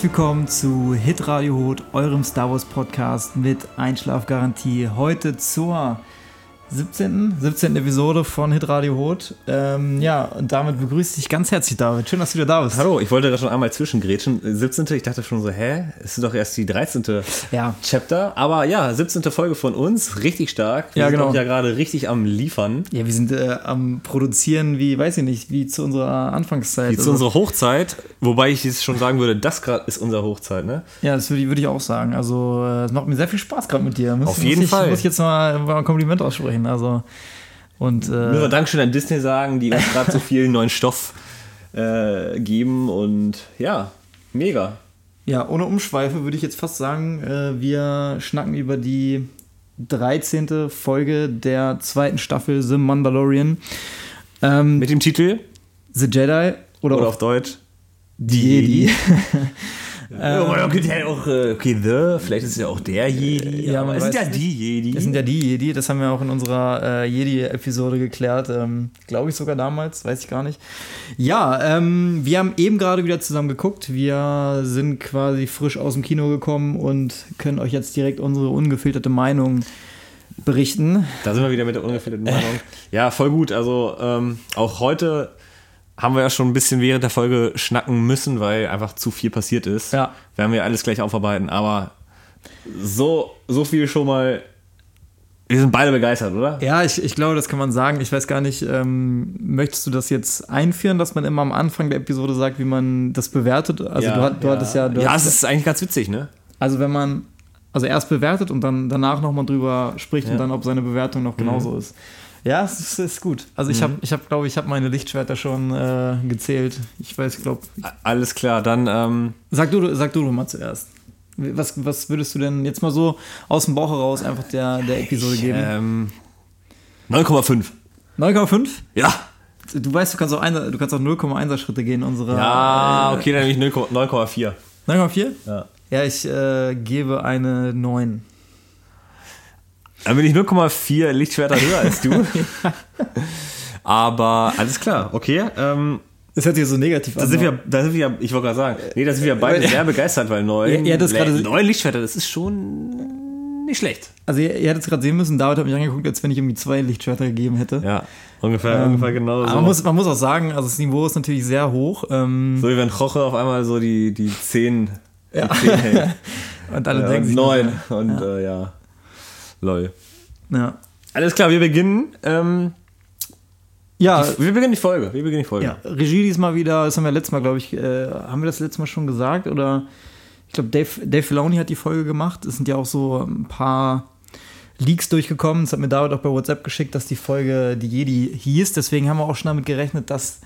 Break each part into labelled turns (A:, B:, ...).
A: herzlich willkommen zu Hit Radio Hot, eurem Star Wars Podcast mit Einschlafgarantie. Heute zur 17. 17. Episode von Hit Radio Hot. Ähm, ja, und damit begrüße ich dich ganz herzlich, David. Schön, dass du wieder da bist.
B: Hallo, ich wollte da schon einmal zwischengrätschen. 17. Ich dachte schon so, hä? Es ist doch erst die 13.
A: Ja.
B: Chapter. Aber ja, 17. Folge von uns. Richtig stark. Wir
A: Ja,
B: sind
A: genau.
B: ja gerade richtig am Liefern.
A: Ja, wir sind äh, am Produzieren, wie, weiß ich nicht, wie zu unserer Anfangszeit.
B: Wie zu unserer Hochzeit. Wobei ich jetzt schon sagen würde, das gerade ist unsere Hochzeit, ne?
A: ja, das würde ich, würde ich auch sagen. Also, äh, es macht mir sehr viel Spaß gerade mit dir. Muss,
B: Auf jeden
A: muss ich,
B: Fall.
A: Muss ich jetzt mal, mal ein Kompliment aussprechen. Also, und
B: Müssen wir
A: äh,
B: Dankeschön an Disney sagen, die uns gerade so viel neuen Stoff äh, geben. Und ja, mega.
A: ja, ohne Umschweife würde ich jetzt fast sagen, äh, wir schnacken über die 13. Folge der zweiten Staffel The Mandalorian. Ähm,
B: Mit dem Titel
A: The Jedi oder,
B: oder
A: auch
B: auf Deutsch
A: die Jedi.
B: Ja, aber okay, der auch, äh, okay, The, vielleicht ist es ja auch der Jedi.
A: Ja,
B: aber
A: man
B: es sind ja
A: nicht.
B: die Jedi.
A: Das sind ja die Jedi, das haben wir auch in unserer äh, Jedi-Episode geklärt. Ähm, Glaube ich sogar damals, weiß ich gar nicht. Ja, ähm, wir haben eben gerade wieder zusammen geguckt. Wir sind quasi frisch aus dem Kino gekommen und können euch jetzt direkt unsere ungefilterte Meinung berichten.
B: Da sind wir wieder mit der ungefilterten Meinung. Ja, voll gut. Also ähm, auch heute haben wir ja schon ein bisschen während der Folge schnacken müssen, weil einfach zu viel passiert ist.
A: Ja.
B: Werden wir alles gleich aufarbeiten. Aber so, so viel schon mal. Wir sind beide begeistert, oder?
A: Ja, ich, ich glaube, das kann man sagen. Ich weiß gar nicht, ähm, möchtest du das jetzt einführen, dass man immer am Anfang der Episode sagt, wie man das bewertet? Also du, hat- du hattest ja... Du
B: ja, es ist eigentlich ganz witzig, ne?
A: Also wenn man also erst bewertet und dann danach nochmal drüber spricht
B: Ja. Mhm.
A: und dann, ob seine Bewertung noch genauso ist. Ja, es ist, ist gut. Also ich habe, ich habe, glaube ich, habe meine Lichtschwerter schon äh, gezählt. Ich weiß, glaube.
B: A- Alles klar, dann ähm,
A: Sag du, sag du mal zuerst. Was, was würdest du denn jetzt mal so aus dem Bauch heraus einfach der, der Episode geben?
B: ähm, 9,5.
A: 9,5?
B: Ja.
A: Du weißt, du kannst auch, ein, du kannst auch 0,1er Schritte gehen unserer.
B: Ja,
A: äh,
B: okay, dann nehme ich 9,- 9,4.
A: 9,4?
B: Ja.
A: Ja, ich äh, gebe eine 9.
B: Dann bin ich 0,4 Lichtschwerter höher als du. Aber alles klar, okay. Ähm,
A: Das hört sich so negativ
B: da
A: an.
B: sind wir, da sind wir, ich wollte gerade sagen, nee, da sind wir beide sehr begeistert, weil neun,
A: Ja, das
B: neun Lichtschwerter, das ist schon nicht schlecht.
A: Also ihr, ihr hättet es gerade sehen müssen, David hat mich angeguckt, als wenn ich irgendwie zwei Lichtschwerter gegeben hätte.
B: Ja, ungefähr, ungefähr genau so.
A: man muss, man muss auch sagen, also das Niveau ist natürlich sehr hoch. Ähm,
B: so wie wenn Roche auf einmal so die, die 10,
A: Ja.
B: die 10 hält.
A: und alle
B: ja,
A: denken
B: und
A: sich,
B: 9 und ja. Äh, ja, lol.
A: Ja.
B: Alles klar, wir beginnen, ähm,
A: Ja,
B: wir beginnen die Folge, wir beginnen die Folge.
A: ja, Regie diesmal wieder, das haben wir letztes Mal, glaube ich, äh, haben wir das letztes Mal schon gesagt? Oder ich glaube, Dave, Dave Filoni hat die Folge gemacht. Es sind ja auch so ein paar Leaks durchgekommen. Das hat mir David auch bei WhatsApp geschickt, dass die Folge die Jedi hieß. Deswegen haben wir auch schon damit gerechnet, dass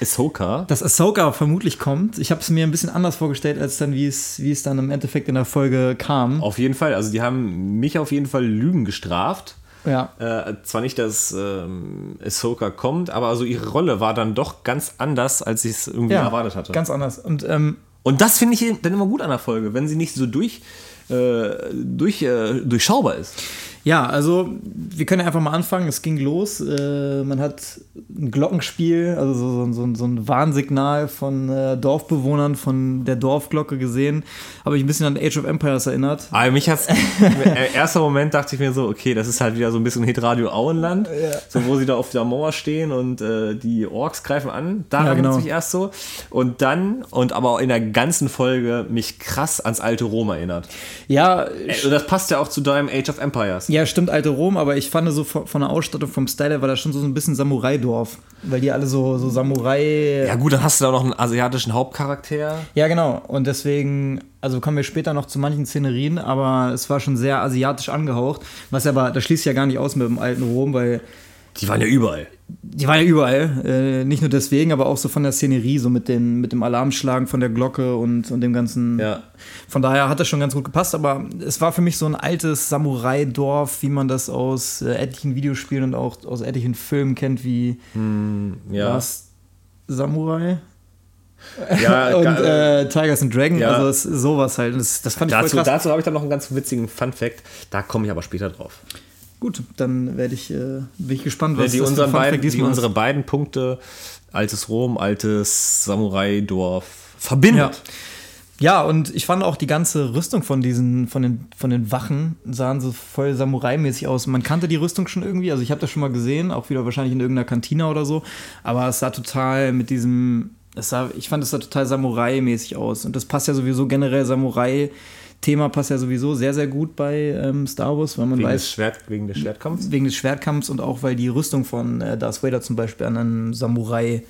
B: Ahsoka.
A: dass Ahsoka vermutlich kommt. Ich habe es mir ein bisschen anders vorgestellt, als dann, wie es, wie es dann im Endeffekt in der Folge kam.
B: Auf jeden Fall, also die haben mich auf jeden Fall Lügen gestraft.
A: Ja.
B: Äh, zwar nicht, dass ähm, Ahsoka kommt, aber also ihre Rolle war dann doch ganz anders, als ich es irgendwie
A: ja,
B: erwartet hatte.
A: Ganz anders. Und ähm,
B: Und das finde ich dann immer gut an der Folge, wenn sie nicht so durch, äh, durch, äh, durchschaubar ist.
A: Ja, also wir können ja einfach mal anfangen. Es ging los. Äh, man hat ein Glockenspiel, also so, so, so, so ein Warnsignal von äh, Dorfbewohnern von der Dorfglocke gesehen. Habe ich ein bisschen an Age of Empires erinnert.
B: Aber mich hat's, im erster Moment dachte ich mir so, okay, das ist halt wieder so ein bisschen Hitradio Auenland, so wo sie da auf der Mauer stehen und äh, die Orks greifen an. Daran
A: Ja, genau.
B: sich erst so. Und dann, und aber auch in der ganzen Folge mich krass ans alte Rom erinnert.
A: Ja,
B: Äh, das passt ja auch zu deinem Age of Empires.
A: Ja, stimmt, alte Rom, aber ich fand so von, von der Ausstattung vom Style war das schon so ein bisschen Samurai-Dorf. Weil die alle so, so Samurai.
B: Ja gut, dann hast du da noch einen asiatischen Hauptcharakter.
A: Ja, genau. Und deswegen, also kommen wir später noch zu manchen Szenerien, aber es war schon sehr asiatisch angehaucht. Was aber, das schließt ja gar nicht aus mit dem alten Rom, weil
B: Die waren ja überall.
A: die waren ja überall. Äh, nicht nur deswegen, aber auch so von der Szenerie, so mit, den, mit dem Alarmschlagen von der Glocke und, und dem ganzen.
B: Ja.
A: Von daher hat das schon ganz gut gepasst, aber es war für mich so ein altes Samurai-Dorf, wie man das aus äh, etlichen Videospielen und auch aus etlichen Filmen kennt, wie
B: Ja.
A: was Samurai
B: Ja,
A: und äh, Tigers and Dragon,
B: Ja.
A: also sowas halt. Das, das fand ich
B: dazu
A: voll krass.
B: dazu habe ich dann noch einen ganz witzigen Fun-Fact. Da komme ich aber später drauf.
A: Gut, dann werde ich, äh, bin ich gespannt, was
B: die,
A: das für
B: unseren beiden, die unsere beiden Punkte, altes Rom, altes Samurai-Dorf, verbindet.
A: Ja, und ich fand auch die ganze Rüstung von diesen, von den, von den Wachen sahen so voll Samurai-mäßig aus. Man kannte die Rüstung schon irgendwie, also ich habe das schon mal gesehen, auch wieder wahrscheinlich in irgendeiner Kantine oder so, aber es sah total mit diesem, es sah, ich fand es sah total Samurai-mäßig aus. Und das passt ja sowieso generell Samurai. Thema passt ja sowieso sehr, sehr gut bei ähm, Star Wars, weil man
B: Wegen,
A: weiß.
B: des Schwert, wegen des Schwertkampfs?
A: Wegen des Schwertkampfs und auch weil die Rüstung von äh, Darth Vader zum Beispiel an einen Samurai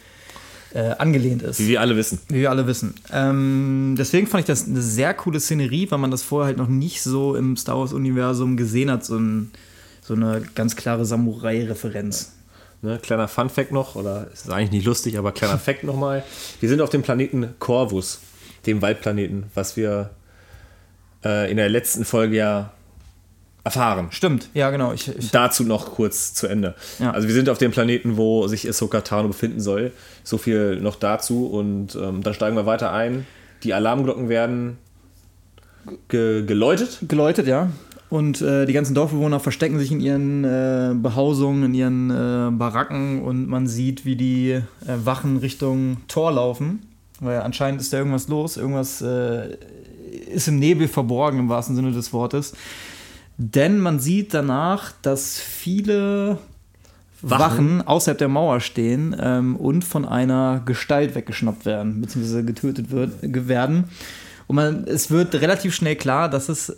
A: äh, angelehnt ist.
B: Wie wir alle wissen.
A: Wie wir alle wissen. Ähm, deswegen fand ich das eine sehr coole Szenerie, weil man das vorher halt noch nicht so im Star Wars-Universum gesehen hat, so, ein, so eine ganz klare Samurai-Referenz.
B: Ne, kleiner Fun-Fact noch, oder ist eigentlich nicht lustig, aber kleiner Fact nochmal. Wir sind auf dem Planeten Corvus, dem Waldplaneten, was wir äh, in der letzten Folge ja erfahren.
A: Stimmt, ja, genau. Ich, ich,
B: Dazu noch kurz zu Ende.
A: Ja.
B: Also wir sind auf dem Planeten, wo sich Ahsoka Tano befinden soll. So viel noch dazu und ähm, dann steigen wir weiter ein. Die Alarmglocken werden ge geläutet.
A: geläutet, ja. Und äh, die ganzen Dorfbewohner verstecken sich in ihren äh, Behausungen, in ihren äh, Baracken und man sieht, wie die Wachen Richtung Tor laufen. Weil anscheinend ist da irgendwas los. Irgendwas äh, ist im Nebel verborgen, im wahrsten Sinne des Wortes. Denn man sieht danach, dass viele Wachen,
B: Wachen?
A: außerhalb der Mauer stehen ähm, und von einer Gestalt weggeschnappt werden, beziehungsweise getötet wird, werden. Und man, es wird relativ schnell klar, dass es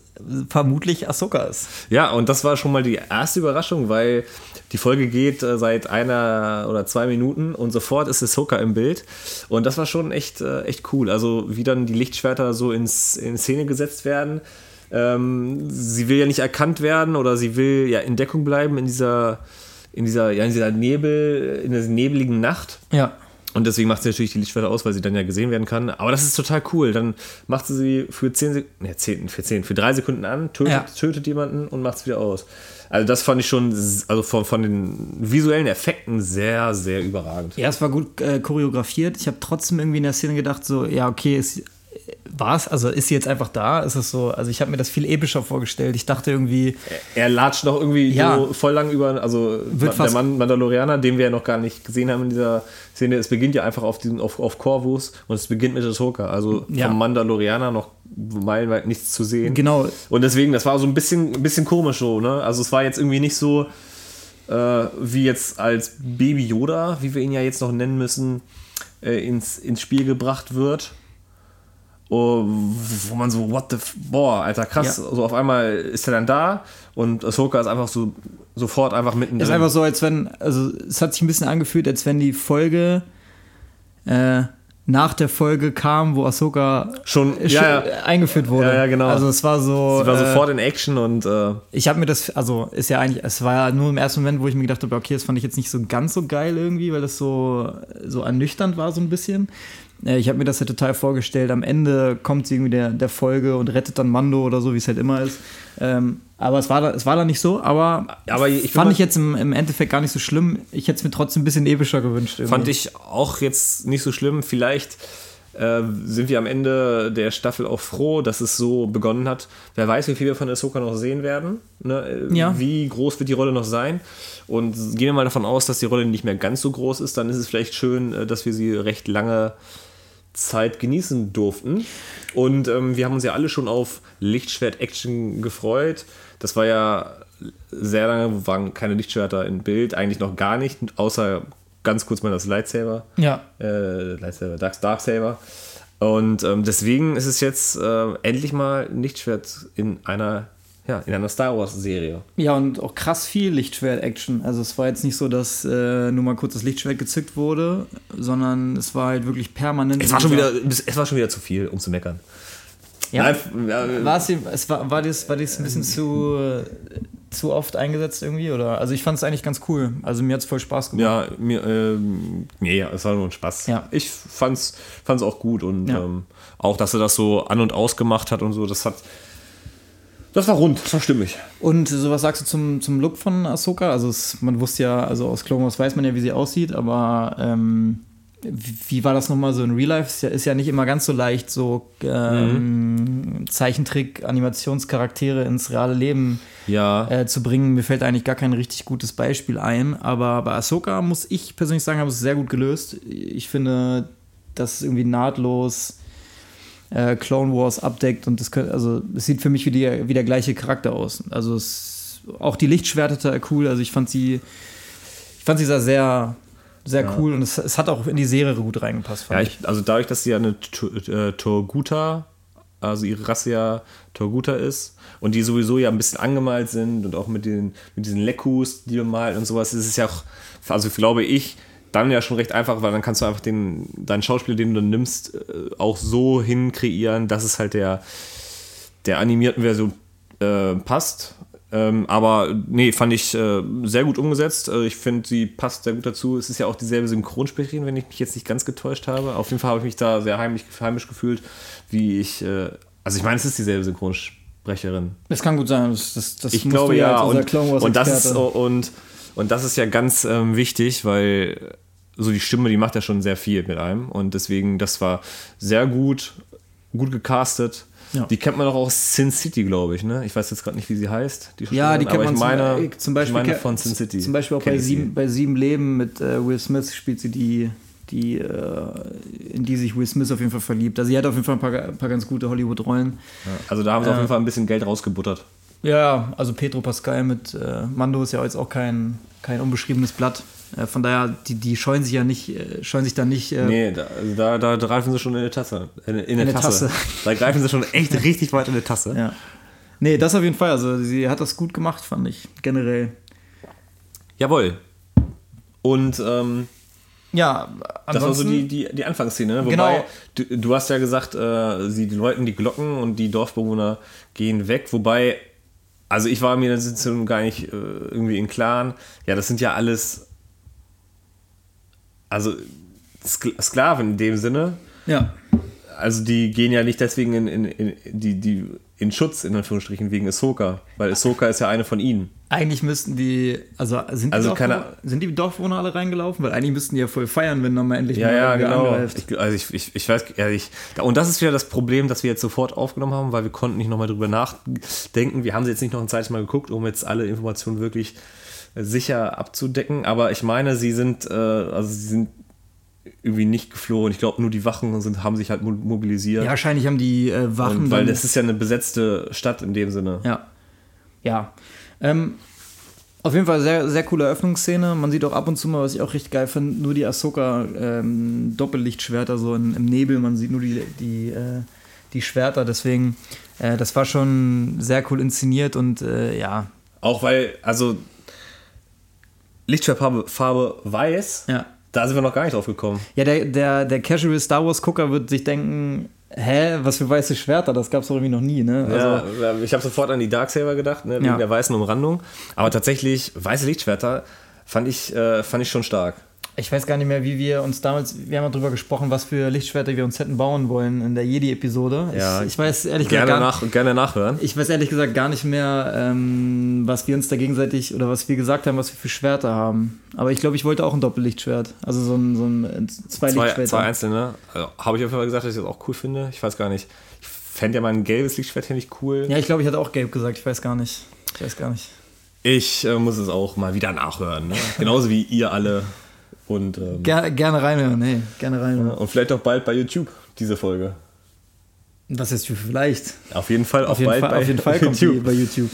A: vermutlich Ahsoka ist.
B: Ja, und das war schon mal die erste Überraschung, weil die Folge geht äh, seit einer oder zwei Minuten und sofort ist Ahsoka im Bild. Und das war schon echt, äh, echt cool. Also wie dann die Lichtschwerter so ins, in Szene gesetzt werden. Ähm, sie will ja nicht erkannt werden oder sie will ja in Deckung bleiben in dieser, in dieser, ja, in dieser Nebel, in dieser nebeligen Nacht.
A: Ja.
B: Und deswegen macht sie natürlich die Lichtschwerter aus, weil sie dann ja gesehen werden kann. Aber das ist total cool. Dann macht sie sie für 10 Sekunden, ne, 10, für 10, für 3 Sekunden an, tötet,
A: Ja.
B: tötet jemanden und macht es wieder aus. Also das fand ich schon, also von, von den visuellen Effekten sehr, sehr überragend.
A: Ja, es war gut äh, choreografiert. Ich habe trotzdem irgendwie in der Szene gedacht, so, ja, okay, ist, war es, also ist sie jetzt einfach da? Ist es so, also ich habe mir das viel epischer vorgestellt. Ich dachte irgendwie,
B: Er latscht noch irgendwie
A: Ja.
B: so voll lang über, also der Mann Mandalorianer, den wir ja noch gar nicht gesehen haben in dieser Szene. Es beginnt ja einfach auf, diesen, auf, auf Corvus und es beginnt mit Ahsoka. Also
A: Ja.
B: vom Mandalorianer noch meilenweit nichts zu sehen.
A: genau,
B: Und deswegen, das war so ein bisschen, ein bisschen komisch so, ne? Also es war jetzt irgendwie nicht so äh, wie jetzt als Baby Yoda, wie wir ihn ja jetzt noch nennen müssen, äh, ins, ins Spiel gebracht wird. Oh, wo man so, what the, boah, alter, krass.
A: Ja.
B: So auf einmal ist er dann da und Ahsoka ist einfach so sofort einfach mittendrin.
A: ist einfach so, als wenn, also es hat sich ein bisschen angefühlt, als wenn die Folge äh, nach der Folge kam, wo Ahsoka
B: Schon-
A: äh,
B: ja,
A: schon eingeführt wurde.
B: Ja, ja, genau.
A: Also es war so.
B: Sie war
A: äh,
B: sofort in Action und äh,
A: Ich habe mir das, also ist ja eigentlich, es war ja nur im ersten Moment, wo ich mir gedacht habe, okay, das fand ich jetzt nicht so ganz so geil irgendwie, weil das so, so ernüchternd war so ein bisschen. Äh, Ich habe mir das ja total vorgestellt, am Ende kommt sie irgendwie der, der Folge und rettet dann Mando oder so, wie es halt immer ist. Ähm, aber es war, da, es war da nicht so, aber,
B: Aber ich
A: fand ich jetzt im, im Endeffekt gar nicht so schlimm. Ich hätte es mir trotzdem ein bisschen epischer gewünscht. Irgendwie.
B: Fand ich auch jetzt nicht so schlimm. Vielleicht äh, sind wir am Ende der Staffel auch froh, dass es so begonnen hat. Wer weiß, wie viel wir von Ahsoka noch sehen werden. Ne? Äh,
A: Ja.
B: Wie groß wird die Rolle noch sein? Und gehen wir mal davon aus, dass die Rolle nicht mehr ganz so groß ist, dann ist es vielleicht schön, äh, dass wir sie recht lange Zeit genießen durften. Und ähm, wir haben uns ja alle schon auf Lichtschwert-Action gefreut. Das war ja sehr lange, waren keine Lichtschwerter im Bild, eigentlich noch gar nicht, außer ganz kurz mal das Lightsaber
A: Ja.
B: äh, Lightsaber, Dark, Darksaber. Und ähm, deswegen ist es jetzt äh, endlich mal ein Lichtschwert in einer, ja, in einer Star Wars-Serie.
A: Ja, und auch krass viel Lichtschwert-Action. Also es war jetzt nicht so, dass äh, nur mal kurz das Lichtschwert gezückt wurde, sondern es war halt wirklich permanent.
B: Es war schon wieder, es war schon wieder zu viel, um zu meckern.
A: Ja.
B: Nein, ja,
A: War es, es war, war, das, war das ein bisschen zu, äh, zu oft eingesetzt irgendwie? Oder? Also ich fand es eigentlich ganz cool. Also mir hat es voll Spaß gemacht.
B: ja, mir, ähm, nee, es war nur ein Spaß.
A: Ja.
B: Ich fand's, fand's auch gut und
A: Ja.
B: ähm, auch, dass er das so an und aus gemacht hat und so, das hat, das war rund, das war stimmig.
A: Und so was sagst du zum, zum Look von Ahsoka? Also es, man wusste ja, also aus Clone Wars weiß man ja, wie sie aussieht, aber ähm, wie, wie war das nochmal so in Real Life? Ist ja, ist ja nicht immer ganz so leicht, so ähm, Zeichentrick, Animationscharaktere ins reale Leben
B: Ja.
A: äh, zu bringen. Mir fällt eigentlich gar kein richtig gutes Beispiel ein, aber bei Ahsoka muss ich persönlich sagen, habe es sehr gut gelöst. Ich finde, das ist irgendwie nahtlos äh, Clone Wars abdeckt und das könnte, also es sieht für mich wie, die, wie der gleiche Charakter aus. Also es, auch die Lichtschwerter total cool. Also ich fand sie, ich fand sie sah sehr, sehr
B: Ja.
A: cool und es, es hat auch in die Serie gut reingepasst.
B: Ja, ich, also dadurch, dass sie ja eine äh, Torguta, also ihre Rasse ja Torguta ist und die sowieso ja ein bisschen angemalt sind und auch mit, den, mit diesen Lekus, die bemalt und sowas, ist es ja auch, also glaube ich, dann ja schon recht einfach, weil dann kannst du einfach den, deinen Schauspieler, den du dann nimmst, äh, auch so hin kreieren, dass es halt der, der animierten Version äh, passt. Ähm, aber nee, fand ich äh, sehr gut umgesetzt. Äh, ich finde, sie passt sehr gut dazu. Es ist ja auch dieselbe Synchronsprecherin, wenn ich mich jetzt nicht ganz getäuscht habe. Auf jeden Fall habe ich mich da sehr heimlich, heimisch gefühlt, wie ich. Äh, also ich meine, es ist dieselbe Synchronsprecherin.
A: Das kann gut sein. Das, das, das
B: Ich glaube ja. Und, und, das ist, und, und das ist ja ganz ähm, wichtig, weil so die Stimme, die macht ja schon sehr viel mit einem. Und deswegen, das war sehr gut, gut gecastet.
A: Ja.
B: Die kennt man doch aus Sin City, glaube ich. Ne? Ich weiß jetzt gerade nicht, wie sie heißt.
A: Ja, die kennt man
B: meine,
A: äh, zum Beispiel,
B: meine von Sin City.
A: Zum Beispiel auch bei sieben, bei sieben Leben mit äh, Will Smith spielt sie die, die äh, in die sich Will Smith auf jeden Fall verliebt. Also sie hat auf jeden Fall ein paar, ein paar ganz gute Hollywood-Rollen.
B: Ja, also da haben sie auf
A: Ja.
B: jeden Fall ein bisschen Geld rausgebuttert.
A: Ja, also Pedro Pascal mit äh, Mando ist ja jetzt auch kein, kein unbeschriebenes Blatt. Äh, von daher, die, die scheuen sich ja nicht, äh, scheuen sich da nicht. Äh,
B: Nee, da, da, da greifen sie schon in eine Tasse. In, in eine
A: eine
B: Tasse.
A: Tasse.
B: Da greifen sie schon echt richtig weit in eine Tasse.
A: Ja. Nee, das auf jeden Fall. Also sie hat das gut gemacht, fand ich, generell.
B: Jawohl. Und ähm,
A: Ja,
B: Das war so die, die, die Anfangsszene. Wobei,
A: Genau.
B: du, du hast ja gesagt, äh, sie läuten die Glocken und die Dorfbewohner gehen weg. Wobei, also ich war mir in gar nicht äh, irgendwie im Klaren. Ja, das sind ja alles, also Sk Sklaven in dem Sinne.
A: Ja.
B: Also die gehen ja nicht deswegen in, in, in, die, die, in Schutz, in Anführungsstrichen, wegen Ahsoka. Weil Ahsoka ist ja eine von ihnen.
A: Eigentlich müssten die, also sind die,
B: Also
A: sind die Dorfbewohner alle reingelaufen? Weil eigentlich müssten die ja voll feiern, wenn dann mal endlich
B: Ja,
A: mal
B: ja, genau.
A: angreift.
B: Ich, also ich, ich, ich weiß, ja, ich, und das ist wieder das Problem, das wir jetzt sofort aufgenommen haben, weil wir konnten nicht nochmal drüber nachdenken. Wir haben sie jetzt nicht noch ein zweites Mal geguckt, um jetzt alle Informationen wirklich äh, sicher abzudecken. Aber ich meine, sie sind, äh, also sie sind irgendwie nicht geflohen. Ich glaube, nur die Wachen sind, haben sich halt mo- mobilisiert.
A: Ja, wahrscheinlich haben die äh, Wachen.
B: und weil das ist ja eine besetzte Stadt in dem Sinne.
A: Ja. Ja. Ähm, auf jeden Fall sehr, sehr coole Eröffnungsszene. Man sieht auch ab und zu mal, was ich auch richtig geil finde, nur die Ahsoka ähm, so in, im Nebel. Man sieht nur die, die, äh, die Schwerter. Deswegen, äh, das war schon sehr cool inszeniert und äh, ja.
B: Auch weil, also Lichtschwertfarbe Farbe weiß,
A: Ja.
B: Da sind wir noch gar nicht drauf gekommen.
A: Ja, der, der, der Casual Star Wars Gucker wird sich denken, hä, was für weiße Schwerter, das gab es doch irgendwie noch nie, ne? Also,
B: ja, ich habe sofort an die Darksaber gedacht, ne, wegen
A: Ja.
B: der weißen Umrandung. Aber tatsächlich, weiße Lichtschwerter fand ich, äh, fand ich schon stark.
A: Ich weiß gar nicht mehr, wie wir uns damals, wir haben ja drüber gesprochen, was für Lichtschwerter wir uns hätten bauen wollen in der Jedi-Episode.
B: Ja,
A: ich, ich weiß ehrlich gesagt
B: Gerne,
A: gar,
B: nach, gerne nachhören.
A: ich weiß ehrlich gesagt gar nicht mehr, ähm, was wir uns da gegenseitig oder was wir gesagt haben, was wir für Schwerter haben. Aber ich glaube, ich wollte auch ein Doppellichtschwert. Also so ein, so ein äh, zwei,
B: Zwei,
A: Lichtschwerter.
B: zwei einzelne. Also, habe ich auf jeden Fall gesagt, dass ich das auch cool finde. Ich weiß gar nicht. Ich fände ja mal ein gelbes Lichtschwert hier nicht cool.
A: ja, ich glaube, ich hatte auch gelb gesagt, ich weiß gar nicht. Ich weiß gar nicht.
B: Ich äh, muss es auch mal wieder nachhören. Ne? Genauso wie ihr alle. Und, ähm,
A: Ger gerne reinhören, hey, gerne reinhören.
B: und vielleicht auch bald bei YouTube, diese Folge.
A: Was ist vielleicht?
B: Auf jeden Fall auch
A: Auf jeden,
B: bald
A: Fall,
B: bei
A: auf jeden Fall die bei YouTube.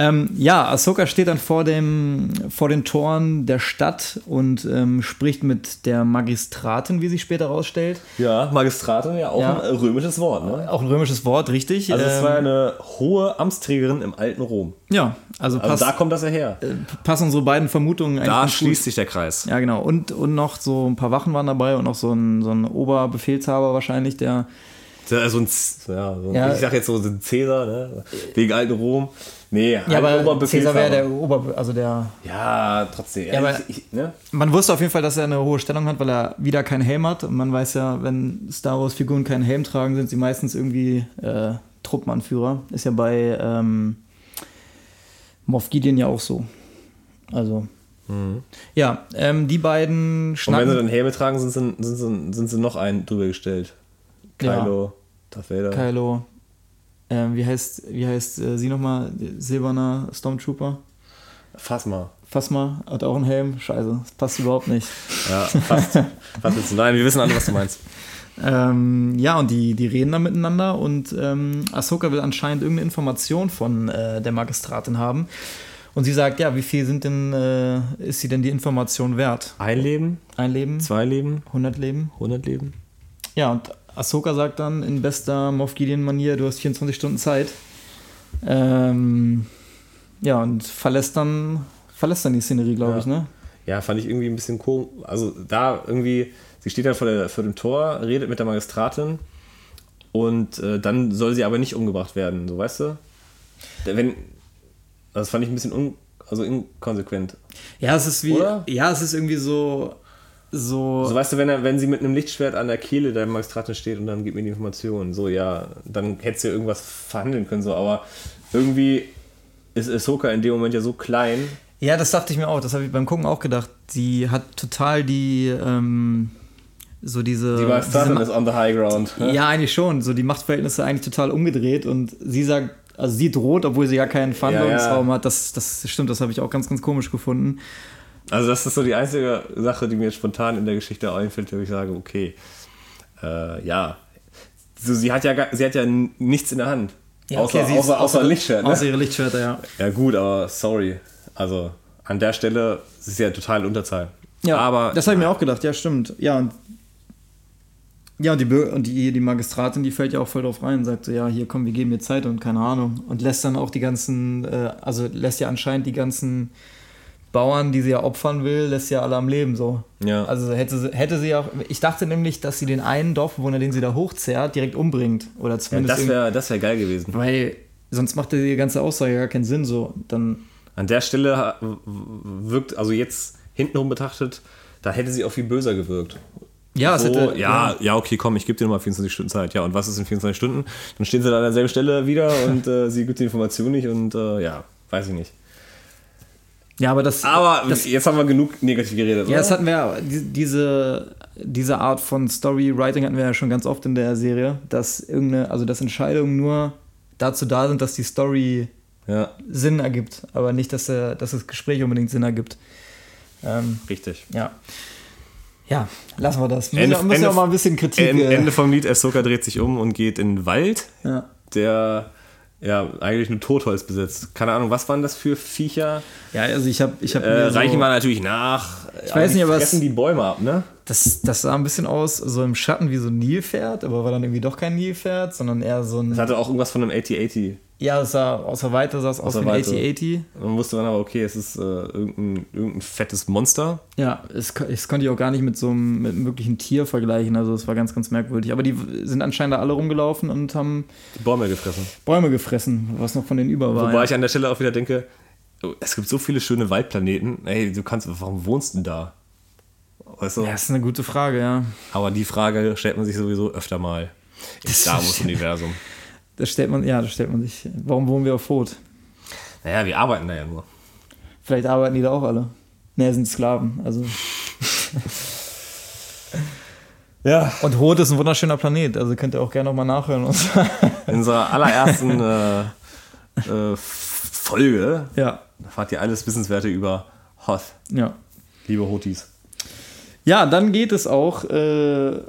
A: Ähm, ja, Ahsoka steht dann vor, dem, vor den Toren der Stadt und ähm, spricht mit der Magistratin, wie sich später herausstellt.
B: Ja, Magistratin, ja auch
A: Ja.
B: ein römisches Wort. Ne?
A: Auch ein römisches Wort, richtig.
B: Also es
A: Ähm,
B: war eine hohe Amtsträgerin im alten Rom.
A: ja, also,
B: Also
A: passt,
B: da kommt das ja her.
A: äh, passen unsere beiden Vermutungen eigentlich
B: Da schließt sich der Kreis.
A: Ja, genau. Und, und noch so ein paar Wachen waren dabei und noch so ein, so ein Oberbefehlshaber wahrscheinlich, der.
B: Ja, so ein, ja, so ein
A: Ja.
B: ich sag jetzt so ein Cäsar, ne? wegen alten Rom. Nee,
A: Ja, aber
B: Oberbefehlshaber.
A: Cäsar wäre der Ober... Also der...
B: Ja, trotzdem.
A: Ja, aber-
B: ich, ich, ne?
A: Man wusste auf jeden Fall, dass er eine hohe Stellung hat, weil er wieder keinen Helm hat. Und man weiß ja, wenn Star Wars-Figuren keinen Helm tragen, sind sie meistens irgendwie äh, Truppenanführer. Ist ja bei ähm, Moff Gideon ja auch so. Also. Ja, ähm, die beiden
B: Und wenn sie
A: schnacken.
B: dann Helme tragen, sind sie, sind sie, sind sie noch einen drüber gestellt.
A: Ja.
B: Kylo, Darth Vader.
A: Kylo. Ähm, wie heißt, wie heißt äh, sie nochmal? Silberner Stormtrooper?
B: Fass mal.
A: Phasma hat auch einen Helm. Scheiße, das passt überhaupt nicht.
B: Ja, fast jetzt. Nein, wir wissen alle, was du meinst.
A: Ähm, ja, und die, die reden da miteinander und ähm, Ahsoka will anscheinend irgendeine Information von äh, der Magistratin haben. Und sie sagt, ja, wie viel sind denn, äh, ist sie denn die Information wert?
B: Ein Leben,
A: Ein Leben?
B: zwei Leben,
A: 100 Leben?
B: 100 Leben.
A: Ja, und Ahsoka sagt dann in bester Moff Gideon-Manier, du hast 24 Stunden Zeit. Ähm, ja, und verlässt dann, verlässt dann die Szenerie, glaube
B: Ja.
A: ich, ne?
B: Ja, fand ich irgendwie ein bisschen komisch. Also da irgendwie, sie steht dann vor, der, vor dem Tor, redet mit der Magistratin und äh, dann soll sie aber nicht umgebracht werden, so weißt du? Wenn, das fand ich ein bisschen un, also inkonsequent.
A: Ja, es ist wie,
B: Oder?
A: ja, es ist irgendwie so, so,
B: So weißt du, wenn, er, wenn sie mit einem Lichtschwert an der Kehle der Magistratin steht und dann gibt mir die Information, so ja, dann hätte sie ja irgendwas verhandeln können, so, aber irgendwie ist Ahsoka in dem Moment ja so klein.
A: Ja, das dachte ich mir auch. Das habe ich beim Gucken auch gedacht. Sie hat total die, ähm, so diese.
B: Die Magistratin
A: diese
B: ist on the high ground. ne?
A: ja, eigentlich schon. So die Machtverhältnisse eigentlich total umgedreht und sie sagt, also sie droht, obwohl sie ja keinen Verhandlungsraum hat. Das, das stimmt, das habe ich auch ganz, ganz komisch gefunden.
B: Also das ist so die einzige Sache, die mir jetzt spontan in der Geschichte einfällt, wo ich sage, okay, äh, ja, so, sie hat ja gar, sie hat ja nichts in der Hand. außer,
A: sie ist-
B: außer, außer ein Lichtschwert. Ne?
A: Außer ihre Lichtschwerter, ja.
B: Ja gut, aber sorry. Also an der Stelle ist es ja total Unterzahl.
A: Ja,
B: aber
A: das habe ich mir auch gedacht, ja, stimmt. Ja, und, ja, und, die, und die, die Magistratin, die fällt ja auch voll drauf rein und sagt so, ja, hier komm, wir geben dir Zeit und keine Ahnung. Und lässt dann auch die ganzen, äh, also lässt ja anscheinend die ganzen Bauern, die sie ja opfern will, lässt ja alle am Leben so.
B: Ja.
A: Also hätte sie, hätte sie auch, ich dachte nämlich, dass sie den einen Dorfbewohner, den sie da hochzerrt, direkt umbringt. Oder
B: ja,
A: zumindest
B: das wäre das wär geil gewesen.
A: weil sonst macht die ganze Aussage gar keinen Sinn so. Dann,
B: An der Stelle wirkt, also jetzt hintenrum betrachtet, da hätte sie auch viel böser gewirkt.
A: ja, es
B: so,
A: hätte,
B: ja, ja, okay, komm, ich gebe dir nochmal 24 Stunden Zeit. Ja, und was ist in 24 Stunden? Dann stehen sie da an derselben Stelle wieder und äh, sie gibt die Information nicht und äh, ja, weiß ich nicht.
A: Ja, aber das,
B: Aber
A: das,
B: jetzt haben wir genug negativ geredet,
A: Ja,
B: oder?
A: das hatten wir diese, diese Art von Storywriting hatten wir ja schon ganz oft in der Serie, dass irgendeine, also dass Entscheidungen nur dazu da sind, dass die Story
B: ja,
A: Sinn ergibt, aber nicht, dass, der, dass das Gespräch unbedingt Sinn ergibt. Ähm,
B: richtig.
A: ja. Ja, lassen wir das. Müssen,
B: Ende-
A: wir- müssen wir
B: Ende-
A: auch mal ein bisschen Kritik.
B: Ende,
A: äh,
B: Ende vom Lied, Ahsoka dreht sich um und geht in den Wald,
A: ja.
B: der ja eigentlich nur Totholz besitzt. Keine Ahnung, was waren das für Viecher?
A: ja, also ich habe ich hab
B: Äh,
A: so,
B: reichen wir natürlich nach. Ich
A: weiß nicht, aber es-
B: fressen die Bäume ab, ne?
A: das, das sah ein bisschen aus, so im Schatten wie so ein Nilpferd, aber war dann irgendwie doch kein Nilpferd, sondern eher so ein.
B: Das hatte auch irgendwas von einem 8080.
A: Ja, es sah aus der Weite sah es aus wie ein
B: Weite.
A: 8080.
B: Dann wusste man aber, okay, es ist äh, irgendein, irgendein fettes Monster.
A: Ja, es, das konnte ich auch gar nicht mit so einem, mit einem wirklichen Tier vergleichen. Also es war ganz, ganz merkwürdig. Aber die sind anscheinend da alle rumgelaufen und haben
B: Die Bäume gefressen.
A: Bäume gefressen, was noch von denen über war.
B: Wobei
A: ja.
B: ich an der Stelle auch wieder denke, oh, es gibt so viele schöne Waldplaneten. Ey, du kannst, warum wohnst du denn da? Weißt du?
A: ja, das ist eine gute Frage, ja.
B: Aber die Frage stellt man sich sowieso öfter mal im Star Wars-Universum.
A: Das stellt man, ja, das stellt man sich. Warum wohnen wir auf Rot?
B: Naja, wir arbeiten da ja nur.
A: Vielleicht arbeiten die da auch alle. Ne, sind Sklaven. Also.
B: Ja.
A: Und Rot ist ein wunderschöner Planet, also könnt ihr auch gerne nochmal nachhören.
B: In unserer allerersten äh, äh, Folge
A: ja,
B: erfahrt ihr alles Wissenswerte über Hoth,
A: ja.
B: liebe Hotis.
A: Ja, dann geht es auch äh,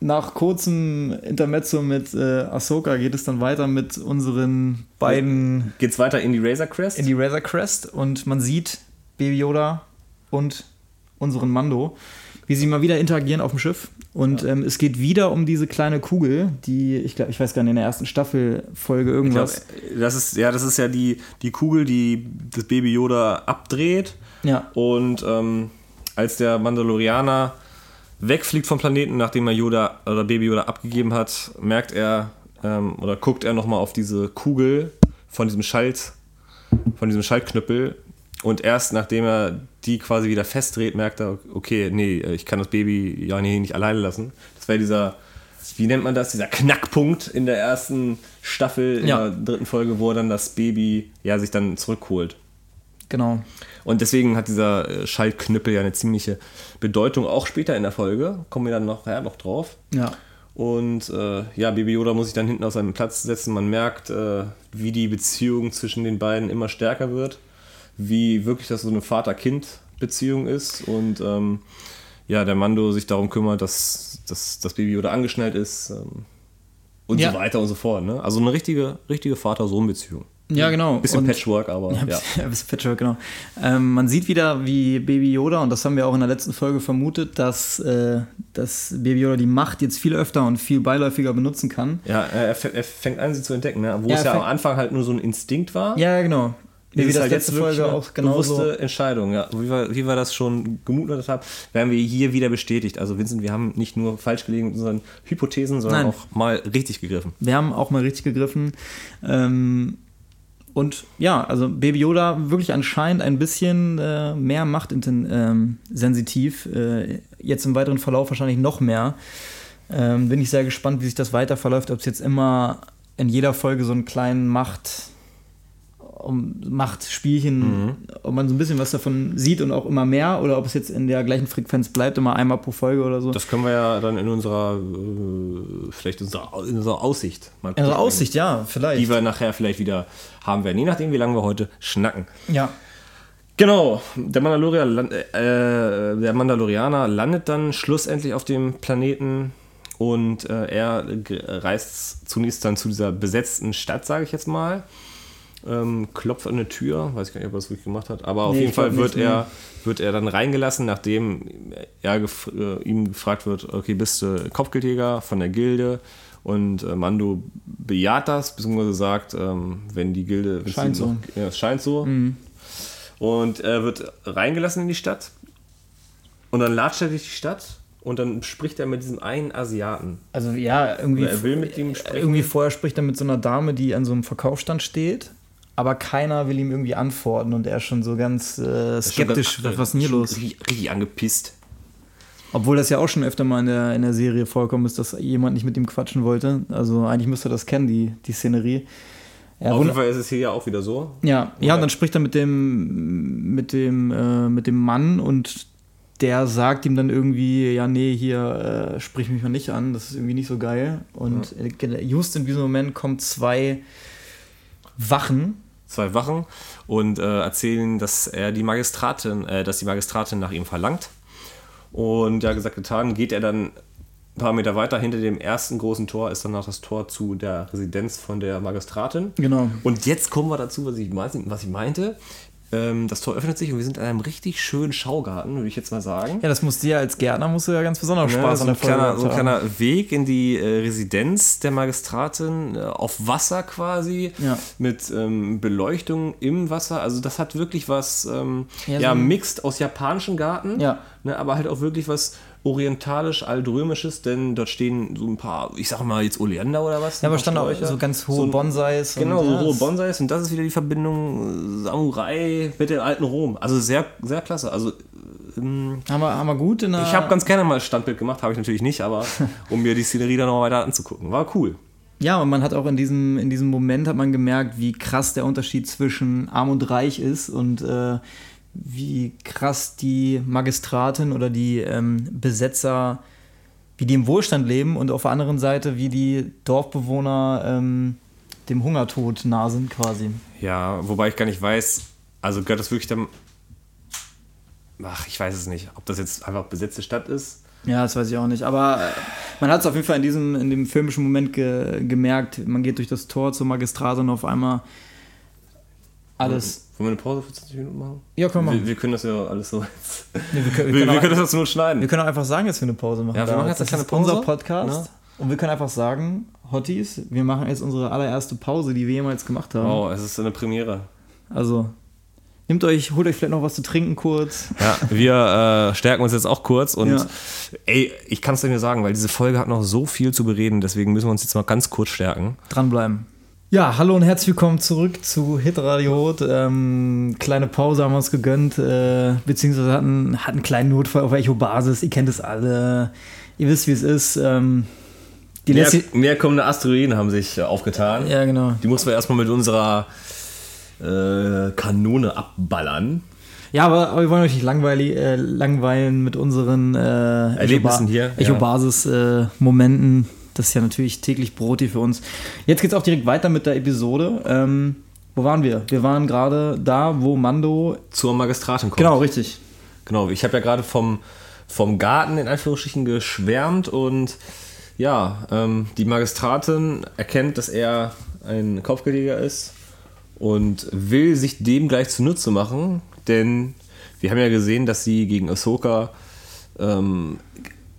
A: nach kurzem Intermezzo mit äh, Ahsoka geht es dann weiter mit unseren beiden
B: Geht's weiter in die Razor Crest?
A: in die Razor Crest und man sieht Baby Yoda und unseren Mando, wie sie mal wieder interagieren auf dem Schiff. Und ähm, es geht wieder um diese kleine Kugel, die, ich glaube, ich weiß gar nicht, in der ersten Staffelfolge
B: Ich glaub,
A: irgendwas.
B: das ist ja, das ist ja die, die Kugel, die das Baby Yoda abdreht.
A: ja,
B: Und ähm, als der Mandalorianer wegfliegt vom Planeten, nachdem er Yoda oder Baby Yoda abgegeben hat, merkt er ähm, oder guckt er nochmal auf diese Kugel von diesem Schalt, von diesem Schaltknüppel. Und erst nachdem er die quasi wieder festdreht, merkt er, okay, nee, ich kann das Baby ja hier nicht alleine lassen. Das wäre dieser, wie nennt man das, dieser Knackpunkt in der ersten Staffel, in
A: Ja.
B: der dritten Folge, wo er dann das Baby ja sich dann zurückholt.
A: genau.
B: Und deswegen hat dieser äh, Schaltknüppel ja eine ziemliche Bedeutung, auch später in der Folge. Kommen wir dann noch, ja, noch drauf.
A: Ja.
B: Und äh, ja, Baby Yoda muss sich dann hinten auf seinen Platz setzen. Man merkt, äh, wie die Beziehung zwischen den beiden immer stärker wird. Wie wirklich das so eine Vater-Kind-Beziehung ist. Und ähm, ja, der Mando sich darum kümmert, dass, dass das Baby Yoda angeschnallt ist ähm, und
A: Ja.
B: so weiter und so fort. Ne? Also eine richtige, richtige Vater-Sohn-Beziehung.
A: Ja, genau.
B: Bisschen
A: Und-
B: Patchwork, aber ja.
A: Ja, ein bisschen Patchwork, genau. Ähm, man sieht wieder, wie Baby Yoda, und das haben wir auch in der letzten Folge vermutet, dass, äh, dass Baby Yoda die Macht jetzt viel öfter und viel beiläufiger benutzen kann.
B: Ja, er, er fängt an, sie zu entdecken, ne? wo
A: Ja,
B: es ja am Anfang halt nur so ein Instinkt war.
A: Ja, genau. Wie wir das
B: halt
A: letzte Folge auch genauso.
B: bewusste Entscheidung, ja. Wie wir, wie wir das schon gemutet haben, werden wir hier wieder bestätigt. Also Vincent, wir haben nicht nur falsch gelegen mit unseren Hypothesen, sondern
A: Nein.
B: auch mal richtig gegriffen.
A: Wir haben auch mal richtig gegriffen. Ähm, und ja, also Baby Yoda wirklich anscheinend ein bisschen äh, mehr machtsensitiv. Äh, jetzt im weiteren Verlauf wahrscheinlich noch mehr. Ähm, bin ich sehr gespannt, wie sich das weiter verläuft. Ob es jetzt immer in jeder Folge so einen kleinen Macht, um Machtspielchen, ob man so ein bisschen was davon sieht und auch immer mehr oder ob es jetzt in der gleichen Frequenz bleibt, immer einmal pro Folge oder so.
B: Das können wir ja dann in unserer, äh, vielleicht unserer, in unserer Aussicht mal
A: also
B: gucken,
A: Aussicht, ja, vielleicht.
B: Die wir nachher vielleicht wieder haben werden, je nachdem, wie lange wir heute schnacken.
A: ja.
B: Genau, der, Mandalorian, äh, der Mandalorianer landet dann schlussendlich auf dem Planeten und äh, er reist zunächst dann zu dieser besetzten Stadt, sage ich jetzt mal. Ähm, klopft an eine Tür, weiß ich gar nicht, ob er das wirklich gemacht hat, aber auf
A: Nee,
B: jeden
A: ich glaub
B: Fall wird er, wird er dann reingelassen, nachdem er gef äh, ihm gefragt wird, okay, bist du Kopfgeldjäger von der Gilde? Und äh, Mando bejaht das, beziehungsweise sagt, ähm, wenn die Gilde...
A: Scheint so.
B: noch- Ja, es scheint so. Und er wird reingelassen in die Stadt. Und dann latscht er durch die Stadt und dann spricht er mit diesem einen Asiaten.
A: Also ja, irgendwie,
B: Oder er will mit ihm sprechen.
A: irgendwie vorher spricht er mit so einer Dame, die an so einem Verkaufsstand steht, aber keiner will ihm irgendwie antworten und er ist schon so ganz äh, skeptisch, was, was ist denn hier
B: schon
A: los?
B: Richtig, richtig angepisst.
A: Obwohl das ja auch schon öfter mal in der, in der Serie vorkommen ist, dass jemand nicht mit ihm quatschen wollte. Also eigentlich müsste er das kennen, die, die Szenerie. Ja,
B: Auf jeden Fall ist es hier ja auch wieder so.
A: ja, ja, und dann spricht er mit dem, mit dem, äh, mit dem Mann und der sagt ihm dann irgendwie, ja, nee, hier äh, sprich mich mal nicht an, das ist irgendwie nicht so geil. Und äh, just in diesem Moment kommen zwei Wachen.
B: Zwei Wachen und äh, erzählen, dass er die Magistratin, äh, dass die Magistratin nach ihm verlangt. Und ja, gesagt, getan, geht er dann ein paar Meter weiter. Hinter dem ersten großen Tor ist danach das Tor zu der Residenz von der Magistratin.
A: Genau.
B: Und jetzt kommen wir dazu, was ich, was ich meinte. Ähm, das Tor öffnet sich und wir sind in einem richtig schönen Schaugarten, würde ich jetzt mal sagen.
A: Ja, das muss dir als Gärtner musst du ja ganz besonders
B: Ja,
A: Spaß
B: so
A: an
B: ein,
A: der Folge
B: kleiner, so ein kleiner Weg in die äh, Residenz der Magistratin äh, auf Wasser quasi
A: Ja.
B: mit ähm, Beleuchtung im Wasser. Also das hat wirklich was ähm,
A: Ja,
B: ja,
A: so
B: mixed aus japanischen Garten,
A: Ja.
B: ne, aber halt auch wirklich was orientalisch aldrömisches, denn dort stehen so ein paar, ich sag mal jetzt Oleander oder was.
A: Ja, aber stand auch so ganz hohe
B: So
A: Bonsais.
B: Genau, so hohe Bonsais und das ist wieder die Verbindung äh, Samurai mit dem alten Rom. Also sehr, sehr klasse. Also ähm,
A: Haben wir, haben wir gut in der.
B: ich habe ganz gerne mal ein Standbild gemacht, habe ich natürlich nicht, aber um mir die Szenerie dann noch weiter anzugucken. War cool.
A: Ja, und man hat auch in diesem, in diesem Moment hat man gemerkt, wie krass der Unterschied zwischen arm und reich ist und äh, wie krass die Magistratin oder die ähm, Besetzer, wie die im Wohlstand leben und auf der anderen Seite, wie die Dorfbewohner ähm, dem Hungertod nah sind quasi.
B: Ja, wobei ich gar nicht weiß, also gehört das wirklich dann. Ach, ich weiß es nicht, ob das jetzt einfach besetzte Stadt ist.
A: Ja, das weiß ich auch nicht. Aber äh, man hat es auf jeden Fall in diesem, in dem filmischen Moment ge gemerkt. Man geht durch das Tor zur Magistratin und auf einmal alles.
B: Wollen wir eine Pause für 20 Minuten machen?
A: Ja, können wir
B: Wir,
A: machen.
B: wir können das ja alles so jetzt.
A: Nee, wir, können, wir,
B: Wir,
A: können
B: wir
A: auch-
B: können das jetzt nur schneiden.
A: Wir können auch einfach sagen, dass wir eine Pause machen.
B: Ja, wir machen jetzt
A: das
B: eine
A: ist
B: kleine
A: unser
B: Pause.
A: Podcast.
B: Ja.
A: Und wir können einfach sagen, Hotties, wir machen jetzt unsere allererste Pause, die wir jemals gemacht haben.
B: Wow, es ist eine Premiere.
A: Also, nehmt euch, holt euch vielleicht noch was zu trinken kurz.
B: Ja, wir äh, stärken uns jetzt auch kurz und
A: Ja.
B: ey, ich kann es dir nur sagen, weil diese Folge hat noch so viel zu bereden, deswegen müssen wir uns jetzt mal ganz kurz stärken.
A: Dranbleiben. Ja, hallo und herzlich willkommen zurück zu Hit Radio Hot. Ähm, kleine Pause haben wir uns gegönnt, äh, beziehungsweise hatten, hatten einen kleinen Notfall auf Echo-Basis. Ihr kennt es alle. Ihr wisst, wie es ist. Ähm, die
B: Mehr, mehr kommende Asteroiden haben sich äh, aufgetan.
A: Ja, genau.
B: Die mussten wir erstmal mit unserer äh, Kanone abballern.
A: Ja, aber, aber wir wollen euch nicht äh, langweilen mit unseren äh,
B: Erlebnissen hier, ja.
A: Das ist ja natürlich täglich Brot hier für uns. Jetzt geht's auch direkt weiter mit der Episode. Ähm, wo waren wir? Wir waren gerade da, wo Mando.
B: Zur Magistratin kommt.
A: Genau, richtig.
B: Genau, ich habe ja gerade vom, vom Garten in Anführungsstrichen geschwärmt und ja, ähm, die Magistratin erkennt, dass er ein Kopfgeldjäger ist und will sich dem gleich zunutze machen, denn wir haben ja gesehen, dass sie gegen Ahsoka ähm,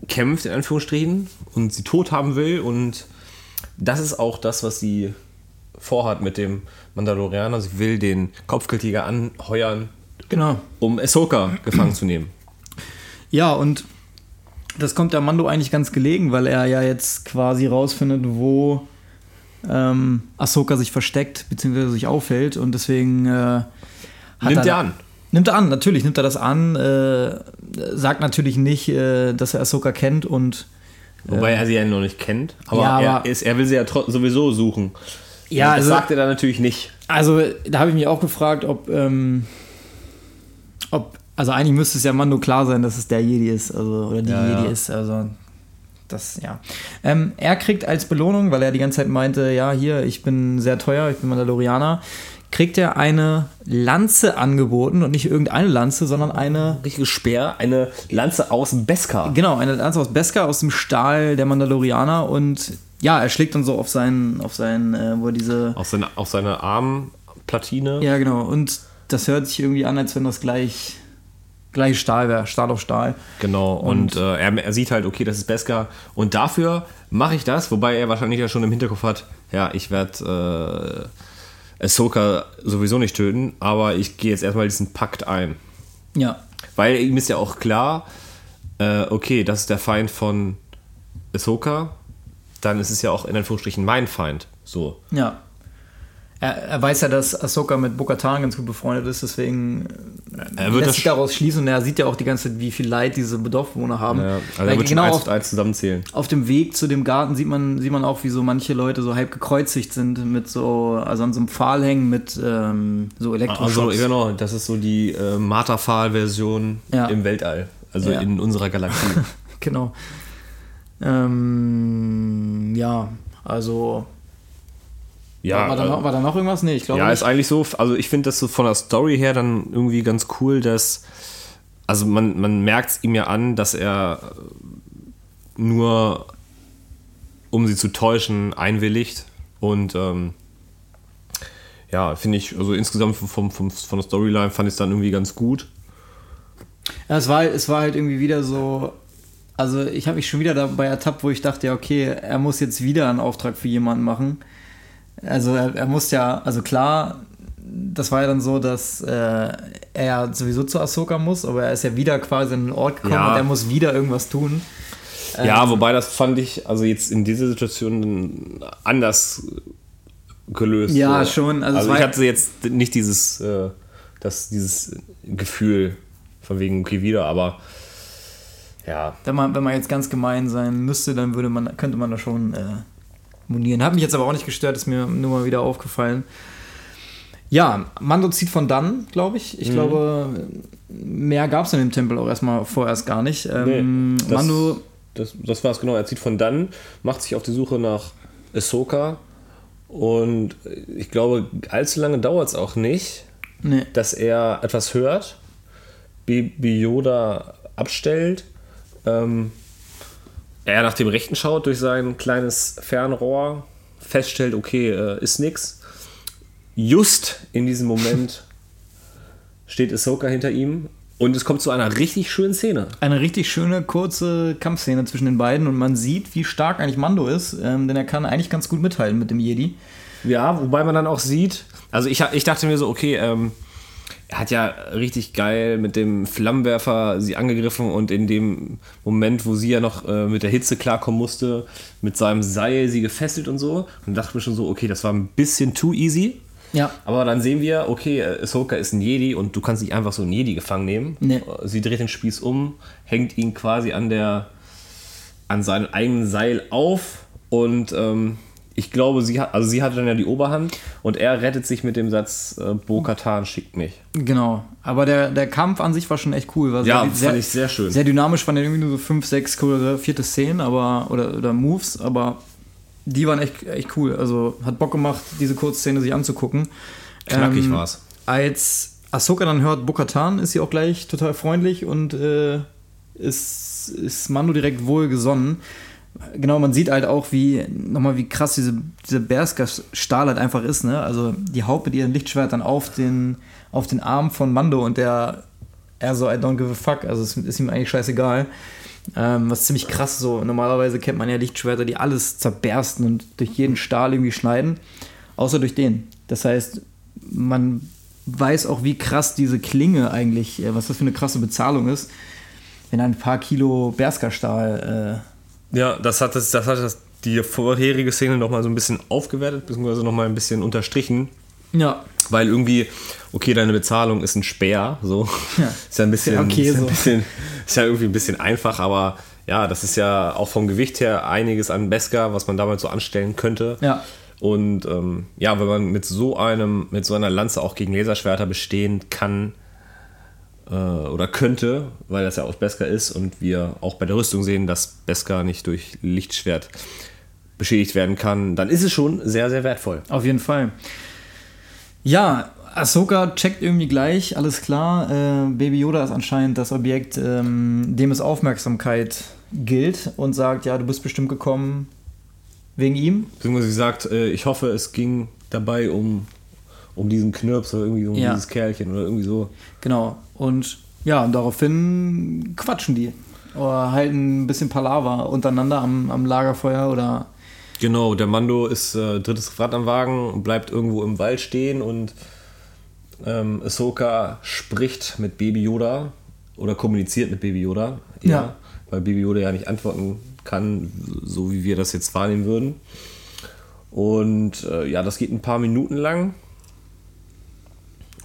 B: kämpft, in Anführungsstrichen, und sie tot haben will und das ist auch das, was sie vorhat mit dem Mandalorianer. Sie will den Kopfgeldjäger anheuern,
A: Genau.
B: um Ahsoka gefangen zu nehmen.
A: Ja, und das kommt der Mando eigentlich ganz gelegen, weil er ja jetzt quasi rausfindet, wo ähm, Ahsoka sich versteckt, beziehungsweise sich aufhält. Und deswegen äh, hat
B: Nimmt
A: er,
B: er an.
A: Nimmt er an, natürlich nimmt er das an. Äh, sagt natürlich nicht, äh, dass er Ahsoka kennt und
B: Wobei er sie ja noch nicht kennt. Aber,
A: Ja,
B: er,
A: aber-
B: ist, er will sie ja sowieso suchen.
A: Ja,
B: das
A: also-
B: sagt er dann natürlich nicht.
A: Also, da habe ich mich auch gefragt, ob, ähm, ob, also eigentlich müsste es ja Mando klar sein, dass es der Jedi ist, also, oder die
B: Ja,
A: Jedi
B: ja.
A: ist, also, das, ja. Ähm, er kriegt als Belohnung, weil er die ganze Zeit meinte, ja, hier, ich bin sehr teuer, ich bin Mandalorianer, kriegt er eine Lanze angeboten und nicht irgendeine Lanze, sondern eine,
B: Richtiges Speer, eine Lanze aus Beskar.
A: genau, eine Lanze aus Beskar, aus dem Stahl der Mandalorianer und ja, er schlägt dann so auf seinen, auf seinen, äh, wo er diese,
B: Auf seine, auf seine Armplatine.
A: Ja, genau. Und das hört sich irgendwie an, als wenn das gleich, gleich Stahl wäre, Stahl auf Stahl.
B: Genau, und, äh, er, er sieht halt, okay, das ist Beskar. Und dafür mache ich das, wobei er wahrscheinlich ja schon im Hinterkopf hat, ja, ich werde äh, Ahsoka sowieso nicht töten, aber ich gehe jetzt erstmal diesen Pakt ein.
A: Ja.
B: Weil ihm ist ja auch klar, äh, okay, das ist der Feind von Ahsoka, dann ist es ja auch in Anführungsstrichen mein Feind. So.
A: Ja. Er, er weiß ja, dass Ahsoka mit Bo-Katan ganz gut befreundet ist, deswegen äh,
B: Er wird
A: lässt sich daraus schließen und er sieht ja auch die ganze Zeit, wie viel Leid diese Dorfbewohner haben.
B: Ja, also er wird
A: genau
B: eins
A: auf,
B: eins zusammenzählen.
A: auf dem Weg zu dem Garten sieht man, sieht man auch, wie so manche Leute so halb gekreuzigt sind mit so, also an so einem Pfahl hängen mit ähm, so Elektroschocks.
B: Also genau, das ist so die äh, Marterpfahl-Version
A: Ja.
B: im Weltall. Also
A: Ja.
B: in unserer Galaxie.
A: Genau. Ähm, ja, also.
B: Ja,
A: war, da
B: äh,
A: noch, war da noch irgendwas? Nee, ich glaube
B: Ja,
A: nicht.
B: ist eigentlich so, also ich finde das so von der Story her dann irgendwie ganz cool, dass, also man, man merkt es ihm ja an, dass er nur, um sie zu täuschen, einwilligt und ähm, ja, finde ich, also insgesamt vom, vom, von der Storyline fand ich es dann irgendwie ganz gut.
A: Ja, es war, es war halt irgendwie wieder so. Also, ich habe mich schon wieder dabei ertappt, wo ich dachte, ja, okay, er muss jetzt wieder einen Auftrag für jemanden machen. Also, er, er muss ja, also klar, das war ja dann so, dass äh, er sowieso zu Ahsoka muss, aber er ist ja wieder quasi an den Ort gekommen
B: Ja.
A: und er muss wieder irgendwas tun.
B: Ja, wobei das fand ich, also jetzt in dieser Situation anders gelöst.
A: Ja,
B: so.
A: schon, also
B: Also, ich hatte jetzt nicht dieses, äh, das, dieses Gefühl von wegen, okay, wieder, aber ja.
A: Wenn man, wenn man jetzt ganz gemein sein müsste, dann würde man, könnte man da schon äh, monieren. Hat mich jetzt aber auch nicht gestört, ist mir nur mal wieder aufgefallen. Ja, Mando zieht von dann, glaube ich.
B: Mhm.
A: Ich glaube, mehr gab es in dem Tempel auch erstmal vorerst gar nicht. Ähm,
B: das,
A: Mando,
B: das, das war es genau. Er zieht von dann, macht sich auf die Suche nach Ahsoka und ich glaube, allzu lange dauert es auch nicht,
A: nee,
B: dass er etwas hört, Baby Yoda abstellt, ähm, er nach dem Rechten schaut durch sein kleines Fernrohr, feststellt, okay, äh, ist nix. Just in diesem Moment steht Ahsoka hinter ihm und es kommt zu einer richtig schönen Szene.
A: eine richtig schöne, kurze Kampfszene zwischen den beiden und man sieht, wie stark eigentlich Mando ist, ähm, denn er kann eigentlich ganz gut mithalten mit dem Jedi.
B: Ja, wobei man dann auch sieht, also ich, ich dachte mir so, okay, ähm, hat ja richtig geil mit dem Flammenwerfer sie angegriffen und in dem Moment, wo sie ja noch äh, mit der Hitze klarkommen musste, mit seinem Seil sie gefesselt und so. Und dachte mir schon so, okay, das war ein bisschen too easy.
A: Ja.
B: Aber dann sehen wir, okay, äh, Ahsoka ist ein Jedi und du kannst nicht einfach so einen Jedi gefangen nehmen.
A: Nee.
B: Sie dreht den Spieß um, hängt ihn quasi an der an seinem eigenen Seil auf und ähm, ich glaube, sie hat, also sie hatte dann ja die Oberhand und er rettet sich mit dem Satz, äh, Bo-Katan schickt mich.
A: Genau. Aber der, der Kampf an sich war schon echt cool. War
B: Ja,
A: sehr,
B: fand ich sehr schön.
A: Sehr dynamisch, waren ja irgendwie nur so fünf, sechs choreografierte Szenen, aber, oder, oder Moves, aber die waren echt, echt cool. Also hat Bock gemacht, diese Kurzszene sich anzugucken.
B: Knackig
A: Ähm,
B: war's.
A: Als Ahsoka dann hört Bo-Katan, ist sie auch gleich total freundlich und äh, ist, ist Mando direkt wohlgesonnen. Genau, man sieht halt auch, wie nochmal, wie krass diese, diese Bersker-Stahl halt einfach ist, ne? Also die Haut mit ihren Lichtschwertern auf den, auf den Arm von Mando und der, er so, I don't give a fuck, also es ist ihm eigentlich scheißegal. Ähm, was ziemlich krass so. Normalerweise kennt man ja Lichtschwerter, die alles zerbersten und durch jeden Stahl irgendwie schneiden, außer durch den. Das heißt, man weiß auch, wie krass diese Klinge eigentlich, äh, was das für eine krasse Bezahlung ist, wenn ein paar Kilo Bersker-Stahl.
B: Äh ja, das hat, das, das hat das, die vorherige Szene nochmal so ein bisschen aufgewertet, beziehungsweise nochmal ein bisschen unterstrichen.
A: Ja.
B: Weil irgendwie, okay, deine Bezahlung ist ein Speer, so. Ja. Ist ja ein bisschen, okay, ist, ja ein bisschen ist ja irgendwie ein bisschen einfach, aber ja, das ist ja auch vom Gewicht her einiges an Beskar, was man damals so anstellen könnte.
A: Ja.
B: Und ähm, ja, wenn man mit so einem, mit so einer Lanze auch gegen Laserschwerter bestehen kann äh, oder könnte, weil das ja aus Beskar ist und wir auch bei der Rüstung sehen, dass Beskar nicht durch Lichtschwert beschädigt werden kann, dann ist es schon sehr, sehr wertvoll.
A: Auf jeden Fall. Ja, Ahsoka checkt irgendwie gleich, alles klar. Äh, Baby Yoda ist anscheinend das Objekt, ähm, dem es Aufmerksamkeit gilt und sagt, ja, du bist bestimmt gekommen wegen ihm.
B: Beziehungsweise sie sagt, äh, ich hoffe, es ging dabei um, um diesen Knirps oder irgendwie um ja. dieses Kerlchen oder irgendwie so.
A: Genau. Und ja, und daraufhin quatschen die. Oder halten ein bisschen Palaver untereinander am, am Lagerfeuer oder.
B: Genau, der Mando ist äh, drittes Rad am Wagen bleibt irgendwo im Wald stehen und ähm, Ahsoka spricht mit Baby Yoda oder kommuniziert mit Baby Yoda.
A: Eher, ja.
B: Weil Baby Yoda ja nicht antworten kann, so wie wir das jetzt wahrnehmen würden. Und äh, ja, das geht ein paar Minuten lang.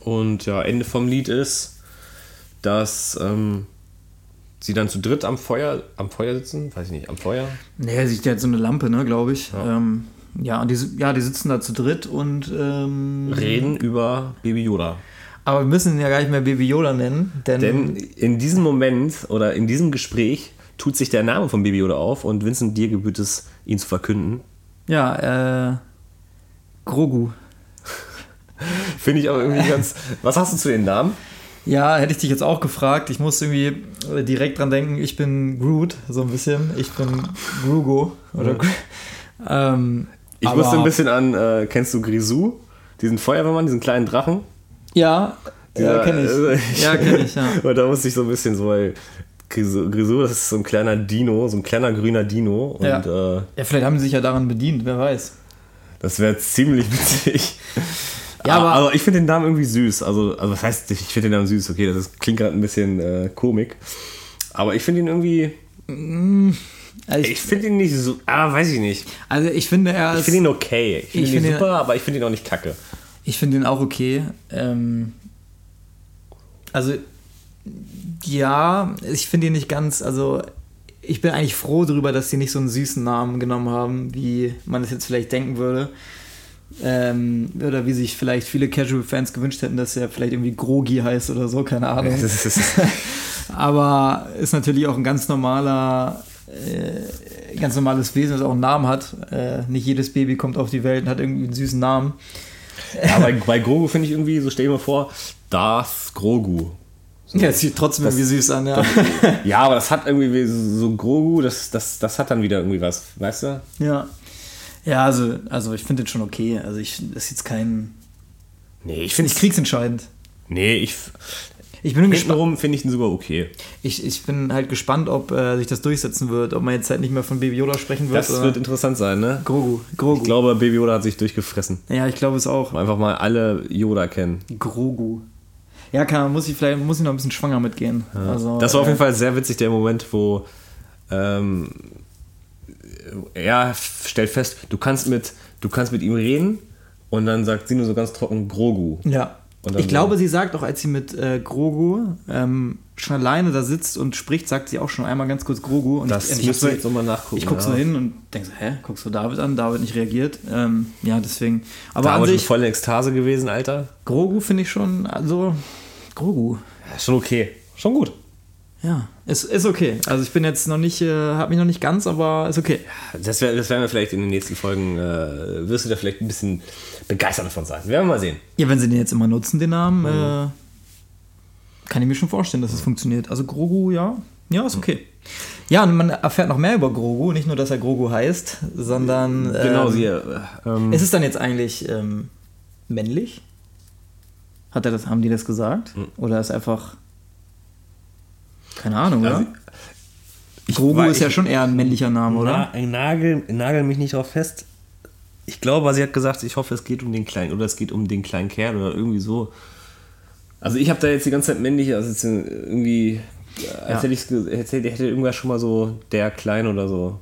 B: Und ja, Ende vom Lied ist, dass ähm, sie dann zu dritt am Feuer, am Feuer sitzen, weiß ich nicht, am Feuer.
A: Naja, sie hat so eine Lampe, ne, glaube ich. Ja. Ähm, ja, und die, ja, die sitzen da zu dritt und ähm,
B: reden über Baby Yoda.
A: Aber wir müssen ihn ja gar nicht mehr Baby Yoda nennen, denn,
B: denn in diesem Moment oder in diesem Gespräch tut sich der Name von Baby Yoda auf und Vincent, dir gebührt es, ihn zu verkünden.
A: Ja, äh, Grogu.
B: Finde ich auch irgendwie ganz. Was hast du zu den Namen?
A: Ja, hätte ich dich jetzt auch gefragt. Ich muss irgendwie direkt dran denken, ich bin Groot, so ein bisschen. Ich bin Grugo. Oder, ähm,
B: ich musste ein bisschen an, äh, kennst du Grisou? Diesen Feuerwehrmann, diesen kleinen Drachen?
A: Ja, ja, kenne ich. Also ja, kenne ich, ja.
B: Und da musste ich so ein bisschen so, weil Grisou, das ist so ein kleiner Dino, so ein kleiner grüner Dino. Und,
A: ja.
B: Äh,
A: ja, vielleicht haben sie sich ja daran bedient, wer weiß.
B: Das wäre ziemlich witzig. Ja, aber, aber ich finde den Namen irgendwie süß. Also, also was heißt, ich finde den Namen süß, okay, das ist, klingt gerade ein bisschen äh, komik. Aber ich finde ihn irgendwie. Mm, also ich, ich finde ihn nicht so. Ah, weiß ich nicht.
A: Also ich finde er.
B: Ich finde ihn okay. Ich finde ihn find super, ihn, aber ich finde ihn auch nicht kacke.
A: Ich finde ihn auch okay. Ähm, also ja, ich finde ihn nicht ganz. Also ich bin eigentlich froh darüber, dass sie nicht so einen süßen Namen genommen haben, wie man es jetzt vielleicht denken würde. Ähm, oder wie sich vielleicht viele Casual-Fans gewünscht hätten, dass er vielleicht irgendwie Grogi heißt oder so, keine Ahnung. Aber ist natürlich auch ein ganz normaler äh, ganz normales Wesen, das auch einen Namen hat. Äh, nicht jedes Baby kommt auf die Welt und hat irgendwie einen süßen Namen.
B: Ja, bei, bei Grogu finde ich irgendwie, so stell dir mal vor, Darth Grogu.
A: So. Ja, es sieht trotzdem das, irgendwie süß an, ja.
B: Das, ja, aber das hat irgendwie so Grogu, das, das, das hat dann wieder irgendwie was, weißt du?
A: Ja. Ja, also, also ich finde den schon okay. Also ich, das ist jetzt kein.
B: Nee,
A: ich finde es kriegsentscheidend.
B: Nee, ich,
A: ich bin gespannt.
B: Finde ich den sogar okay.
A: Ich, ich bin halt gespannt, ob äh, sich das durchsetzen wird, ob man jetzt halt nicht mehr von Baby Yoda sprechen wird.
B: Das wird interessant sein, ne?
A: Grogu. Grogu.
B: Ich glaube, Baby Yoda hat sich durchgefressen.
A: Ja, ich glaube es auch.
B: Einfach mal alle Yoda kennen.
A: Grogu. Ja, kann, muss ich vielleicht muss ich noch ein bisschen schwanger mitgehen. Ja. Also,
B: das war auf jeden Fall sehr witzig, der Moment, wo ähm, er stellt fest, du kannst mit, du kannst mit ihm reden und dann sagt sie nur so ganz trocken Grogu.
A: Ja ich glaube, sie sagt auch, als sie mit äh, Grogu ähm, schon alleine da sitzt und spricht, sagt sie auch schon einmal ganz kurz Grogu. Und
B: das ich, müssen wir jetzt nochmal nachgucken.
A: Ich gucke ja. so hin und denke so, hä, guckst du David an? David nicht reagiert. Ähm, ja, deswegen. Aber
B: David an sich, voll in Ekstase gewesen, Alter.
A: Grogu finde ich schon, also Grogu.
B: Ja, schon okay. Schon gut.
A: Ja, ist, ist okay. Also ich bin jetzt noch nicht, äh, habe mich noch nicht ganz, aber ist okay.
B: Das, wär, das werden wir vielleicht in den nächsten Folgen, äh, wirst du da vielleicht ein bisschen begeistert davon sein. Werden wir mal sehen.
A: Ja, wenn sie den jetzt immer nutzen, den Namen, mhm. äh, Kann ich mir schon vorstellen, dass es funktioniert. Also Grogu, ja, ja, ist okay. Ja, und man erfährt noch mehr über Grogu, nicht nur, dass er Grogu heißt, sondern
B: Genau,
A: ähm,
B: sie. äh, Ähm,
A: ist es dann jetzt eigentlich ähm, männlich? Hat er das, haben die das gesagt? Oder ist einfach keine Ahnung,
B: Also,
A: oder? Grogu ist ja
B: ich-
A: schon eher ein männlicher Name, oder?
B: Na, nagel, nagel mich nicht drauf fest. Ich glaube, sie hat gesagt, ich hoffe, es geht um den kleinen oder es geht um den kleinen Kerl oder irgendwie so. Also ich habe da jetzt die ganze Zeit männliche, also irgendwie, als
A: Ja.
B: hätte ich hätte, hätte irgendwer schon mal so der Klein oder so,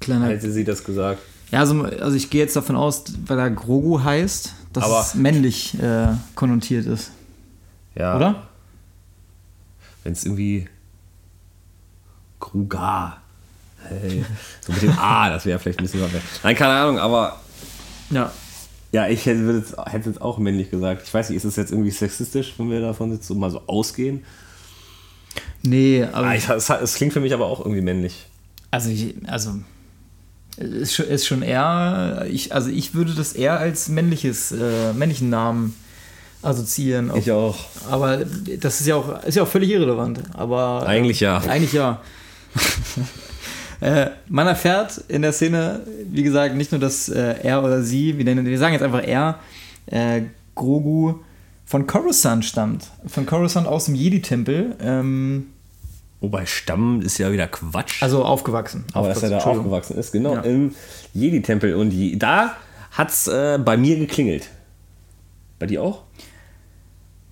A: Kleiner.
B: hätte sie das gesagt.
A: Ja, also, also ich gehe jetzt davon aus, weil er Grogu heißt, dass
B: Aber-
A: es männlich äh, konnotiert ist,
B: Ja.
A: oder?
B: Wenn es irgendwie Krugar. Hey, so mit dem A, das wäre vielleicht ein bisschen was. Nein, keine Ahnung, aber
A: Ja.
B: Ja, ich hätte würde jetzt, hätte jetzt auch männlich gesagt. Ich weiß nicht, ist es jetzt irgendwie sexistisch, wenn wir davon jetzt so mal so ausgehen?
A: Nee, aber
B: Ah, es, es klingt für mich aber auch irgendwie männlich.
A: also, ich, also ist schon, ist schon eher, ich, also ich würde das eher als männliches, äh, männlichen Namen assoziieren.
B: Ich auch.
A: Aber das ist ja auch, ist ja auch völlig irrelevant. Aber
B: Eigentlich ja.
A: Eigentlich ja. äh, man erfährt in der Szene, wie gesagt, nicht nur, dass äh, er oder sie, wir, nennen, wir sagen jetzt einfach er, äh, Grogu von Coruscant stammt. Von Coruscant aus dem Jedi-Tempel. Ähm,
B: Wobei Stamm ist ja wieder Quatsch.
A: also aufgewachsen.
B: aber dass er da aufgewachsen ist, genau,
A: Ja.
B: im Jedi-Tempel. Und da hat es äh, bei mir geklingelt. Bei dir auch?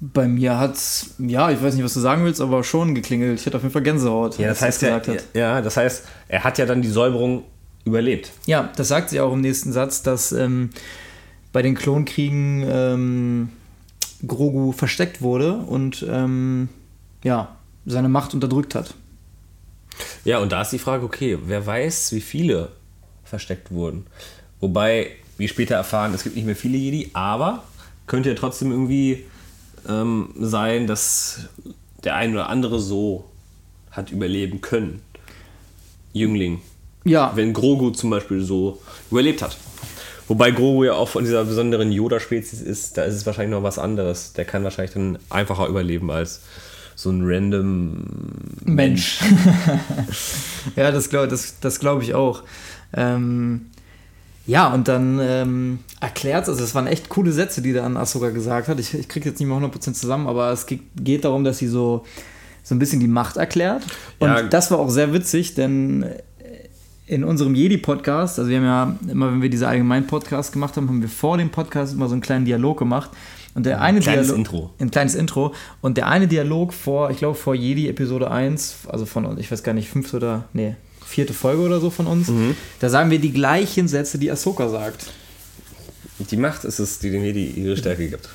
A: Bei mir hat's, ja, ich weiß nicht, was du sagen willst, aber schon geklingelt. Ich hatte auf jeden Fall Gänsehaut.
B: Ja, das heißt ja,
A: hat.
B: ja, das heißt, er hat ja dann die Säuberung überlebt.
A: Ja, das sagt sie auch im nächsten Satz, dass ähm, bei den Klonkriegen ähm, Grogu versteckt wurde und ähm, ja, seine Macht unterdrückt hat.
B: Ja, und da ist die Frage, okay, wer weiß, wie viele versteckt wurden. Wobei, wie später erfahren, es gibt nicht mehr viele Jedi, aber könnte ja trotzdem irgendwie ähm, sein, dass der ein oder andere so hat überleben können. Jüngling.
A: Ja,
B: Wenn Grogu zum Beispiel so überlebt hat. Wobei Grogu ja auch von dieser besonderen Yoda-Spezies ist, da ist es wahrscheinlich noch was anderes. Der kann wahrscheinlich dann einfacher überleben als so ein random
A: Mensch. ja, das glaube das, das glaub ich auch. Ähm, ja, und dann ähm, erklärt es, also es waren echt coole Sätze, die dann Ahsoka gesagt hat. Ich, ich kriege jetzt nicht mehr 100% zusammen, aber es geht, geht darum, dass sie so, so ein bisschen die Macht erklärt. Und
B: Ja.
A: das war auch sehr witzig, denn in unserem Jedi-Podcast, also wir haben ja immer, wenn wir diese allgemeinen Podcasts gemacht haben, haben wir vor dem Podcast immer so einen kleinen Dialog gemacht. Und der eine
B: kleines
A: Dialog,
B: Intro.
A: Ein kleines Intro. Und der eine Dialog vor, ich glaube, vor Jedi Episode 1, also von ich weiß gar nicht, fünfte oder, nee, vierte Folge oder so von uns,
B: Mhm.
A: da sagen wir die gleichen Sätze, die Ahsoka sagt.
B: Die Macht ist es, die den Jedi ihre Stärke gibt.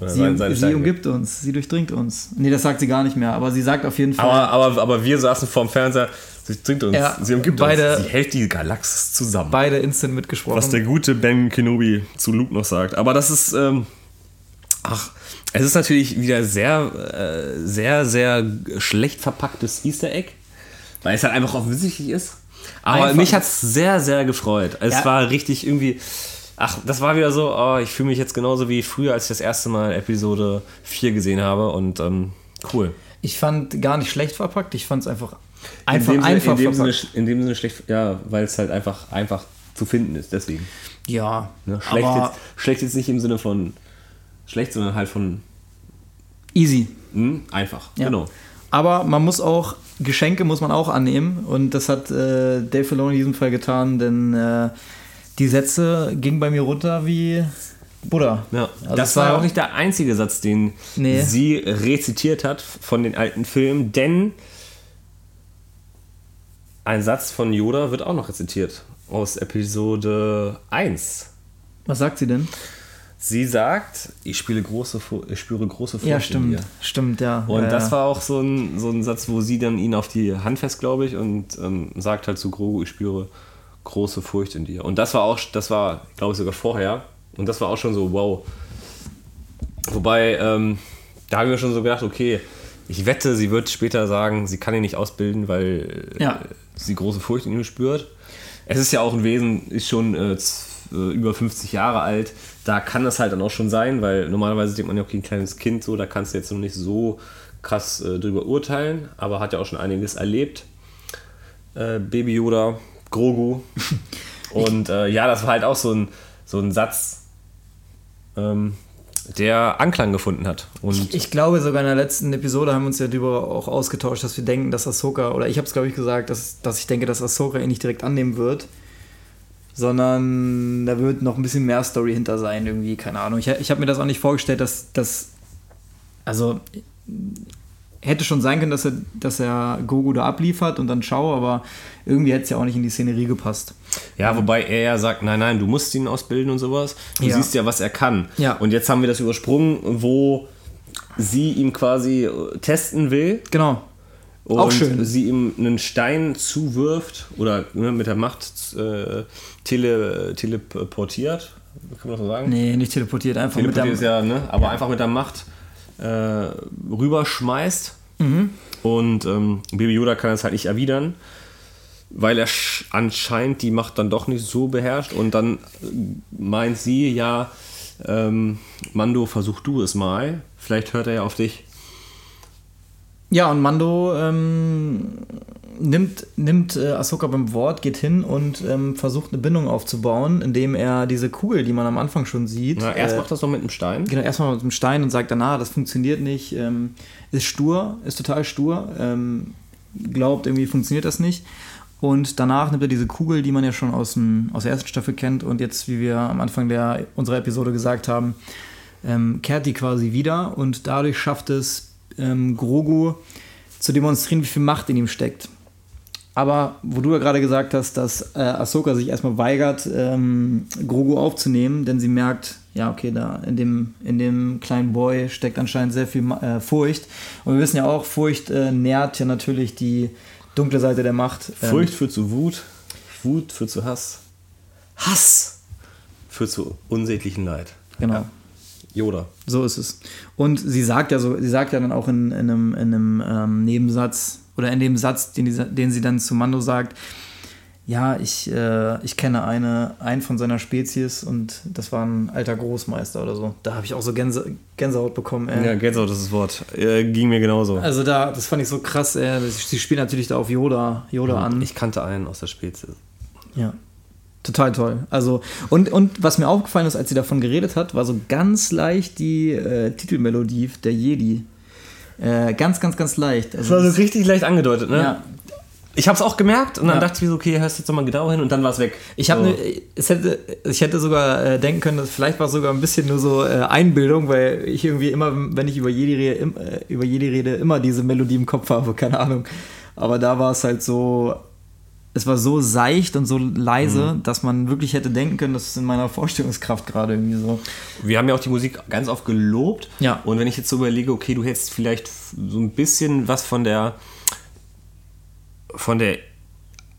B: Oder
A: Sie,
B: seine- seine
A: sie
B: Stärke
A: umgibt uns, sie durchdringt uns. Nee, das sagt sie gar nicht mehr, aber sie sagt auf jeden Fall.
B: Aber, aber, aber wir saßen vorm Fernseher, sie trinkt uns,
A: Ja,
B: sie umgibt
A: beide-
B: uns, sie hält die Galaxis zusammen.
A: beide instant mitgesprochen.
B: Was der gute Ben Kenobi zu Luke noch sagt. Aber das ist, ähm, ach, es ist natürlich wieder sehr, äh, sehr, sehr schlecht verpacktes Easter Egg, weil es halt einfach offensichtlich ist. Aber
A: Einfach-
B: mich hat es sehr, sehr gefreut. Es
A: Ja.
B: war richtig irgendwie, ach, das war wieder so, oh, ich fühle mich jetzt genauso wie früher, als ich das erste Mal Episode 4 gesehen habe und ähm, cool.
A: Ich fand gar nicht schlecht verpackt, ich fand es einfach einfach,
B: in dem,
A: einfach
B: Sinne, in, dem Sinne,
A: verpackt.
B: in dem Sinne schlecht, ja, weil es halt einfach, einfach zu finden ist, deswegen.
A: Ja,
B: Ne? Schlecht, jetzt, schlecht jetzt nicht im Sinne von schlecht, sondern halt von
A: easy.
B: hm, einfach.
A: Ja.
B: Genau.
A: Aber man muss auch, Geschenke muss man auch annehmen und das hat äh, Dave Filoni in diesem Fall getan, denn äh, die Sätze gingen bei mir runter wie Buddha.
B: Ja.
A: Also
B: das war- auch nicht der einzige Satz, den
A: Nee.
B: sie rezitiert hat von den alten Filmen, denn ein Satz von Yoda wird auch noch rezitiert aus Episode 1.
A: Was sagt sie denn?
B: Sie sagt, ich, spiele große, ich spüre große Furcht
A: Ja,
B: in
A: stimmt.
B: dir.
A: Stimmt, ja.
B: Und
A: ja,
B: das
A: ja.
B: war auch so ein, so ein Satz, wo sie dann ihn auf die Hand fest, glaube ich, und ähm, sagt halt zu Grogu, ich spüre große Furcht in dir. Und das war auch, das war, glaube ich, sogar vorher. Und das war auch schon so, wow. Wobei, ähm, da haben wir schon so gedacht, okay, ich wette, sie wird später sagen, sie kann ihn nicht ausbilden, weil
A: Ja.
B: äh, sie große Furcht in ihm spürt. Es ist ja auch ein Wesen, ist schon äh, äh, über 50 Jahre alt. Da kann das halt dann auch schon sein, weil normalerweise denkt man ja, okay, ein kleines Kind, so, da kannst du jetzt noch nicht so krass äh, drüber urteilen, aber hat ja auch schon einiges erlebt. Äh, Baby Yoda, Grogu. Und äh, ja, das war halt auch so ein, so ein Satz, ähm, der Anklang gefunden hat. Und
A: Ich glaube, sogar in der letzten Episode haben wir uns ja darüber auch ausgetauscht, dass wir denken, dass Ahsoka, oder ich habe es, glaube ich, gesagt, dass, dass ich denke, dass Ahsoka ihn nicht direkt annehmen wird, sondern da wird noch ein bisschen mehr Story hinter sein, irgendwie, keine Ahnung. Ich, ich habe mir das auch nicht vorgestellt, dass das, also hätte schon sein können, dass er, dass er Gogu da abliefert und dann schau, aber irgendwie hätte es ja auch nicht in die Szenerie gepasst.
B: Ja, wobei er ja sagt, nein, nein, du musst ihn ausbilden und sowas. Du
A: Ja.
B: siehst ja, was er kann.
A: Ja.
B: Und jetzt haben wir das übersprungen, wo sie ihm quasi testen will
A: Genau.
B: und
A: Auch schön.
B: sie ihm einen Stein zuwirft oder ne, mit der Macht äh, tele, teleportiert. Kann man das so sagen?
A: Nee, nicht teleportiert, einfach mit
B: Teleportiert
A: der,
B: ist ja, ne? Aber einfach mit der Macht äh, rüberschmeißt.
A: Mhm.
B: Und ähm, Baby Yoda kann es halt nicht erwidern, weil er sch- anscheinend die Macht dann doch nicht so beherrscht. Und dann äh, meint sie, ja, ähm, Mando, versuch du es mal. Vielleicht hört er ja auf dich.
A: Ja, und Mando ähm, nimmt, nimmt äh, Ahsoka beim Wort, geht hin und ähm, versucht eine Bindung aufzubauen, indem er diese Kugel, die man am Anfang schon sieht.
B: Na, erst
A: äh,
B: macht das noch mit einem Stein.
A: Genau, erstmal mit dem Stein und sagt danach, das funktioniert nicht, ähm, ist stur, ist total stur, ähm, glaubt irgendwie funktioniert das nicht. Und danach nimmt er diese Kugel, die man ja schon aus, dem, aus der ersten Staffel kennt und jetzt, wie wir am Anfang der, unserer Episode gesagt haben, ähm, kehrt die quasi wieder und dadurch schafft es ähm, Grogu zu demonstrieren, wie viel Macht in ihm steckt. Aber wo du ja gerade gesagt hast, dass äh, Ahsoka sich erstmal weigert, ähm, Grogu aufzunehmen, denn sie merkt, ja, okay, da in dem, in dem kleinen Boy steckt anscheinend sehr viel äh, Furcht. Und wir wissen ja auch, Furcht äh, nährt ja natürlich die dunkle Seite der Macht. Ähm,
B: Furcht führt zu Wut, Wut führt zu Hass, Hass führt zu unsäglichen Leid.
A: Genau.
B: Yoda.
A: So ist es. Und sie sagt ja so, sie sagt ja dann auch in, in einem, in einem ähm, Nebensatz oder in dem Satz, den, die, den sie dann zu Mando sagt, ja, ich, äh, ich kenne eine, einen von seiner Spezies und das war ein alter Großmeister oder so. Da habe ich auch so Gänse, Gänsehaut bekommen. Ey.
B: Ja, Gänsehaut ist das Wort. Äh, ging mir genauso.
A: Also da, das fand ich so krass. Ey. Sie spielen natürlich da auf Yoda, Yoda an.
B: Ich kannte einen aus der Spezies.
A: Ja. Total toll. Also, und, und was mir aufgefallen ist, als sie davon geredet hat, war so ganz leicht die äh, Titelmelodie der Jedi. Äh, ganz, ganz, ganz leicht. Also,
B: Das war so richtig leicht angedeutet, ne?
A: ja.
B: Ich hab's auch gemerkt und dann
A: Ja.
B: dachte ich mir so, okay, hörst jetzt nochmal genau hin und dann war's weg.
A: Ich habe
B: so.
A: ne, es hätte, ich hätte sogar äh, denken können, dass vielleicht war es sogar ein bisschen nur so äh, Einbildung, weil ich irgendwie immer, wenn ich über Jedi rede, im, äh, über Jedi rede, immer diese Melodie im Kopf habe, keine Ahnung. Aber da war es halt so, es war so seicht und so leise, dass man wirklich hätte denken können, das ist in meiner Vorstellungskraft gerade irgendwie so.
B: Wir haben ja auch die Musik ganz oft gelobt.
A: Ja.
B: Und wenn ich jetzt so überlege, okay, du hättest vielleicht so ein bisschen was von der von der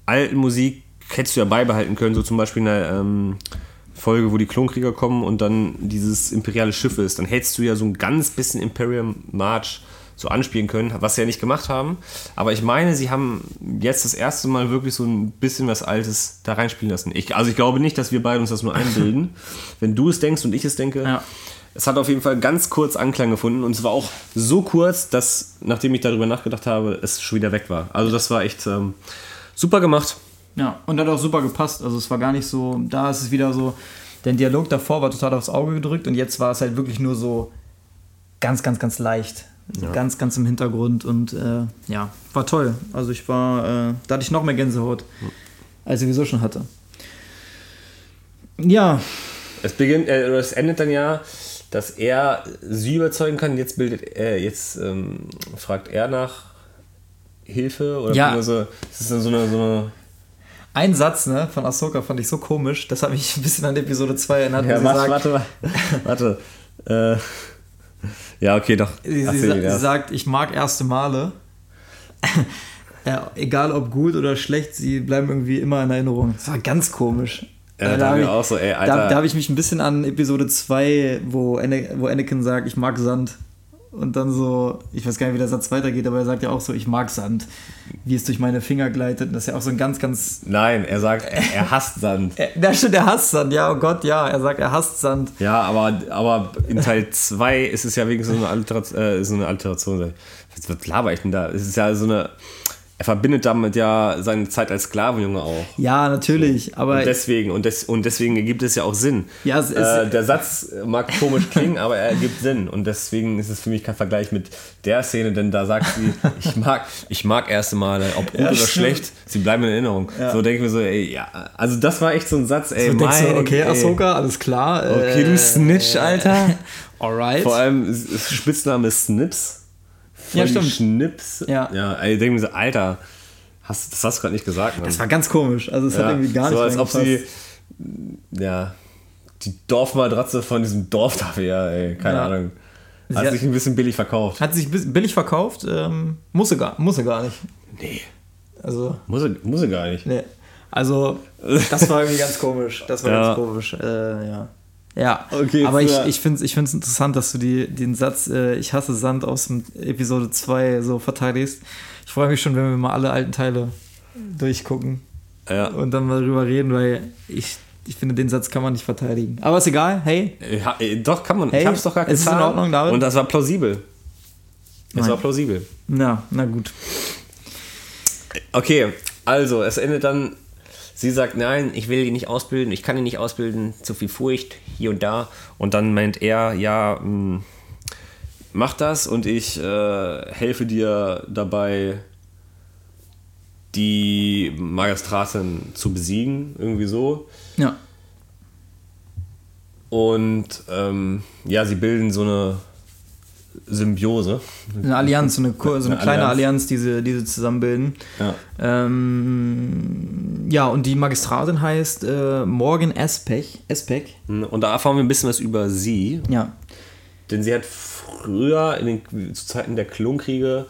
B: alten Musik hättest du ja beibehalten können, so zum Beispiel in der ähm, Folge, wo die Klonkrieger kommen und dann dieses imperiale Schiff ist, dann hättest du ja so ein ganz bisschen Imperial March so anspielen können, was sie ja nicht gemacht haben. Aber ich meine, sie haben jetzt das erste Mal wirklich so ein bisschen was Altes da reinspielen lassen. Ich, also ich glaube nicht, dass wir beide uns das nur einbilden. Wenn du es denkst und ich es denke,
A: Ja.
B: es hat auf jeden Fall ganz kurz Anklang gefunden und es war auch so kurz, dass, nachdem ich darüber nachgedacht habe, es schon wieder weg war. Also das war echt ähm, super gemacht.
A: Ja, und hat auch super gepasst. Also es war gar nicht so, da ist es wieder so, der Dialog davor war total aufs Auge gedrückt und jetzt war es halt wirklich nur so ganz, ganz, ganz leicht. So Ganz, ganz im Hintergrund und äh, ja, war toll. Also ich war, äh, da hatte ich noch mehr Gänsehaut, als ich sowieso schon hatte. Ja,
B: Es beginnt, äh, oder es endet dann ja, dass er sie überzeugen kann. Jetzt bildet er, jetzt ähm, fragt er nach Hilfe oder
A: Ja.
B: beziehungsweise es ist dann so eine, so eine
A: ein Satz ne, von Ahsoka fand ich so komisch, das hat mich ein bisschen an Episode 2 erinnert.
B: ja, warte,
A: sagt,
B: warte, warte. Äh, ja, okay, doch.
A: Sie, sie, sie sagt, ich mag erste Male. ja, egal ob gut oder schlecht, sie bleiben irgendwie immer in Erinnerung. Das war ganz komisch.
B: Ja,
A: Äh,
B: da
A: hab
B: haben wir
A: ich-
B: auch so, ey, Alter.
A: Da, da habe ich mich ein bisschen an Episode 2, wo, Ana, wo Anakin sagt, ich mag Sand. Und dann so, ich weiß gar nicht, wie der Satz weitergeht, aber er sagt ja auch so, ich mag Sand, wie es durch meine Finger gleitet. Und das ist ja auch so ein ganz, ganz.
B: Nein, er sagt, er hasst Sand.
A: Da stimmt, er hasst Sand, ja, oh Gott, ja, er sagt, er hasst Sand.
B: Ja, aber, aber in Teil 2 ist es ja wenigstens so eine Alteration. Äh, so eine Alteration. Was laber ich denn da? Es ist ja so eine er verbindet damit ja seine Zeit als Sklavenjunge auch.
A: Ja, natürlich, aber.
B: Und deswegen, und, des, und deswegen ergibt es ja auch Sinn.
A: Ja, es
B: äh, der Satz mag komisch klingen, aber er ergibt Sinn. Und deswegen ist es für mich kein Vergleich mit der Szene, denn da sagt sie, ich mag, ich mag erste Male, ob gut ja, oder stimmt. schlecht, sie bleiben in Erinnerung. Ja. So denke ich mir so, ey, ja, also das war echt so ein Satz, ey,
A: so mein, du, okay, Ahsoka, alles klar.
B: Okay, du Snitch,
A: äh,
B: Alter.
A: Alright.
B: Vor allem Spitzname Snips
A: voll ja, stimmt.
B: Schnips.
A: Ja.
B: Ja, ich denke mir so, Alter, hast, das hast du gerade nicht gesagt, Mann.
A: Das war ganz komisch. Also, es ja, hat irgendwie gar nicht
B: So, als ob sie, ja, die Dorfmatratze von diesem Dorf da wäre, ey, keine ja. Ahnung. Hat, hat sich ein bisschen billig verkauft.
A: Hat sich billig verkauft? Ähm, muss, sie gar, muss sie gar nicht.
B: Nee.
A: Also.
B: Muss sie, muss sie gar nicht.
A: Nee. Also, das war irgendwie ganz komisch. Das war ja. ganz komisch. Äh, ja. Ja,
B: okay,
A: aber ich, ich finde es ich interessant, dass du die, den Satz äh, Ich hasse Sand aus dem Episode 2 so verteidigst. Ich freue mich schon, wenn wir mal alle alten Teile durchgucken
B: ja.
A: und dann mal drüber reden, weil ich, ich finde, den Satz kann man nicht verteidigen. Aber ist egal, hey.
B: Ja, äh, doch, kann man.
A: Hey,
B: ich hab's doch gar
A: getan. Ist in Ordnung, David?
B: Und das war plausibel. Es Nein. war plausibel.
A: Na, na gut.
B: Okay, also, es endet dann Sie sagt, nein, ich will ihn nicht ausbilden, ich kann ihn nicht ausbilden, zu viel Furcht, hier und da. Und dann meint er, ja, mh, hm, mach das und ich äh, helfe dir dabei, die Magistratin zu besiegen, irgendwie so.
A: Ja.
B: Und ähm, ja, sie bilden so eine Symbiose.
A: Eine Allianz, so eine, so eine, eine kleine Allianz, Allianz die, sie, die sie zusammenbilden.
B: Ja,
A: ähm, ja und die Magistratin heißt äh, Morgan Espech. Espech.
B: Und da erfahren wir ein bisschen was über sie.
A: Ja.
B: Denn sie hat früher, in den, zu Zeiten der Klonkriege,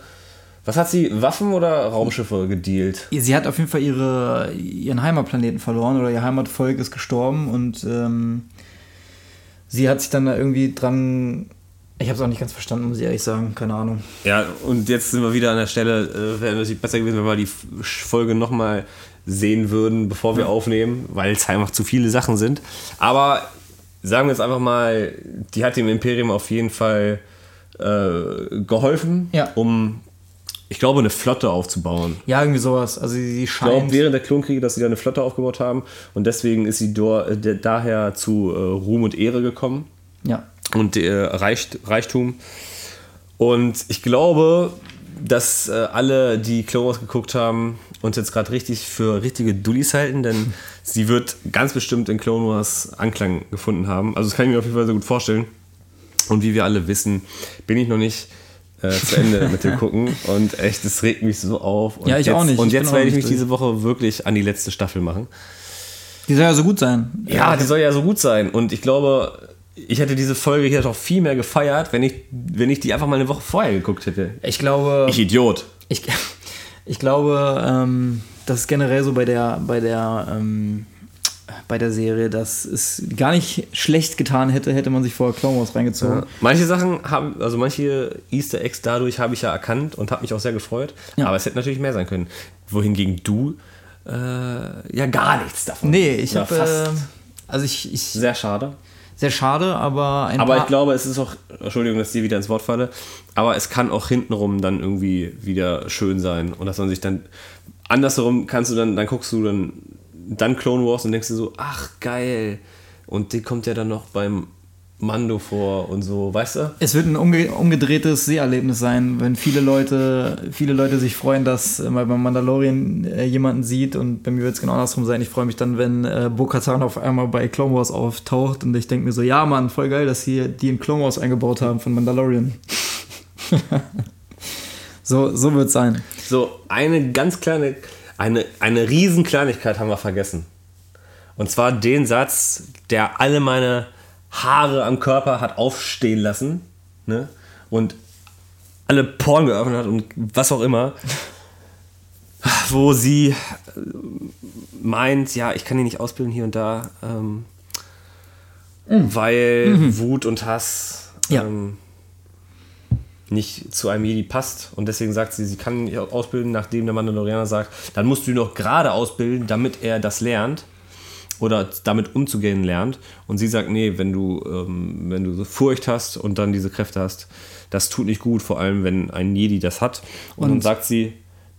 B: was hat sie, Waffen oder Raumschiffe gedealt?
A: Sie hat auf jeden Fall ihre, ihren Heimatplaneten verloren oder ihr Heimatvolk ist gestorben und ähm, sie hat sich dann da irgendwie dran ich habe es auch nicht ganz verstanden, muss ich ehrlich sagen. Keine Ahnung.
B: Ja, und jetzt sind wir wieder an der Stelle. Äh, wäre natürlich besser gewesen, wenn wir die Folge nochmal sehen würden, bevor wir ja. aufnehmen, weil es einfach zu viele Sachen sind. Aber sagen wir jetzt einfach mal, die hat dem Imperium auf jeden Fall äh, geholfen,
A: ja.
B: um, ich glaube, eine Flotte aufzubauen.
A: Ja, irgendwie sowas. Also sie scheint.
B: Ich glaube, während der Klonkriege, dass sie da eine Flotte aufgebaut haben und deswegen ist sie do, daher zu äh, Ruhm und Ehre gekommen.
A: Ja
B: und äh, Reich, Reichtum. Und ich glaube, dass äh, alle, die Clone Wars geguckt haben, uns jetzt gerade richtig für richtige Dullis halten, denn sie wird ganz bestimmt in Clone Wars Anklang gefunden haben. Also das kann ich mir auf jeden Fall sehr gut vorstellen. Und wie wir alle wissen, bin ich noch nicht äh, zu Ende mit dem Gucken. Und echt, es regt mich so auf. Und
A: ja, ich
B: jetzt,
A: auch nicht.
B: Und
A: ich
B: jetzt werde ich mich diese Woche wirklich an die letzte Staffel machen.
A: Die soll ja so gut sein.
B: Ja, die soll ja so gut sein. Und ich glaube, ich hätte diese Folge hier doch viel mehr gefeiert, wenn ich, wenn ich die einfach mal eine Woche vorher geguckt hätte.
A: Ich glaube.
B: Ich Idiot.
A: Ich, ich glaube, ähm, das ist generell so bei der, bei der, ähm, bei der Serie, dass es gar nicht schlecht getan hätte, hätte man sich vorher Clone Wars reingezogen.
B: Ja. Manche Sachen haben, also manche Easter Eggs dadurch habe ich ja erkannt und habe mich auch sehr gefreut. Ja. Aber es hätte natürlich mehr sein können. Wohingegen du äh, ja gar nichts davon.
A: Nee, ich habe. Äh, also ich, ich.
B: Sehr schade
A: sehr schade, aber
B: ein Aber ich glaube, es ist auch, Entschuldigung, dass ich dir wieder ins Wort falle, aber es kann auch hintenrum dann irgendwie wieder schön sein und dass man sich dann andersherum kannst du dann, dann guckst du dann, dann Clone Wars und denkst dir so, ach geil. Und die kommt ja dann noch beim Mando vor und so, weißt du?
A: Es wird ein umge umgedrehtes Seherlebnis sein, wenn viele Leute, viele Leute sich freuen, dass äh, man beim Mandalorian äh, jemanden sieht und bei mir wird es genau andersrum sein. Ich freue mich dann, wenn äh, Bo-Katan auf einmal bei Clone Wars auftaucht und ich denke mir so, ja Mann, voll geil, dass sie die in Clone Wars eingebaut haben von Mandalorian. so so wird es sein.
B: So, eine ganz kleine, eine, eine riesen Kleinigkeit haben wir vergessen. Und zwar den Satz, der alle meine Haare am Körper hat aufstehen lassen ne? und alle Porn geöffnet hat und was auch immer, wo sie äh, meint, ja, ich kann ihn nicht ausbilden hier und da, ähm, mhm. weil mhm. Wut und Hass
A: ähm,
B: nicht zu einem Jedi passt. Und deswegen sagt sie, sie kann ihn nicht ausbilden, nachdem der Mandalorianer sagt, dann musst du ihn noch gerade ausbilden, damit er das lernt oder damit umzugehen lernt. Und sie sagt, nee, wenn du, ähm, wenn du so Furcht hast und dann diese Kräfte hast, das tut nicht gut, vor allem wenn ein Jedi das hat. Und,
A: Und-
B: dann sagt sie,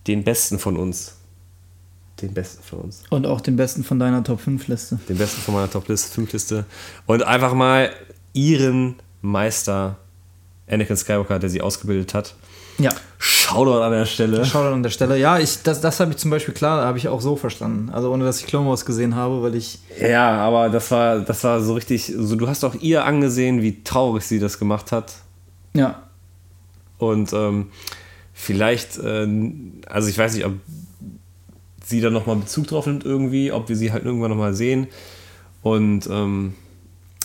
B: den Besten von uns. Den Besten von uns.
A: Und auch den besten von deiner Top 5 Liste.
B: Den Besten von meiner Top-Liste, 5-Liste. Und einfach mal ihren Meister Anakin Skywalker, der sie ausgebildet hat.
A: Ja.
B: Shoutout an der Stelle.
A: Shoutout an der Stelle. Ja, ich, das, das habe ich zum Beispiel klar, habe ich auch so verstanden. Also ohne dass ich Clone Wars gesehen habe, weil ich.
B: Ja, aber das war, das war so richtig, so, du hast auch ihr angesehen, wie traurig sie das gemacht hat.
A: Ja.
B: Und ähm, vielleicht, äh, also ich weiß nicht, ob sie da nochmal Bezug drauf nimmt irgendwie, ob wir sie halt irgendwann nochmal sehen. Und ähm,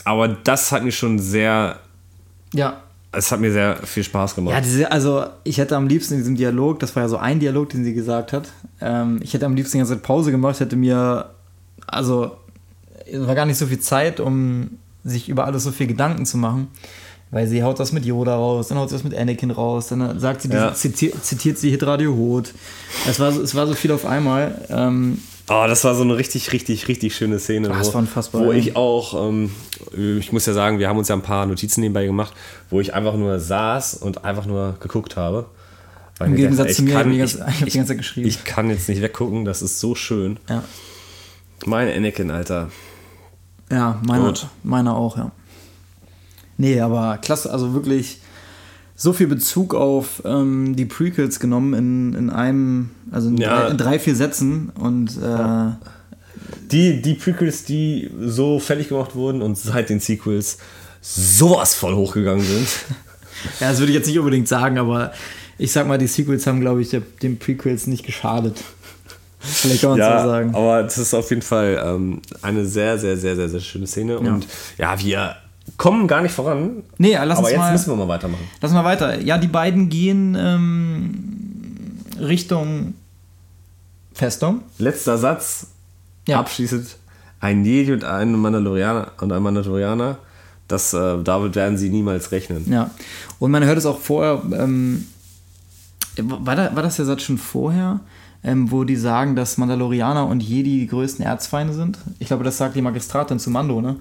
B: aber das hat mir schon sehr,
A: Ja.
B: Es hat mir sehr viel Spaß gemacht.
A: Ja, diese, also ich hätte am liebsten in diesem Dialog, das war ja so ein Dialog, den sie gesagt hat, ähm, ich hätte am liebsten die ganze Zeit Pause gemacht, hätte mir, also es war gar nicht so viel Zeit, um sich über alles so viel Gedanken zu machen. Weil sie haut das mit Yoda raus, dann haut sie das mit Anakin raus, dann sagt sie, diese,
B: Ja.
A: zitiert, zitiert sie Hitradio Hot. Es war, so- es war so viel auf einmal. Ähm,
B: Oh, das war so eine richtig, richtig, richtig schöne Szene.
A: Das
B: wo,
A: war unfassbar,
B: Wo ich auch, ähm, ich muss ja sagen, wir haben uns ja ein paar Notizen nebenbei gemacht, wo ich einfach nur saß und einfach nur geguckt habe.
A: Im
B: ich
A: Gegensatz
B: dachte,
A: zu mir,
B: ich
A: ich
B: kann, ich,
A: ganze- ich hab die ganze Zeit geschrieben.
B: Ich kann jetzt nicht weggucken, das ist so schön.
A: ja.
B: Mein Anakin, Alter.
A: Ja, meiner,
B: Gut.
A: meiner auch, ja. Nee, aber klasse, also wirklich so viel Bezug auf ähm, die Prequels genommen in, in einem, also in,
B: Ja.
A: drei, in drei, vier Sätzen und äh,
B: Die, die Prequels, die so fertig gemacht wurden und seit den Sequels sowas voll hochgegangen sind.
A: ja, das würde ich jetzt nicht unbedingt sagen, aber ich sag mal, die Sequels haben, glaube ich, den Prequels nicht geschadet. Vielleicht kann man es so
B: ja,
A: sagen.
B: aber das ist auf jeden Fall ähm, eine sehr, sehr, sehr, sehr, sehr schöne Szene. Und ja, wir kommen gar nicht voran.
A: Nee, lass
B: aber
A: uns
B: jetzt
A: mal,
B: müssen wir mal weitermachen.
A: lass mal weiter. Ja, die beiden gehen ähm, Richtung Festung.
B: Letzter Satz.
A: Ja.
B: Abschließend. Ein Jedi und ein Mandalorianer und ein Mandalorianer. Das, äh, damit werden sie niemals rechnen.
A: Ja, und man hört es auch vorher, ähm, war, da, war das der Satz schon vorher, ähm, wo die sagen, dass Mandalorianer und Jedi die größten Erzfeinde sind? Ich glaube, das sagt die Magistratin zu Mando, ne?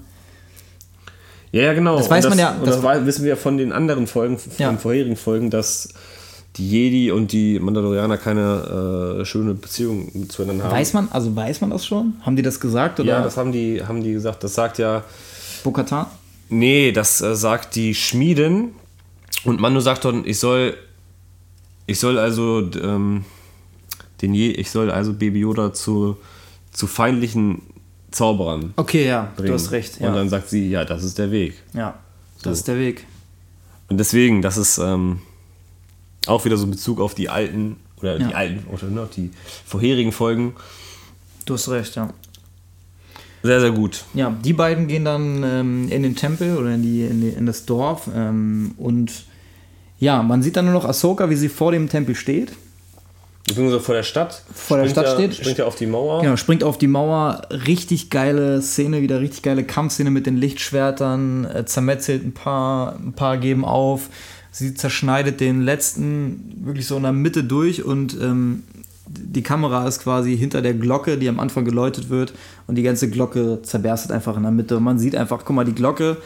B: Ja, genau.
A: Das weiß
B: und
A: man
B: das,
A: ja- das-
B: das, wissen wir von den anderen Folgen, von
A: Ja.
B: den vorherigen Folgen, dass die Jedi und die Mandalorianer keine äh, schöne Beziehung zueinander haben.
A: Weiß man, also weiß man das schon? Haben die das gesagt oder
B: ja, das haben die, haben die gesagt. Das sagt ja,
A: Bo-Katan?
B: nee, das äh, sagt die Schmiedin. Und Mando sagt dann, ich soll, ich soll also ähm, den Je ich soll also Baby Yoda zu, zu feindlichen Zauberern
A: Okay, ja,
B: bringen.
A: du hast recht. Ja,
B: Und dann sagt sie, ja, das ist der Weg.
A: ja das
B: So.
A: ist der Weg.
B: Und deswegen, das ist ähm, auch wieder so in Bezug auf die alten oder
A: Ja.
B: die alten oder ne, die vorherigen Folgen.
A: Du hast recht, ja.
B: Sehr, sehr gut.
A: Ja, die beiden gehen dann ähm, in den Tempel oder in, die, in, die, in das Dorf ähm, und ja, man sieht dann nur noch Ahsoka, wie sie vor dem Tempel steht.
B: Beziehungsweise vor der Stadt.
A: Vor der Stadt
B: er-
A: steht.
B: Springt er auf die Mauer.
A: Genau, springt auf die Mauer. Richtig geile Szene, wieder richtig geile Kampfszene mit den Lichtschwertern. Äh, zermetzelt ein paar, ein paar geben auf. Sie zerschneidet den letzten wirklich so in der Mitte durch und ähm, die Kamera ist quasi hinter der Glocke, die am Anfang geläutet wird und die ganze Glocke zerberstet einfach in der Mitte. Und man sieht einfach, guck mal, die Glocke,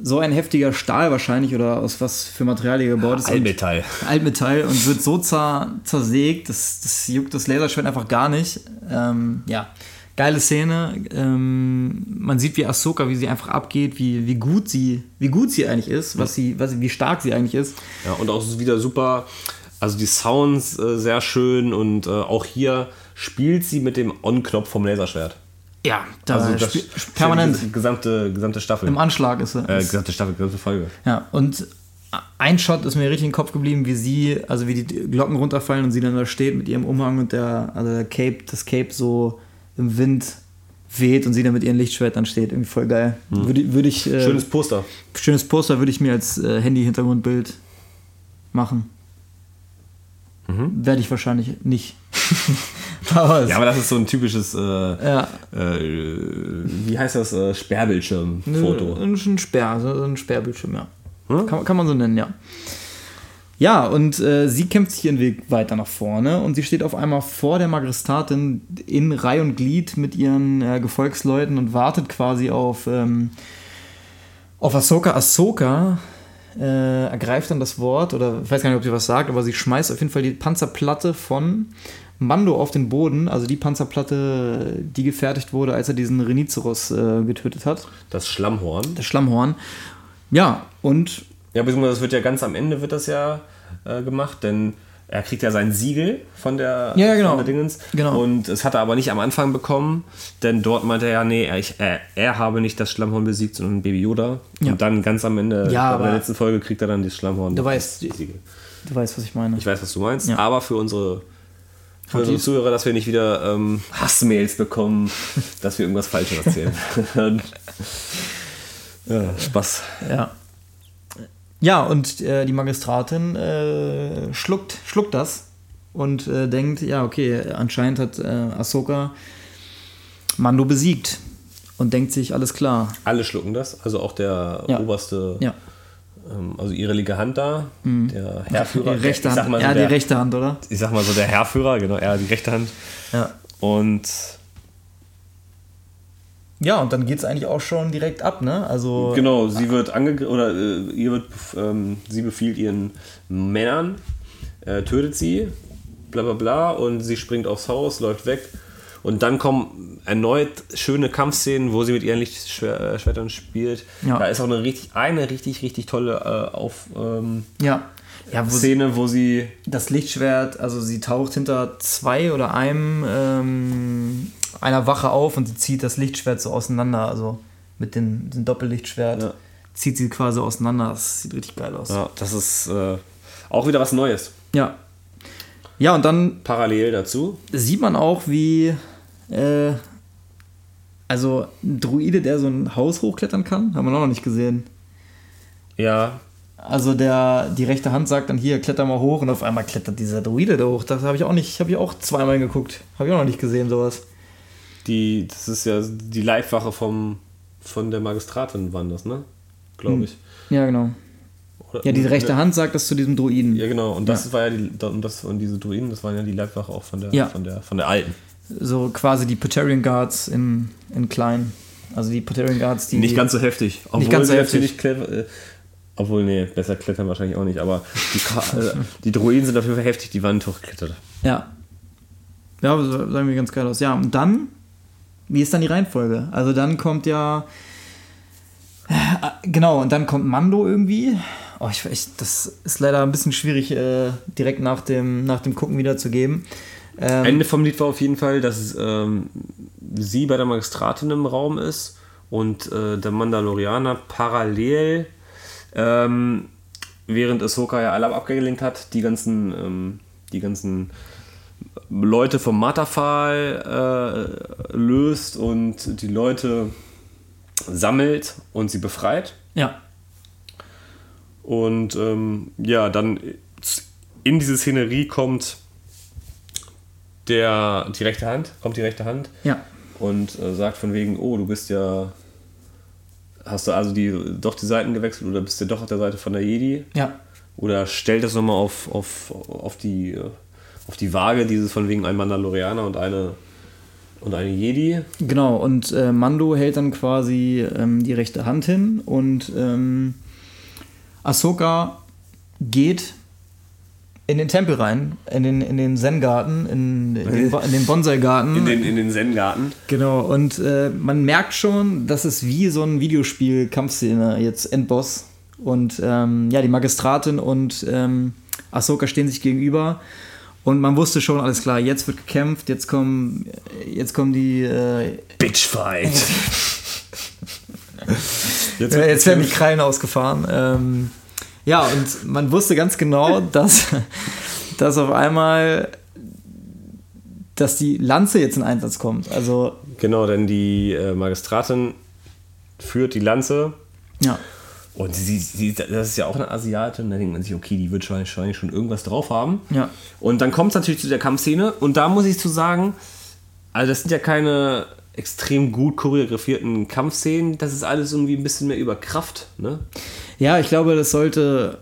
A: so ein heftiger Stahl wahrscheinlich oder aus was für Material die gebaut ist. und-
B: Allmetall.
A: Altmetall und wird so zer, zersägt, das, das juckt das Laserschwert einfach gar nicht. Ähm, ja, geile Szene. Ähm, man sieht, wie Ahsoka, wie sie einfach abgeht, wie, wie gut sie, wie gut sie eigentlich ist, was sie, was, wie stark sie eigentlich ist.
B: Ja, und auch wieder super, also die Sounds äh, sehr schön und äh, auch hier spielt sie mit dem On-Knopf vom Laserschwert.
A: Ja, da
B: Also das
A: permanent
B: Die gesamte, gesamte Staffel.
A: im Anschlag ist sie.
B: äh, gesamte Staffel, gesamte Folge.
A: Ja, und ein Shot ist mir richtig in den Kopf geblieben, wie sie, also wie die Glocken runterfallen und sie dann da steht mit ihrem Umhang und der, also der Cape, das Cape so im Wind weht und sie dann mit ihrem Lichtschwert dann steht. Irgendwie voll geil. Würde, würde ich, äh,
B: Hm. Schönes Poster.
A: schönes Poster würde ich mir als äh, Handy-Hintergrundbild machen.
B: Mhm.
A: Werde ich wahrscheinlich nicht.
B: Ja, aber das ist so ein typisches, äh,
A: ja.
B: äh, wie heißt das, äh, Sperrbildschirm-Foto.
A: Ein, Sperr, so ein Sperrbildschirm, ja.
B: Hm?
A: Kann, kann man so nennen, ja. Ja, und äh, sie kämpft sich ihren Weg weiter nach vorne und sie steht auf einmal vor der Magistratin in Reih und Glied mit ihren äh, Gefolgsleuten und wartet quasi auf, ähm, auf Ahsoka. Ahsoka äh, ergreift dann das Wort, oder ich weiß gar nicht, ob sie was sagt, aber sie schmeißt auf jeden Fall die Panzerplatte von Mando auf den Boden, also die Panzerplatte, die gefertigt wurde, als er diesen Rhinoceros äh, getötet hat.
B: Das Schlammhorn.
A: Das Schlammhorn. Ja, und
B: Ja, beziehungsweise das wird ja ganz am Ende wird das ja äh, gemacht, denn er kriegt ja sein Siegel von der,
A: Ja, ja, genau.
B: von der Dingens.
A: Genau.
B: Und es hat er aber nicht am Anfang bekommen, denn dort meinte er ja, nee, er, er, er habe nicht das Schlammhorn besiegt, sondern Baby Yoda.
A: Ja.
B: Und dann ganz am Ende,
A: Ja,
B: bei
A: aber-
B: der letzten Folge, kriegt er dann das Schlammhorn.
A: Du weißt-
B: Siegel.
A: du weißt, was ich meine.
B: Ich weiß, was du meinst,
A: Ja.
B: aber für unsere, für
A: Und
B: unsere Zuhörer, dass wir nicht wieder ähm, Hassmails bekommen, dass wir irgendwas Falsches erzählen. ja, Spaß.
A: Ja. Ja, und äh, die Magistratin äh, schluckt, schluckt das und äh, denkt, ja, okay, anscheinend hat äh, Ahsoka Mando besiegt und denkt sich, alles klar.
B: Alle schlucken das, also auch der
A: Ja.
B: oberste,
A: Ja,
B: also ihre linke Hand da, der Herrführer.
A: die rechte
B: ich sag
A: Hand.
B: mal so
A: ja,
B: der,
A: die rechte Hand, oder?
B: Ich sag mal so der Herrführer, genau, er die rechte Hand.
A: Ja.
B: Und
A: Ja, und dann geht es eigentlich auch schon direkt ab, ne? Also,
B: genau, sie wird angegriffen, oder äh, ihr wird, ähm, sie befiehlt ihren Männern, äh, tötet sie, bla bla bla, und sie springt aufs Haus, läuft weg. Und dann kommen erneut schöne Kampfszenen, wo sie mit ihren Lichtschwertern spielt.
A: Ja.
B: Da ist auch eine richtig, eine richtig, richtig tolle äh, auf, ähm,
A: ja. Ja, wo sie,
B: Szene, wo sie
A: das Lichtschwert, also sie taucht hinter zwei oder einem ähm, einer Wache auf und sie zieht das Lichtschwert so auseinander, also mit dem, dem Doppellichtschwert
B: Ja.
A: zieht sie quasi auseinander. Das sieht richtig geil aus.
B: Ja, das ist äh, auch wieder was Neues.
A: Ja. Ja, und dann
B: Parallel dazu.
A: sieht man auch, wie äh, also ein Druide, der so ein Haus hochklettern kann, haben wir noch nicht gesehen.
B: Ja,
A: Also der, die rechte Hand sagt dann hier, kletter mal hoch und auf einmal klettert dieser Druide da hoch. Das habe ich auch nicht, habe ich auch zweimal geguckt. Habe ich auch noch nicht gesehen, sowas.
B: die, das ist ja die Leibwache vom, von der Magistratin, waren das, ne? Glaube ich.
A: Ja, genau.
B: Oder-
A: Ja, die rechte Hand sagt das zu diesem Druiden.
B: Ja, genau. Und das war ja die, und das und diese Druiden, das waren ja die Leibwache auch von der,
A: Ja.
B: von der, von der alten.
A: So quasi die Praetorian Guards in, in klein. Also die Praetorian Guards, die.
B: Nicht ganz so heftig. Obwohl
A: ganz so heftig.
B: clever, äh, obwohl, nee, besser klettern wahrscheinlich auch nicht, aber die, äh, die Druiden sind auf jeden Fall heftig, die Wand hochgeklettert.
A: Ja. Ja, so sagen wir ganz geil aus. Ja, und dann, wie ist dann die Reihenfolge? Also dann kommt ja. Äh, Genau, und dann kommt Mando irgendwie. Oh, ich, ich, das ist leider ein bisschen schwierig, äh, direkt nach dem, nach dem Gucken wiederzugeben. Ähm,
B: Ende vom Lied war auf jeden Fall, dass ähm, sie bei der Magistratin im Raum ist und äh, der Mandalorianer parallel, ähm, während Ahsoka ja alle abgelenkt hat, die ganzen, ähm, die ganzen Leute vom Matterfall äh, löst und die Leute sammelt und sie befreit.
A: ja,
B: Und ähm, ja, dann in diese Szenerie kommt der, die rechte Hand, kommt die rechte Hand
A: ja,
B: und äh, sagt von wegen, oh, du bist ja, hast du also die, doch die Seiten gewechselt oder bist du doch auf der Seite von der Jedi?
A: ja.
B: Oder stellt das nochmal auf, auf, auf, die, auf die Waage, dieses von wegen ein Mandalorianer und eine, und eine Jedi.
A: Genau, und äh, Mando hält dann quasi ähm, die rechte Hand hin und ähm, Ahsoka geht in den Tempel rein, in den, in den Zen-Garten, in, in, den, in den Bonsai-Garten.
B: In den, in den Zen-Garten.
A: Genau, und äh, man merkt schon, das ist wie so ein Videospiel-Kampfszene, jetzt Endboss. Und ähm, ja, die Magistratin und ähm, Ahsoka stehen sich gegenüber. Und man wusste schon, alles klar, jetzt wird gekämpft, jetzt kommen, jetzt kommen die, äh,
B: Bitchfight. jetzt
A: Ja, jetzt werden die Krallen ausgefahren. Ähm, ja, und man wusste ganz genau, dass, dass auf einmal dass die Lanze jetzt in Einsatz kommt. Also,
B: Genau, denn die äh, Magistratin führt die Lanze
A: ja.
B: und sie, sie, das ist ja auch eine Asiatin. Da denkt man sich, okay, die wird wahrscheinlich schon irgendwas drauf haben.
A: Ja.
B: Und dann kommt es natürlich zu der Kampfszene und da muss ich zu sagen, also das sind ja keine extrem gut choreografierten Kampfszenen, das ist alles irgendwie ein bisschen mehr über Kraft. Ne?
A: Ja, ich glaube, das sollte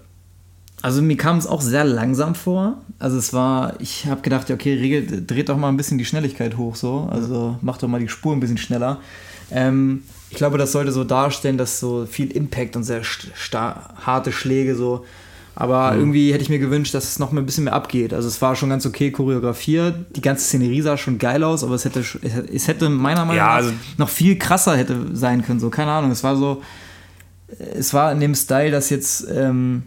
A: Also mir kam es auch sehr langsam vor. Also es war, ich habe gedacht, okay, regelt, dreht doch mal ein bisschen die Schnelligkeit hoch so. Also macht doch mal die Spur ein bisschen schneller. Ähm, ich glaube, das sollte so darstellen, dass so viel Impact und sehr harte Schläge so. Aber mhm. irgendwie hätte ich mir gewünscht, dass es noch ein bisschen mehr abgeht. Also es war schon ganz okay choreografiert. Die ganze Szenerie sah schon geil aus, aber es hätte, es hätte meiner Meinung nach ja, also noch viel krasser hätte sein können. So, keine Ahnung. Es war so, es war in dem Style, dass jetzt ähm,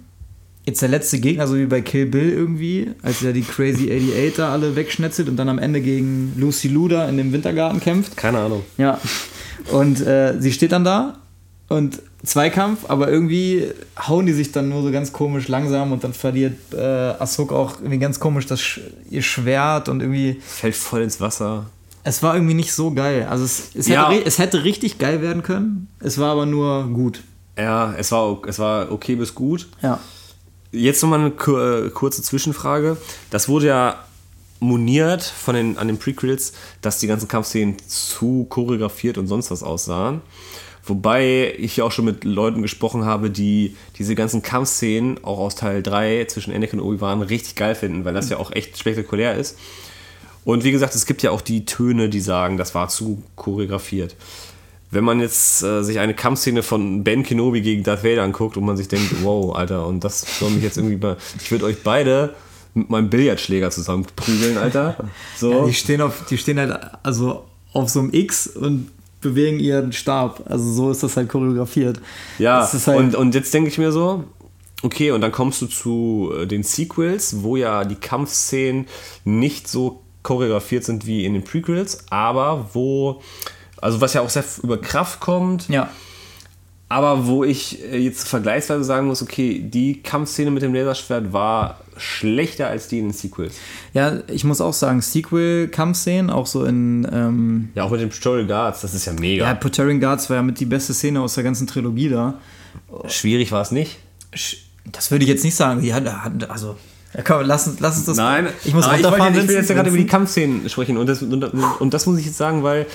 A: jetzt der letzte Gegner, so wie bei Kill Bill irgendwie, als er die Crazy 88 da alle wegschnetzelt und dann am Ende gegen Lucy Luda in dem Wintergarten kämpft.
B: Keine Ahnung.
A: Ja. Und äh, sie steht dann da und Zweikampf, aber irgendwie hauen die sich dann nur so ganz komisch langsam und dann verliert äh, Ahsoka auch irgendwie ganz komisch das ihr Schwert und irgendwie.
B: Fällt voll ins Wasser.
A: Es war irgendwie nicht so geil. Also es, es, ja. hätte, es hätte richtig geil werden können. Es war aber nur gut.
B: Ja, es war, es war okay bis gut.
A: Ja.
B: Jetzt nochmal eine äh, kurze Zwischenfrage. Das wurde ja moniert von den, an den Prequels, dass die ganzen Kampfszenen zu choreografiert und sonst was aussahen. Wobei ich ja auch schon mit Leuten gesprochen habe, die diese ganzen Kampfszenen auch aus Teil 3 zwischen Anakin und Obi-Wan richtig geil finden, weil das ja auch echt spektakulär ist. Und wie gesagt, es gibt ja auch die Töne, die sagen, das war zu choreografiert wenn man jetzt äh, sich eine Kampfszene von Ben Kenobi gegen Darth Vader anguckt und man sich denkt, wow, Alter, und das soll mich jetzt irgendwie mal, ich würde euch beide mit meinem Billardschläger zusammen prügeln, Alter.
A: So. Ja, die stehen auf, die stehen halt also auf so einem X und bewegen ihren Stab. Also so ist das halt choreografiert.
B: Ja, halt und, und jetzt denke ich mir so, okay, und dann kommst du zu äh, den Sequels, wo ja die Kampfszenen nicht so choreografiert sind wie in den Prequels, aber wo also was ja auch sehr über Kraft kommt.
A: Ja.
B: Aber wo ich äh, jetzt vergleichsweise sagen muss, okay, die Kampfszene mit dem Laserschwert war schlechter als die in den Sequels.
A: Ja, ich muss auch sagen, Sequel-Kampfszenen, auch so in. Ähm
B: ja, auch mit den Praetorian Guards, das ist ja mega. Ja,
A: Praetorian Guards war ja mit die beste Szene aus der ganzen Trilogie da.
B: Schwierig war es nicht?
A: Das würde ich jetzt nicht sagen. Ja, also ja, komm, lass uns, lass uns das.
B: Nein,
A: ich
B: muss ich, wollte, ich will jetzt ja gerade über die Kampfszenen sprechen und das, und, und, das muss ich jetzt sagen, weil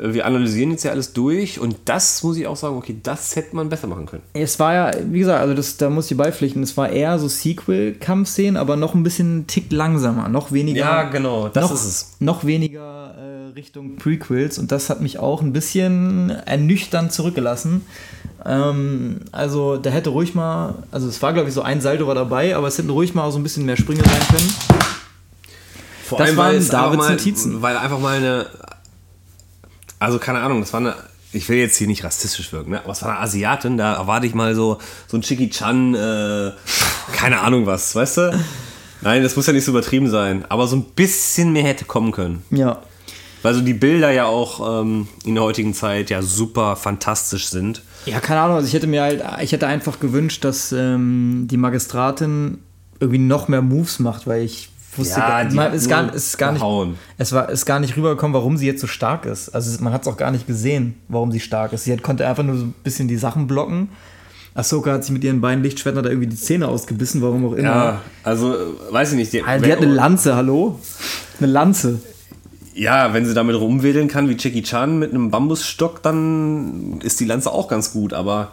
B: äh, wir analysieren jetzt ja alles durch und das muss ich auch sagen, okay, das hätte man besser machen können.
A: Es war ja, wie gesagt, also das, da muss ich beipflichten, es war eher so Sequel-Kampfszenen, aber noch ein bisschen Tick langsamer, noch weniger.
B: Ja, genau, das
A: noch,
B: ist es.
A: Noch weniger äh, Richtung Prequels und das hat mich auch ein bisschen ernüchternd zurückgelassen. Ähm, also da hätte ruhig mal, also es war glaube ich so ein Salto war dabei, aber es hätten ruhig mal so ein bisschen mehr Sprünge sein können.
B: Vor das allem, waren weil Davids mal, Notizen. Weil einfach mal eine, also keine Ahnung, das war eine, ich will jetzt hier nicht rassistisch wirken, ne? aber es war eine Asiatin, da erwarte ich mal so, so ein Chiki Chan, äh, keine Ahnung was, weißt du? Nein, das muss ja nicht so übertrieben sein, aber so ein bisschen mehr hätte kommen können.
A: Ja.
B: Weil so die Bilder ja auch ähm, in der heutigen Zeit ja super fantastisch sind.
A: Ja, keine Ahnung. Also ich hätte mir halt, ich hätte einfach gewünscht, dass ähm, die Magistratin irgendwie noch mehr Moves macht, weil ich wusste ja, gar, man, ist gar, ist gar nicht, es war ist gar nicht rübergekommen, warum sie jetzt so stark ist. Also man hat es auch gar nicht gesehen, warum sie stark ist. Sie hat, konnte einfach nur so ein bisschen die Sachen blocken. Ahsoka hat sich mit ihren beiden Lichtschwertern da irgendwie die Zähne ausgebissen, warum auch immer. Ja,
B: also weiß ich nicht.
A: Die, also, die hat eine Lanze, hallo? Eine Lanze.
B: Ja, wenn sie damit rumwedeln kann wie Jackie Chan mit einem Bambusstock, dann ist die Lanze auch ganz gut. Aber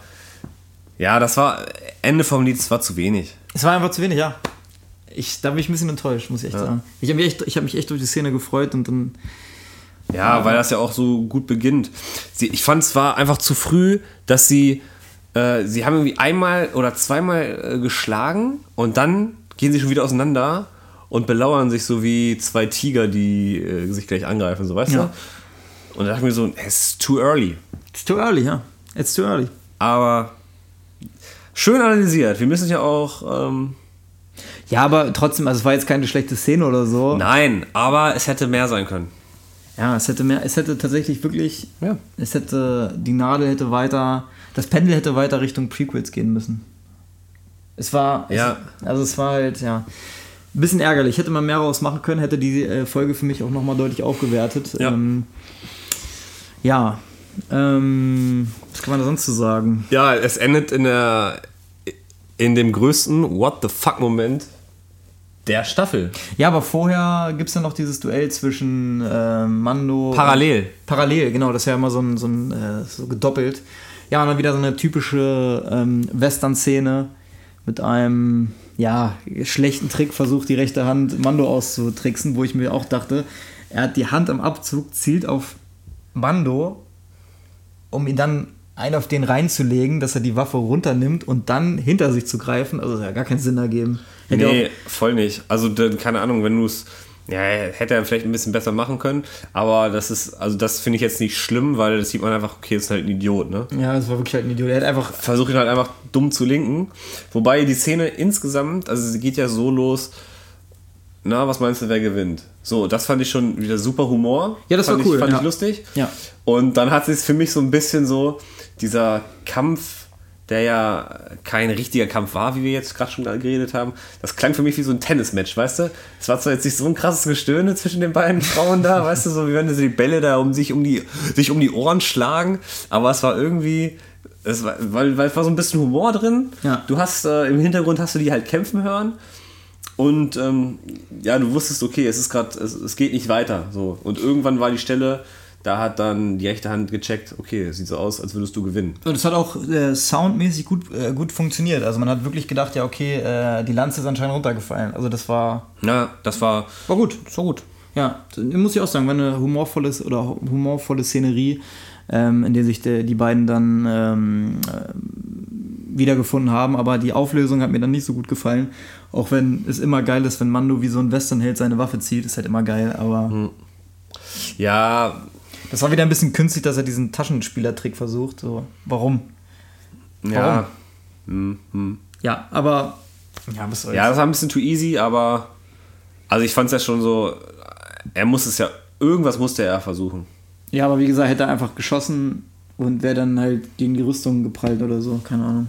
B: ja, das war Ende vom Lied, es war zu wenig.
A: Es war einfach zu wenig, ja. Ich, da bin ich ein bisschen enttäuscht, muss ich echt ja. sagen. Ich habe mich, hab mich echt durch die Szene gefreut und dann.
B: Ja, weil das ja auch so gut beginnt. Sie, ich fand es war einfach zu früh, dass sie. Äh, sie haben irgendwie einmal oder zweimal äh, geschlagen und dann gehen sie schon wieder auseinander und belauern sich so wie zwei Tiger, die äh, sich gleich angreifen, so weißt ja. du? Und da dachte ich mir so, it's too early.
A: It's too early, ja. It's too early.
B: Aber schön analysiert. Wir müssen ja auch. Ähm,
A: ja, aber trotzdem, also es war jetzt keine schlechte Szene oder so.
B: Nein, aber es hätte mehr sein können.
A: Ja, es hätte mehr, es hätte tatsächlich wirklich, ja. es hätte, die Nadel hätte weiter, das Pendel hätte weiter Richtung Prequels gehen müssen. Es war,
B: ja.
A: Es, also es war halt, ja bisschen ärgerlich. Hätte man mehr raus machen können, hätte die äh, Folge für mich auch nochmal deutlich aufgewertet.
B: Ja.
A: Ähm, ja. Ähm, was kann man da sonst zu sagen?
B: Ja, es endet in der in dem größten What the fuck Moment der Staffel.
A: Ja, aber vorher gibt es ja noch dieses Duell zwischen äh, Mando.
B: Parallel.
A: Parallel, genau, das ist ja immer so ein, so, ein, äh, so gedoppelt. Ja, und dann wieder so eine typische ähm, Western-Szene mit einem ja, schlechten Trick versucht, die rechte Hand Mando auszutricksen, wo ich mir auch dachte, er hat die Hand am Abzug, zielt auf Mando, um ihn dann einen auf den reinzulegen, dass er die Waffe runternimmt und dann hinter sich zu greifen. Also das hat ja gar keinen Sinn ergeben.
B: Hätte nee, voll nicht. Also keine Ahnung, wenn du es ja, hätte er vielleicht ein bisschen besser machen können, aber das ist, also das finde ich jetzt nicht schlimm, weil das sieht man einfach, okay, das ist halt ein Idiot, ne?
A: Ja, das war wirklich halt ein Idiot. Er hat einfach.
B: Versucht ihn halt einfach dumm zu linken. Wobei die Szene insgesamt, also sie geht ja so los, na, was meinst du, wer gewinnt? So, das fand ich schon wieder super Humor.
A: Ja, das
B: fand
A: war cool.
B: Ich, fand
A: ja.
B: ich lustig.
A: Ja.
B: Und dann hat es für mich so ein bisschen so, dieser Kampf der ja kein richtiger Kampf war, wie wir jetzt gerade schon geredet haben. Das klang für mich wie so ein Tennismatch, weißt du? Es war zwar jetzt nicht so ein krasses Gestöhne zwischen den beiden Frauen da, weißt du, so wie wenn sie die Bälle da um sich um die, sich um die Ohren schlagen, aber es war irgendwie. Es war, weil, weil es war so ein bisschen Humor drin.
A: Ja.
B: Du hast äh, im Hintergrund hast du die halt kämpfen hören. Und ähm, ja, du wusstest, okay, es ist gerade, es, es geht nicht weiter. So. Und irgendwann war die Stelle, da hat dann die rechte Hand gecheckt, okay, es sieht so aus, als würdest du gewinnen.
A: Und das hat auch äh, soundmäßig gut, äh, gut funktioniert. Also man hat wirklich gedacht, ja, okay, äh, die Lanze ist anscheinend runtergefallen. Also das war.
B: Ja, das war.
A: War gut, das war gut. Ja, muss ich auch sagen, war eine humorvolle oder humorvolle Szenerie, ähm, in der sich de, die beiden dann ähm, wiedergefunden haben. Aber die Auflösung hat mir dann nicht so gut gefallen. Auch wenn es immer geil ist, wenn Mando wie so ein Westernheld seine Waffe zieht, ist halt immer geil, aber.
B: Ja,
A: das war wieder ein bisschen künstlich, dass er diesen Taschenspielertrick versucht. So, warum?
B: Ja.
A: Warum? Hm, Ja, aber. Ja, was soll's.
B: Ja, das war ein bisschen too easy, aber. Also ich fand es ja schon so. Er muss es ja. Irgendwas musste er versuchen.
A: Ja, aber wie gesagt, hätte er einfach geschossen und wäre dann halt gegen die Rüstung geprallt oder so. Keine Ahnung.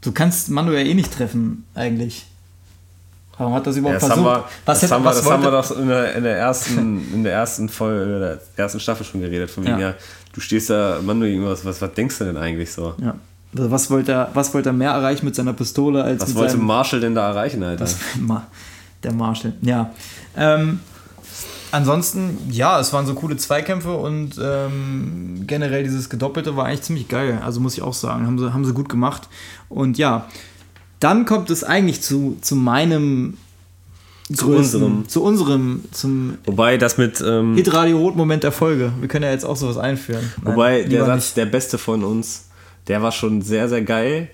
A: Du kannst ja eh nicht treffen, eigentlich. Warum hat das überhaupt
B: ja, das
A: versucht?
B: Haben wir, was das hätte, haben wir, das haben wir doch in der, in der, ersten, in der ersten Folge, der ersten Staffel schon geredet. Von ja. ja, du stehst da, Mann, was, was, was denkst du denn eigentlich so?
A: Ja. Also was wollte er, was wollte er mehr erreichen mit seiner Pistole als
B: Was
A: mit
B: wollte
A: seinem,
B: Marshall denn da erreichen, Alter?
A: Was, der Marshall, ja. Ähm, ansonsten, ja, es waren so coole Zweikämpfe und ähm, generell dieses Gedoppelte war eigentlich ziemlich geil. Also muss ich auch sagen, haben sie, haben sie gut gemacht. Und ja, dann kommt es eigentlich zu, zu meinem
B: zu größten, unserem.
A: Zu unserem, zum
B: Wobei das mit ähm,
A: Hitradio Rot-Moment der Folge. Wir können ja jetzt auch sowas einführen.
B: Nein, wobei der Satz, nicht. der beste von uns, der war schon sehr, sehr geil.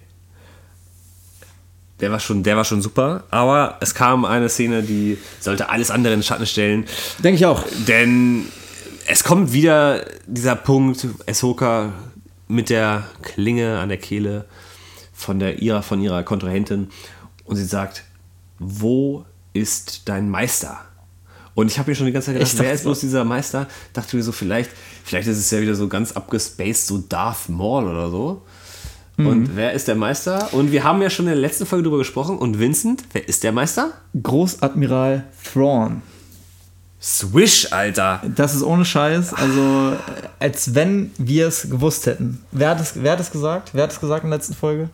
B: Der war schon, der war schon super. Aber es kam eine Szene, die sollte alles andere in den Schatten stellen.
A: Denke ich auch.
B: Denn es kommt wieder dieser Punkt, Ahsoka mit der Klinge an der Kehle von, der, ihrer, von ihrer Kontrahentin und sie sagt, wo ist dein Meister? Und ich habe mir schon die ganze Zeit gedacht, wer ist bloß dieser Meister? Dachte mir so, vielleicht, vielleicht ist es ja wieder so ganz abgespaced, so Darth Maul oder so. Mhm. Und wer ist der Meister? Und wir haben ja schon in der letzten Folge darüber gesprochen. Und Vincent, wer ist der Meister?
A: Großadmiral Thrawn.
B: Swish, Alter.
A: Das ist ohne Scheiß. Also, als wenn wir es gewusst hätten. Wer hat, es, wer hat es gesagt? Wer hat es gesagt in der letzten Folge?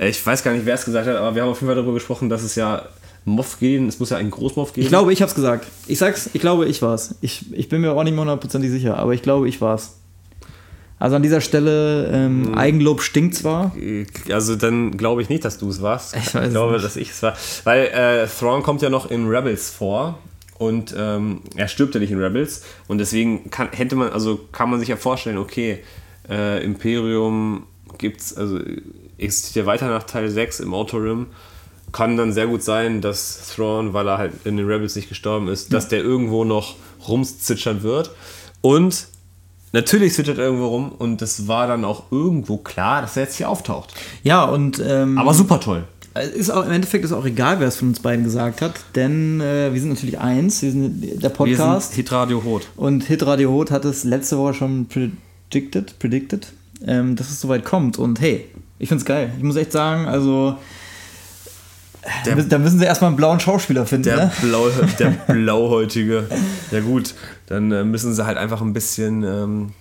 B: Ich weiß gar nicht, wer es gesagt hat, aber wir haben auf jeden Fall darüber gesprochen, dass es ja Moff geben, es muss ja einen Großmoff geben.
A: Ich glaube, ich habe es gesagt. Ich sag's, ich glaube, ich war's. Ich, ich bin mir auch nicht mehr hundertprozentig sicher, aber ich glaube, ich war's. Also an dieser Stelle, ähm, hm. Eigenlob stinkt zwar.
B: Also dann glaube ich nicht, dass du es warst.
A: Ich,
B: ich glaube,
A: nicht.
B: dass ich es war. Weil äh, Thrawn kommt ja noch in Rebels vor und ähm, er stirbt ja nicht in Rebels und deswegen kann, hätte man, also kann man sich ja vorstellen, okay, äh, Imperium gibt's, also existiert ja weiter nach Teil 6 im Outer Rim, kann dann sehr gut sein, dass Thrawn, weil er halt in den Rebels nicht gestorben ist, ja. dass der irgendwo noch rumzitschern wird und Natürlich zwitschert er irgendwo rum und es war dann auch irgendwo klar, dass er jetzt hier auftaucht.
A: Ja, und. Ähm,
B: Aber super toll.
A: Ist auch, Im Endeffekt ist auch egal, wer es von uns beiden gesagt hat, denn äh, wir sind natürlich eins, wir sind der Podcast.
B: Wir sind Hitradio Hot.
A: Und Hitradio Hot hat es letzte Woche schon predicted, predicted ähm, dass es soweit kommt. Und hey, ich find's geil. Ich muss echt sagen, also. Der, da müssen sie erstmal einen blauen Schauspieler finden.
B: Der,
A: ne?
B: Blau, der Blauhäutige. Ja, gut, dann äh, müssen sie halt einfach ein bisschen. Ähm,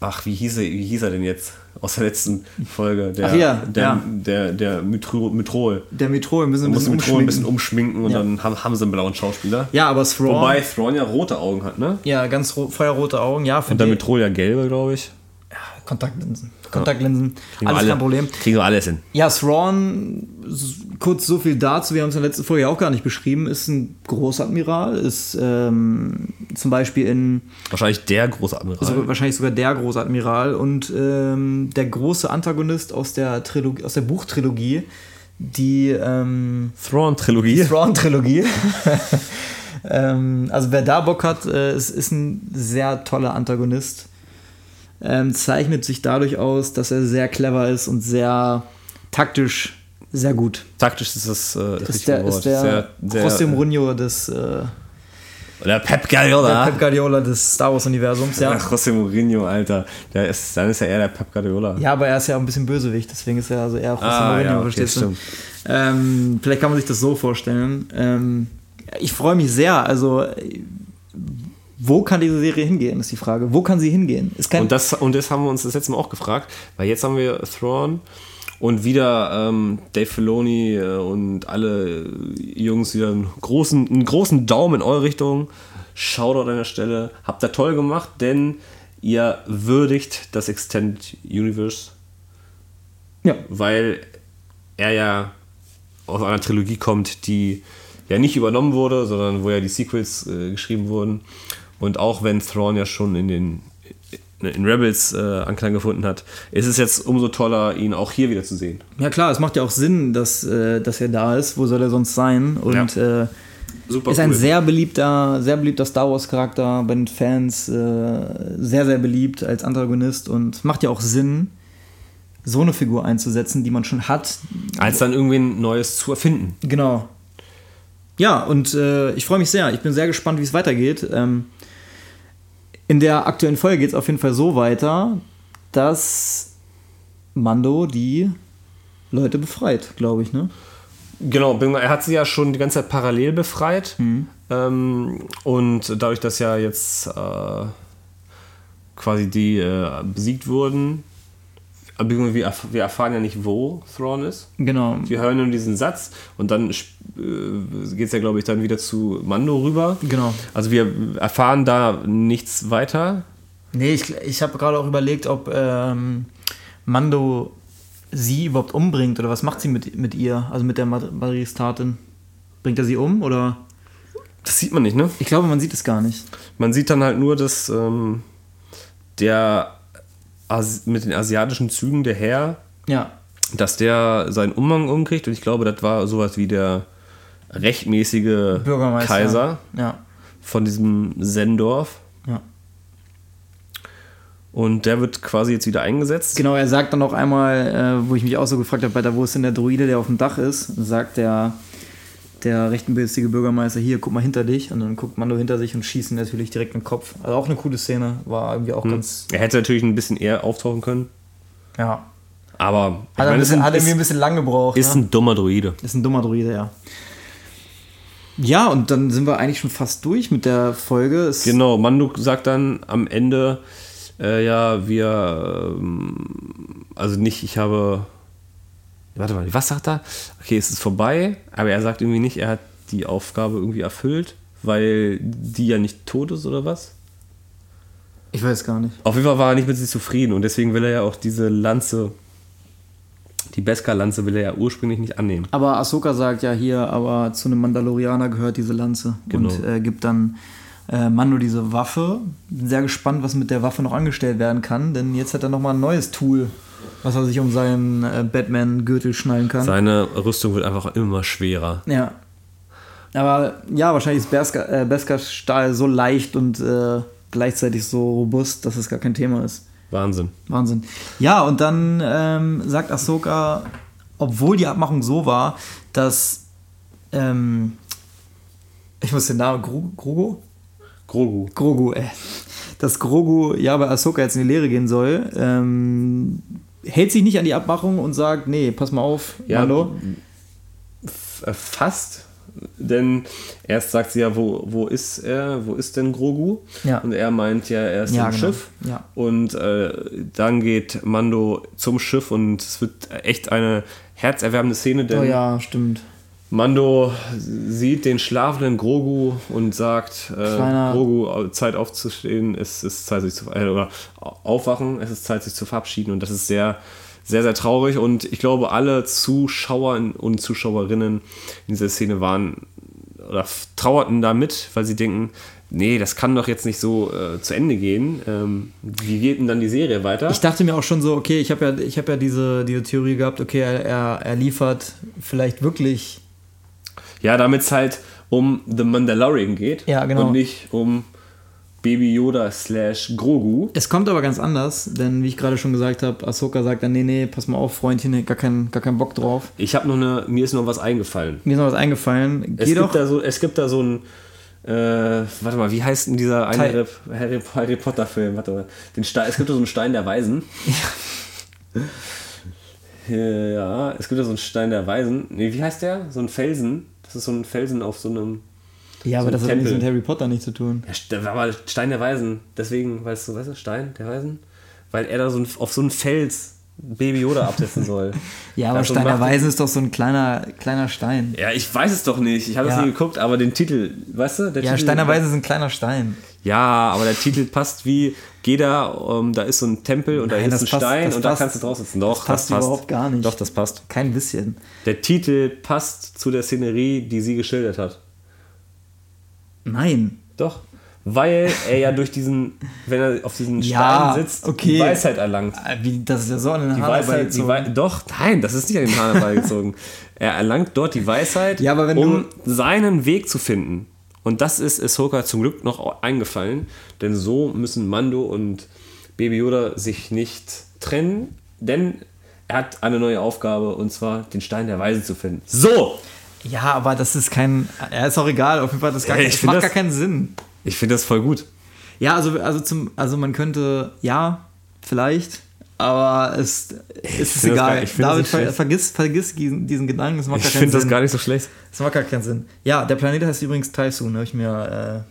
B: ach, wie hieß, er, wie hieß er denn jetzt? Aus der letzten Folge. Der,
A: ach ja,
B: der,
A: ja.
B: der, der Mytrol.
A: Der Mytrol müssen ein bisschen,
B: umschminken. ein bisschen umschminken und ja. dann haben, haben sie einen blauen Schauspieler.
A: Ja, aber Thrawn.
B: Wobei Thrawn ja rote Augen hat, ne?
A: Ja, ganz feuerrote Augen, ja.
B: Und der Mytrol ja gelbe, glaube ich.
A: Ja, Kontaktlinsen. Kontaktlinsen.
B: Wir
A: Alles
B: alle,
A: kein Problem.
B: Kriegen wir alles hin.
A: Ja, Thrawn, kurz so viel dazu, wir haben es in der letzten Folge ja auch gar nicht beschrieben, ist ein Großadmiral, ist ähm, zum Beispiel in,
B: Wahrscheinlich der Großadmiral.
A: so, wahrscheinlich sogar der Großadmiral und ähm, der große Antagonist aus der, Trilogie, aus der Buchtrilogie, die ähm,
B: Thrawn-Trilogie.
A: Thrawn-Trilogie. ähm, also wer da Bock hat, äh, ist, ist ein sehr toller Antagonist. Ähm, zeichnet sich dadurch aus, dass er sehr clever ist und sehr taktisch sehr gut.
B: Taktisch ist das, äh, das
A: Ist der,
B: Wort.
A: ist der
B: sehr, sehr,
A: José Mourinho des äh,
B: Oder Pep
A: der
B: Guardiola.
A: Pep Guardiola des Star Wars Universums. Ja.
B: Ach, José Mourinho, Alter. Der ist, dann ist er eher der Pep Guardiola.
A: ja, aber er ist ja auch ein bisschen Bösewicht, deswegen ist er also eher José
B: Ah,
A: Mourinho,
B: ja, okay,
A: verstehst du? Ähm, vielleicht kann man sich das so vorstellen. Ähm, ich freue mich sehr. Also, wo kann diese Serie hingehen, ist die Frage. Wo kann sie hingehen?
B: Und das, und das haben wir uns das letzte Mal auch gefragt, weil jetzt haben wir Thrawn und wieder ähm, Dave Filoni äh, und alle Jungs wieder einen großen, einen großen Daumen in eure Richtung. Shoutout an der Stelle. Habt ihr toll gemacht, denn ihr würdigt das Extended Universe,
A: ja,
B: weil er ja aus einer Trilogie kommt, die ja nicht übernommen wurde, sondern wo ja die Sequels äh, geschrieben wurden. Und auch wenn Thrawn ja schon in den in Rebels äh, Anklang gefunden hat, ist es jetzt umso toller, ihn auch hier wieder zu sehen.
A: ja, klar, es macht ja auch Sinn, dass, äh, dass er da ist. Wo soll er sonst sein? Und äh,
B: Super
A: ist ein sehr beliebter, sehr beliebter Star Wars Charakter bei den Fans, äh, sehr, sehr beliebt als Antagonist und macht ja auch Sinn, so eine Figur einzusetzen, die man schon hat.
B: Als dann irgendwie ein Neues zu erfinden.
A: Genau. Ja, und äh, ich freue mich sehr. Ich bin sehr gespannt, wie es weitergeht. Ähm, in der aktuellen Folge geht es auf jeden Fall so weiter, dass Mando die Leute befreit, glaube ich, ne?
B: Genau, er hat sie ja schon die ganze Zeit parallel befreit. Ähm, und dadurch, dass ja jetzt äh, quasi die äh, besiegt wurden, aber wir, erf- wir erfahren ja nicht, wo Thrawn ist.
A: Genau.
B: Wir hören nur diesen Satz und dann äh, geht es ja, glaube ich, dann wieder zu Mando rüber.
A: Genau.
B: Also wir erfahren da nichts weiter.
A: Nee, ich, ich habe gerade auch überlegt, ob ähm, Mando sie überhaupt umbringt oder was macht sie mit, mit ihr, also mit der Maristatin. Bringt er sie um oder?
B: Das sieht man nicht, ne?
A: Ich glaube, man sieht es gar nicht.
B: Man sieht dann halt nur, dass ähm, der Asi mit den asiatischen Zügen, der Herr,
A: Ja.
B: dass der seinen Umhang umkriegt und ich glaube, das war sowas wie der rechtmäßige
A: Bürgermeister.
B: Kaiser
A: Ja.
B: von diesem Sendorf.
A: Ja.
B: Und der wird quasi jetzt wieder eingesetzt.
A: Genau, er sagt dann auch einmal, äh, wo ich mich auch so gefragt habe, Alter, wo ist denn der Druide, der auf dem Dach ist? Sagt der, der rechtenbilstige Bürgermeister, hier, guck mal hinter dich. Und dann guckt Mando hinter sich und schießt ihn natürlich direkt in den Kopf. Also auch eine coole Szene, war irgendwie auch ganz,
B: Er hätte natürlich ein bisschen eher auftauchen können,
A: ja.
B: aber ich
A: Hat, er ein
B: meine, ist,
A: bisschen,
B: ein,
A: hat irgendwie ein
B: ist,
A: bisschen lang gebraucht.
B: ist
A: ne?
B: ein dummer Druide.
A: ist ein dummer Druide, ja. Ja, und dann sind wir eigentlich schon fast durch mit der Folge. Es,
B: Genau, Mando sagt dann am Ende, äh, ja, wir, ähm, also nicht, ich habe, warte mal, was sagt er? Okay, es ist vorbei, aber er sagt irgendwie nicht, er hat die Aufgabe irgendwie erfüllt, weil die ja nicht tot ist oder was?
A: Ich weiß gar nicht.
B: Auf jeden Fall war er nicht mit sich zufrieden und deswegen will er ja auch diese Lanze, die Beskar-Lanze will er ja ursprünglich nicht annehmen.
A: Aber Ahsoka sagt ja hier, aber zu einem Mandalorianer gehört diese Lanze.
B: Genau.
A: Und äh, gibt dann äh, Mando diese Waffe. Bin sehr gespannt, was mit der Waffe noch angestellt werden kann, denn jetzt hat er nochmal ein neues Tool, was er sich um seinen äh, Batman-Gürtel schnallen kann.
B: Seine Rüstung wird einfach immer schwerer.
A: Ja. Aber ja, wahrscheinlich ist äh, Beskars Stahl so leicht und äh, gleichzeitig so robust, dass es gar kein Thema ist.
B: Wahnsinn.
A: Wahnsinn. Ja, und dann ähm, sagt Ahsoka, obwohl die Abmachung so war, dass ähm, ich muss den Namen Gro Grogu?
B: Grogu.
A: Grogu, ey. Dass Grogu ja bei Ahsoka jetzt in die Lehre gehen soll, ähm, hält sich nicht an die Abmachung und sagt, nee, pass mal auf,
B: Ja, f- äh, fast. Denn erst sagt sie ja, wo, wo ist er, wo ist denn Grogu?
A: Ja.
B: Und er meint ja, er ist
A: Ja,
B: im
A: genau.
B: Schiff.
A: Ja.
B: Und äh, dann geht Mando zum Schiff und es wird echt eine herzerwärmende Szene, denn
A: Oh ja, stimmt.
B: Mando sieht den schlafenden Grogu und sagt, äh, Grogu, Zeit aufzustehen, es ist Zeit sich zu äh, oder aufwachen, es ist Zeit sich zu verabschieden und das ist sehr, sehr, sehr traurig und ich glaube, alle Zuschauer und Zuschauerinnen in dieser Szene waren oder trauerten da mit, weil sie denken, nee, das kann doch jetzt nicht so äh, zu Ende gehen. Ähm, wie geht denn dann die Serie weiter?
A: Ich dachte mir auch schon so, okay, ich habe ja, ich hab ja diese, diese Theorie gehabt, okay, er, er, er liefert vielleicht wirklich.
B: Ja, damit es halt um The Mandalorian geht
A: Ja, genau.
B: und nicht um Baby Yoda slash Grogu.
A: Es kommt aber ganz anders, denn wie ich gerade schon gesagt habe, Ahsoka sagt dann, nee, nee, pass mal auf, Freundchen, gar keinen gar keinen Bock drauf.
B: Ich habe noch eine, mir ist noch was eingefallen.
A: Mir ist noch was eingefallen.
B: Es
A: Geh
B: gibt,
A: doch.
B: da so, es gibt da so ein, äh, warte mal, wie heißt denn dieser eine Harry, Harry, Harry Potter Film? Warte mal, den Stein, es gibt da so einen Stein der Weisen. Ja, es gibt da so einen Stein der Weisen. Nee, wie heißt der? So ein Felsen. Das ist so ein Felsen auf so einem.
A: Ja, aber
B: so
A: das
B: ein
A: hat nichts
B: Tempel.
A: mit Harry Potter nicht zu tun.
B: Ja, st- aber Stein der Weisen. Deswegen, weißt du, weißt du, Stein der Weisen? Weil er da so ein, auf so einen Fels Baby Yoda absetzen soll.
A: Ja, aber Stein der Weisen ist doch so ein kleiner, kleiner Stein.
B: Ja, ich weiß es doch nicht. Ich habe es
A: Ja.
B: nie geguckt, aber den Titel, weißt du? Der
A: Ja,
B: Titel,
A: Stein der Weisen ist ein kleiner Stein.
B: Ja, aber der Titel passt wie, geh da, um, da ist so ein Tempel und da
A: Nein,
B: ist
A: das
B: ein
A: passt-
B: Stein
A: das
B: und da
A: passt-
B: kannst du draus sitzen. Doch,
A: das passt überhaupt gar nicht.
B: Doch, das passt.
A: Kein bisschen.
B: Der Titel passt zu der Szenerie, die sie geschildert hat.
A: Nein.
B: Doch. Weil er ja durch diesen, wenn er auf diesen Stein
A: Ja,
B: sitzt,
A: okay.
B: die Weisheit erlangt.
A: Äh, Wie, das ist ja so an den
B: Die
A: Haaren
B: Weisheit, die. Wei doch, nein, das ist nicht an den Haaren herbeigezogen. er erlangt dort die Weisheit,
A: Ja,
B: um seinen Weg zu finden. Und das ist Ahsoka zum Glück noch eingefallen, denn so müssen Mando und Baby Yoda sich nicht trennen, denn er hat eine neue Aufgabe und zwar den Stein der Weisen zu finden. So!
A: Ja, aber das ist kein. Ja, ist auch egal. Auf jeden Fall, das, gar,
B: Ja, ich
A: das macht
B: das-
A: gar keinen Sinn.
B: Ich finde das voll gut.
A: Ja, also, also, zum, also man könnte, ja, vielleicht, aber es, es ist egal.
B: ich
A: David, ver, vergiss, vergiss diesen, diesen Gedanken, es macht
B: Ich
A: gar keinen
B: finde das
A: Sinn.
B: gar nicht so schlecht.
A: Es macht gar keinen Sinn. Ja, der Planet heißt übrigens Taisun, habe ich mir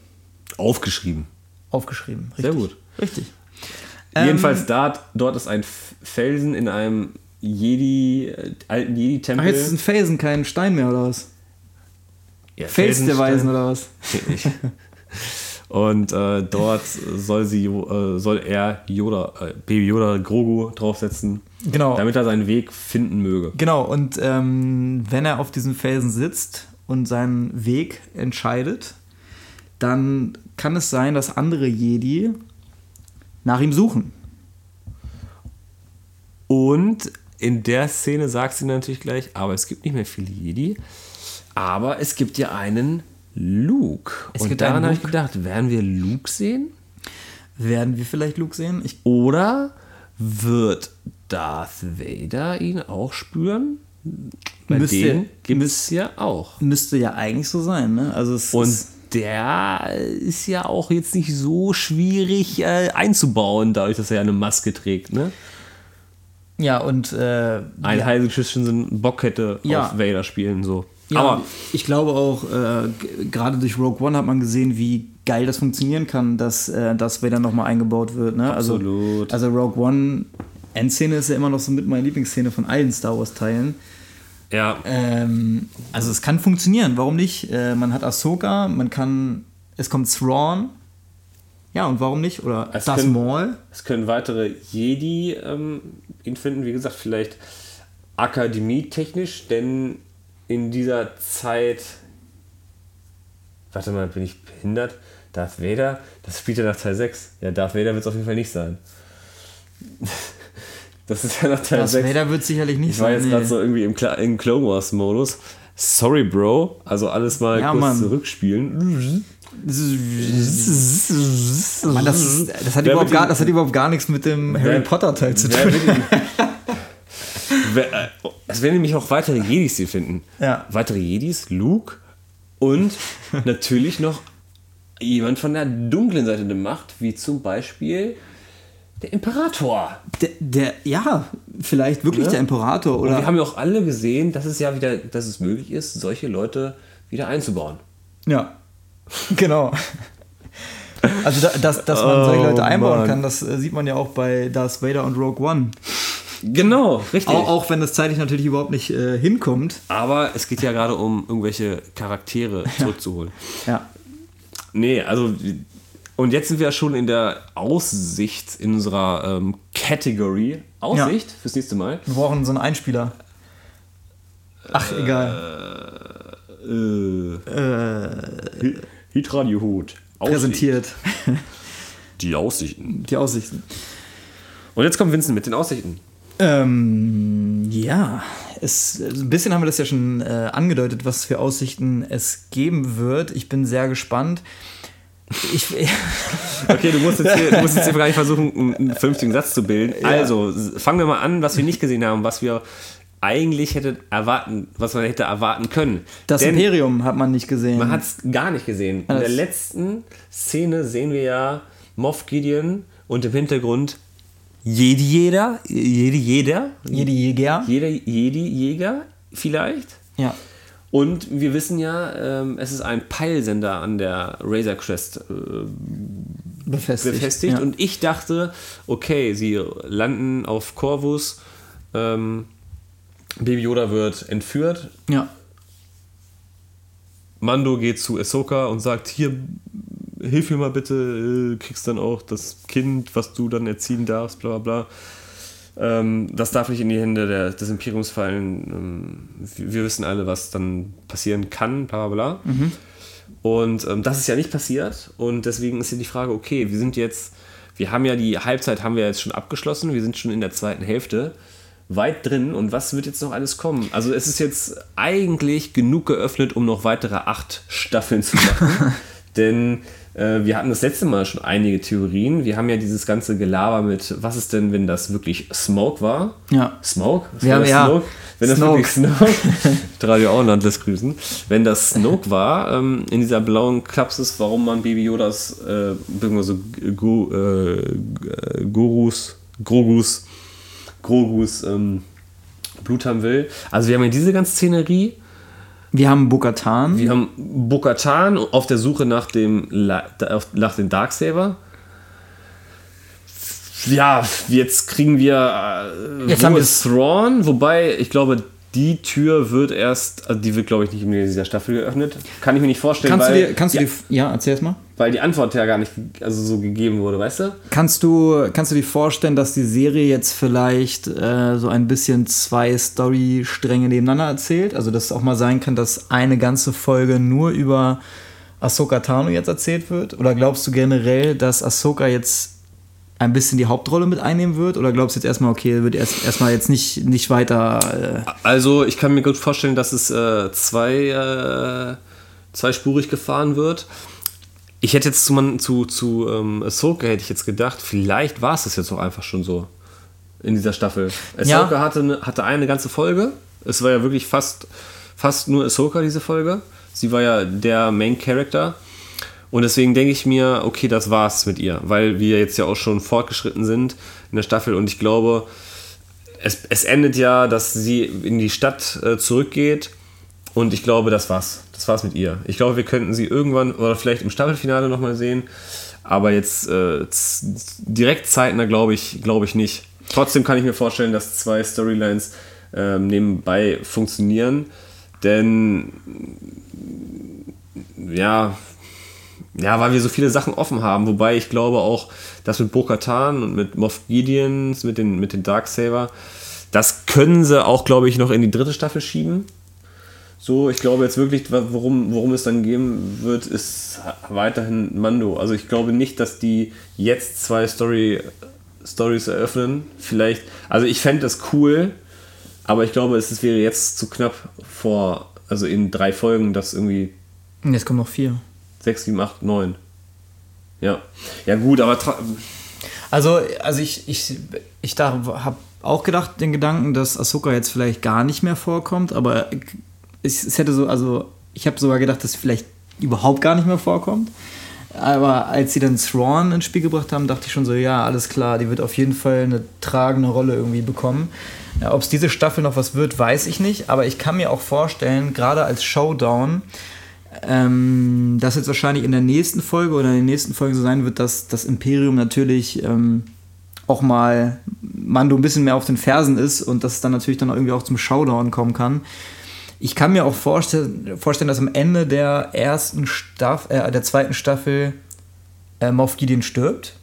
B: Aufgeschrieben.
A: äh, aufgeschrieben. Richtig.
B: Sehr gut.
A: Richtig.
B: Jedenfalls
A: Ähm,
B: da, dort ist ein Felsen in einem Jedi, äh, alten
A: Ach,
B: Jedi-Tempel.
A: jetzt ist ein Felsen, kein Stein mehr, oder was?
B: Ja,
A: Fels der. Weisen, oder was?
B: Ich. Und äh, dort soll sie, äh, soll er Yoda, äh, Baby Yoda Grogu draufsetzen,
A: Genau.
B: damit er seinen Weg finden möge.
A: Genau, und ähm, wenn er auf diesem Felsen sitzt und seinen Weg entscheidet, dann kann es sein, dass andere Jedi nach ihm suchen.
B: Und in der Szene sagt sie natürlich gleich, aber es gibt nicht mehr viele Jedi, aber es gibt ja einen Luke.
A: Es
B: Und daran habe ich gedacht, werden wir Luke sehen?
A: Werden wir vielleicht Luke sehen? Ich,
B: Oder wird Darth Vader ihn auch spüren? Bei
A: Müsste-
B: gibt es ja auch.
A: müsste ja eigentlich so sein, ne? Also
B: Und der ist ja auch jetzt nicht so schwierig äh, einzubauen, dadurch, dass er ja eine Maske trägt. Ne?
A: Ja, und äh,
B: Ein
A: ja,
B: Hayden Christensen Bock hätte
A: Ja.
B: auf Vader spielen. So.
A: ja,
B: Aber
A: ich glaube auch, äh, gerade durch Rogue One hat man gesehen, wie geil das funktionieren kann, dass äh, das Vader nochmal eingebaut wird. Ne?
B: Absolut.
A: Also, also Rogue One Endszene ist ja immer noch so mit meiner Lieblingsszene von allen Star Wars Teilen.
B: ja,
A: Ähm, also es kann funktionieren, warum nicht? Äh, man hat Ahsoka, man kann, es kommt Thrawn. Ja, und warum nicht? Oder
B: Es
A: Darth
B: können-
A: Maul.
B: es können weitere Jedi ähm, ihn finden. Wie gesagt, vielleicht akademietechnisch, denn in dieser Zeit. Warte mal, bin ich behindert? Darth Vader? Das spielt ja nach Teil 6. Ja, Darth Vader wird es auf jeden Fall nicht sein. Das ist ja nach Teil
A: Darth
B: 6.
A: Vader wird sicherlich nicht
B: Ich war jetzt
A: nee.
B: gerade so irgendwie im, Kla im Clone Wars Modus. Sorry, Bro. Also alles mal
A: Ja,
B: kurz
A: Mann.
B: zurückspielen.
A: Mann, das, das, hat überhaupt gar, das hat überhaupt gar nichts mit dem Harry
B: Wer-
A: Potter Teil zu tun.
B: Wer- äh, Es werden nämlich auch weitere Jedis hier finden.
A: Ja.
B: Weitere Jedis, Luke und natürlich noch jemand von der dunklen Seite der Macht, wie zum Beispiel der Imperator.
A: Der, der, ja, vielleicht wirklich
B: Ja.
A: der Imperator
B: Und
A: oder.
B: wir haben ja auch alle gesehen, dass es ja wieder, dass es möglich ist, solche Leute wieder einzubauen.
A: Ja, genau. Also, da, dass, dass man solche
B: Oh,
A: Leute einbauen
B: Mann.
A: kann, das äh, sieht man ja auch bei Darth Vader und Rogue One.
B: Genau, richtig.
A: Auch, auch wenn das zeitlich natürlich überhaupt nicht äh, hinkommt.
B: Aber es geht ja gerade um irgendwelche Charaktere zurückzuholen.
A: Ja.
B: Nee, also und jetzt sind wir ja schon in der Aussicht in unserer ähm, Category. Aussicht fürs nächste Mal.
A: Wir brauchen so einen Einspieler. Ach, egal.
B: Äh, Hitradio Hut.
A: Präsentiert.
B: Die Aussichten.
A: Die Aussichten.
B: Und jetzt kommt Vincent mit den Aussichten.
A: Ähm, ja, es, ein bisschen haben wir das ja schon äh, angedeutet, was für Aussichten es geben wird. Ich bin sehr gespannt. Ich,
B: Okay, du musst jetzt hier, du musst jetzt hier gar nicht versuchen, einen einen vernünftigen Satz zu bilden. Also, s- fangen wir mal an, was wir nicht gesehen haben, was wir eigentlich hätte erwarten, was man hätte erwarten können.
A: das
B: Denn
A: Imperium hat man nicht gesehen.
B: man hat es gar nicht gesehen. In der
A: Alles.
B: letzten Szene sehen wir ja Moff Gideon und im Hintergrund Jedi jeder, Jedi jeder,
A: Jedi Jäger.
B: jeder Jedi Jäger vielleicht.
A: Ja.
B: Und wir wissen ja, ähm, es ist ein Peilsender an der Razor Crest äh,
A: Befestigt.
B: befestigt.
A: Ja.
B: Und ich dachte, okay, sie landen auf Corvus, ähm, Baby Yoda wird entführt,
A: ja.
B: Mando geht zu Ahsoka und sagt, hier, hilf mir mal bitte, äh, kriegst dann auch das Kind, was du dann erziehen darfst, bla bla bla. Ähm, das darf nicht in die Hände der, des Imperiums fallen. Ähm, wir, wissen alle, was dann passieren kann, bla bla bla. Und ähm, das ist ja nicht passiert. Und deswegen ist hier die Frage, okay, wir sind jetzt, wir haben ja die Halbzeit haben wir jetzt schon abgeschlossen, wir sind schon in der zweiten Hälfte weit drin und was wird jetzt noch alles kommen? Also es ist jetzt eigentlich genug geöffnet, um noch weitere acht Staffeln zu machen. Denn äh, wir hatten das letzte Mal schon einige Theorien. Wir haben ja dieses ganze Gelaber mit, was ist denn, wenn das wirklich Smoke war?
A: Ja.
B: Smoke? Was
A: Wir haben-
B: das
A: ja.
B: Snoke? Wenn das
A: Snoke.
B: wirklich Snoke, Radio Auenland lässt grüßen. Wenn das Snoke war, ähm, in dieser blauen Klapsis, warum man Baby Yodas, äh, beziehungsweise Gu, äh, Gurus, Grogus, Grogus ähm, Blut haben will. Also wir haben ja diese ganze Szenerie.
A: Wir haben Bokatan.
B: Wir haben Bo-Katan auf der Suche nach dem, nach dem Darksaber. Ja, jetzt kriegen wir äh,
A: Jetzt haben wir
B: Thrawn, wobei ich glaube, die Tür wird erst, also die wird glaube ich nicht in dieser Staffel geöffnet. Kann ich mir nicht vorstellen,
A: Kannst du
B: weil,
A: dir, kannst du
B: ja,
A: dir, ja, erzähl's mal.
B: weil die Antwort ja gar nicht also so gegeben wurde, weißt du?
A: Kannst du, kannst du dir vorstellen, dass die Serie jetzt vielleicht äh, so ein bisschen zwei Storystränge nebeneinander erzählt? Also, dass es auch mal sein kann, dass eine ganze Folge nur über Ahsoka Tano jetzt erzählt wird? Oder glaubst du generell, dass Ahsoka jetzt ein bisschen die Hauptrolle mit einnehmen wird? Oder glaubst du jetzt erstmal, okay, wird erst erstmal jetzt nicht, nicht weiter. Äh,
B: Also ich kann mir gut vorstellen, dass es äh, zwei, äh, zweispurig gefahren wird. Ich hätte jetzt zu, zu, zu ähm, Ahsoka hätte ich jetzt gedacht, vielleicht war es das jetzt auch einfach schon so in dieser Staffel. Ahsoka
A: Ja.
B: hatte, eine, hatte eine ganze Folge. Es war ja wirklich fast, fast nur Ahsoka, diese Folge. Sie war ja der Main Character. Und deswegen denke ich mir, okay, das war's mit ihr, weil wir jetzt ja auch schon fortgeschritten sind in der Staffel und ich glaube, es, es endet ja, dass sie in die Stadt äh, zurückgeht und ich glaube, das war's. Das war's mit ihr. Ich glaube, wir könnten sie irgendwann oder vielleicht im Staffelfinale nochmal sehen, aber jetzt äh, direkt zeitnah glaube ich, glaube ich nicht. Trotzdem kann ich mir vorstellen, dass zwei Storylines ähm, nebenbei funktionieren, denn ja, ja, weil wir so viele Sachen offen haben, wobei ich glaube auch, dass mit Bo-Katan und mit Moff Gideons, mit den, mit den Darksaber, das können sie auch, glaube ich, noch in die dritte Staffel schieben. So, ich glaube jetzt wirklich, worum, worum es dann gehen wird, ist weiterhin Mando. Also ich glaube nicht, dass die jetzt zwei Story, Stories eröffnen. Vielleicht, also ich fände das cool, aber ich glaube, es wäre jetzt zu knapp vor, also in drei Folgen, das irgendwie
A: jetzt kommen noch vier.
B: 6, 7, 8, 9. Ja. Ja, gut, aber
A: Also, also ich, ich, ich habe auch gedacht, den Gedanken, dass Ahsoka jetzt vielleicht gar nicht mehr vorkommt, aber es, es hätte so, also ich habe sogar gedacht, dass sie vielleicht überhaupt gar nicht mehr vorkommt. Aber als sie dann Thrawn ins Spiel gebracht haben, dachte ich schon so, ja, alles klar, die wird auf jeden Fall eine tragende Rolle irgendwie bekommen. Ja, Ob es diese Staffel noch was wird, weiß ich nicht, aber ich kann mir auch vorstellen, gerade als Showdown, ähm, dass jetzt wahrscheinlich in der nächsten Folge oder in den nächsten Folgen so sein wird, dass das Imperium natürlich ähm, auch mal Mando ein bisschen mehr auf den Fersen ist und dass es dann natürlich dann irgendwie auch zum Showdown kommen kann. Ich kann mir auch vorstellen, vorstellen dass am Ende der ersten Staffel, äh, der zweiten Staffel äh, Moff Gideon stirbt.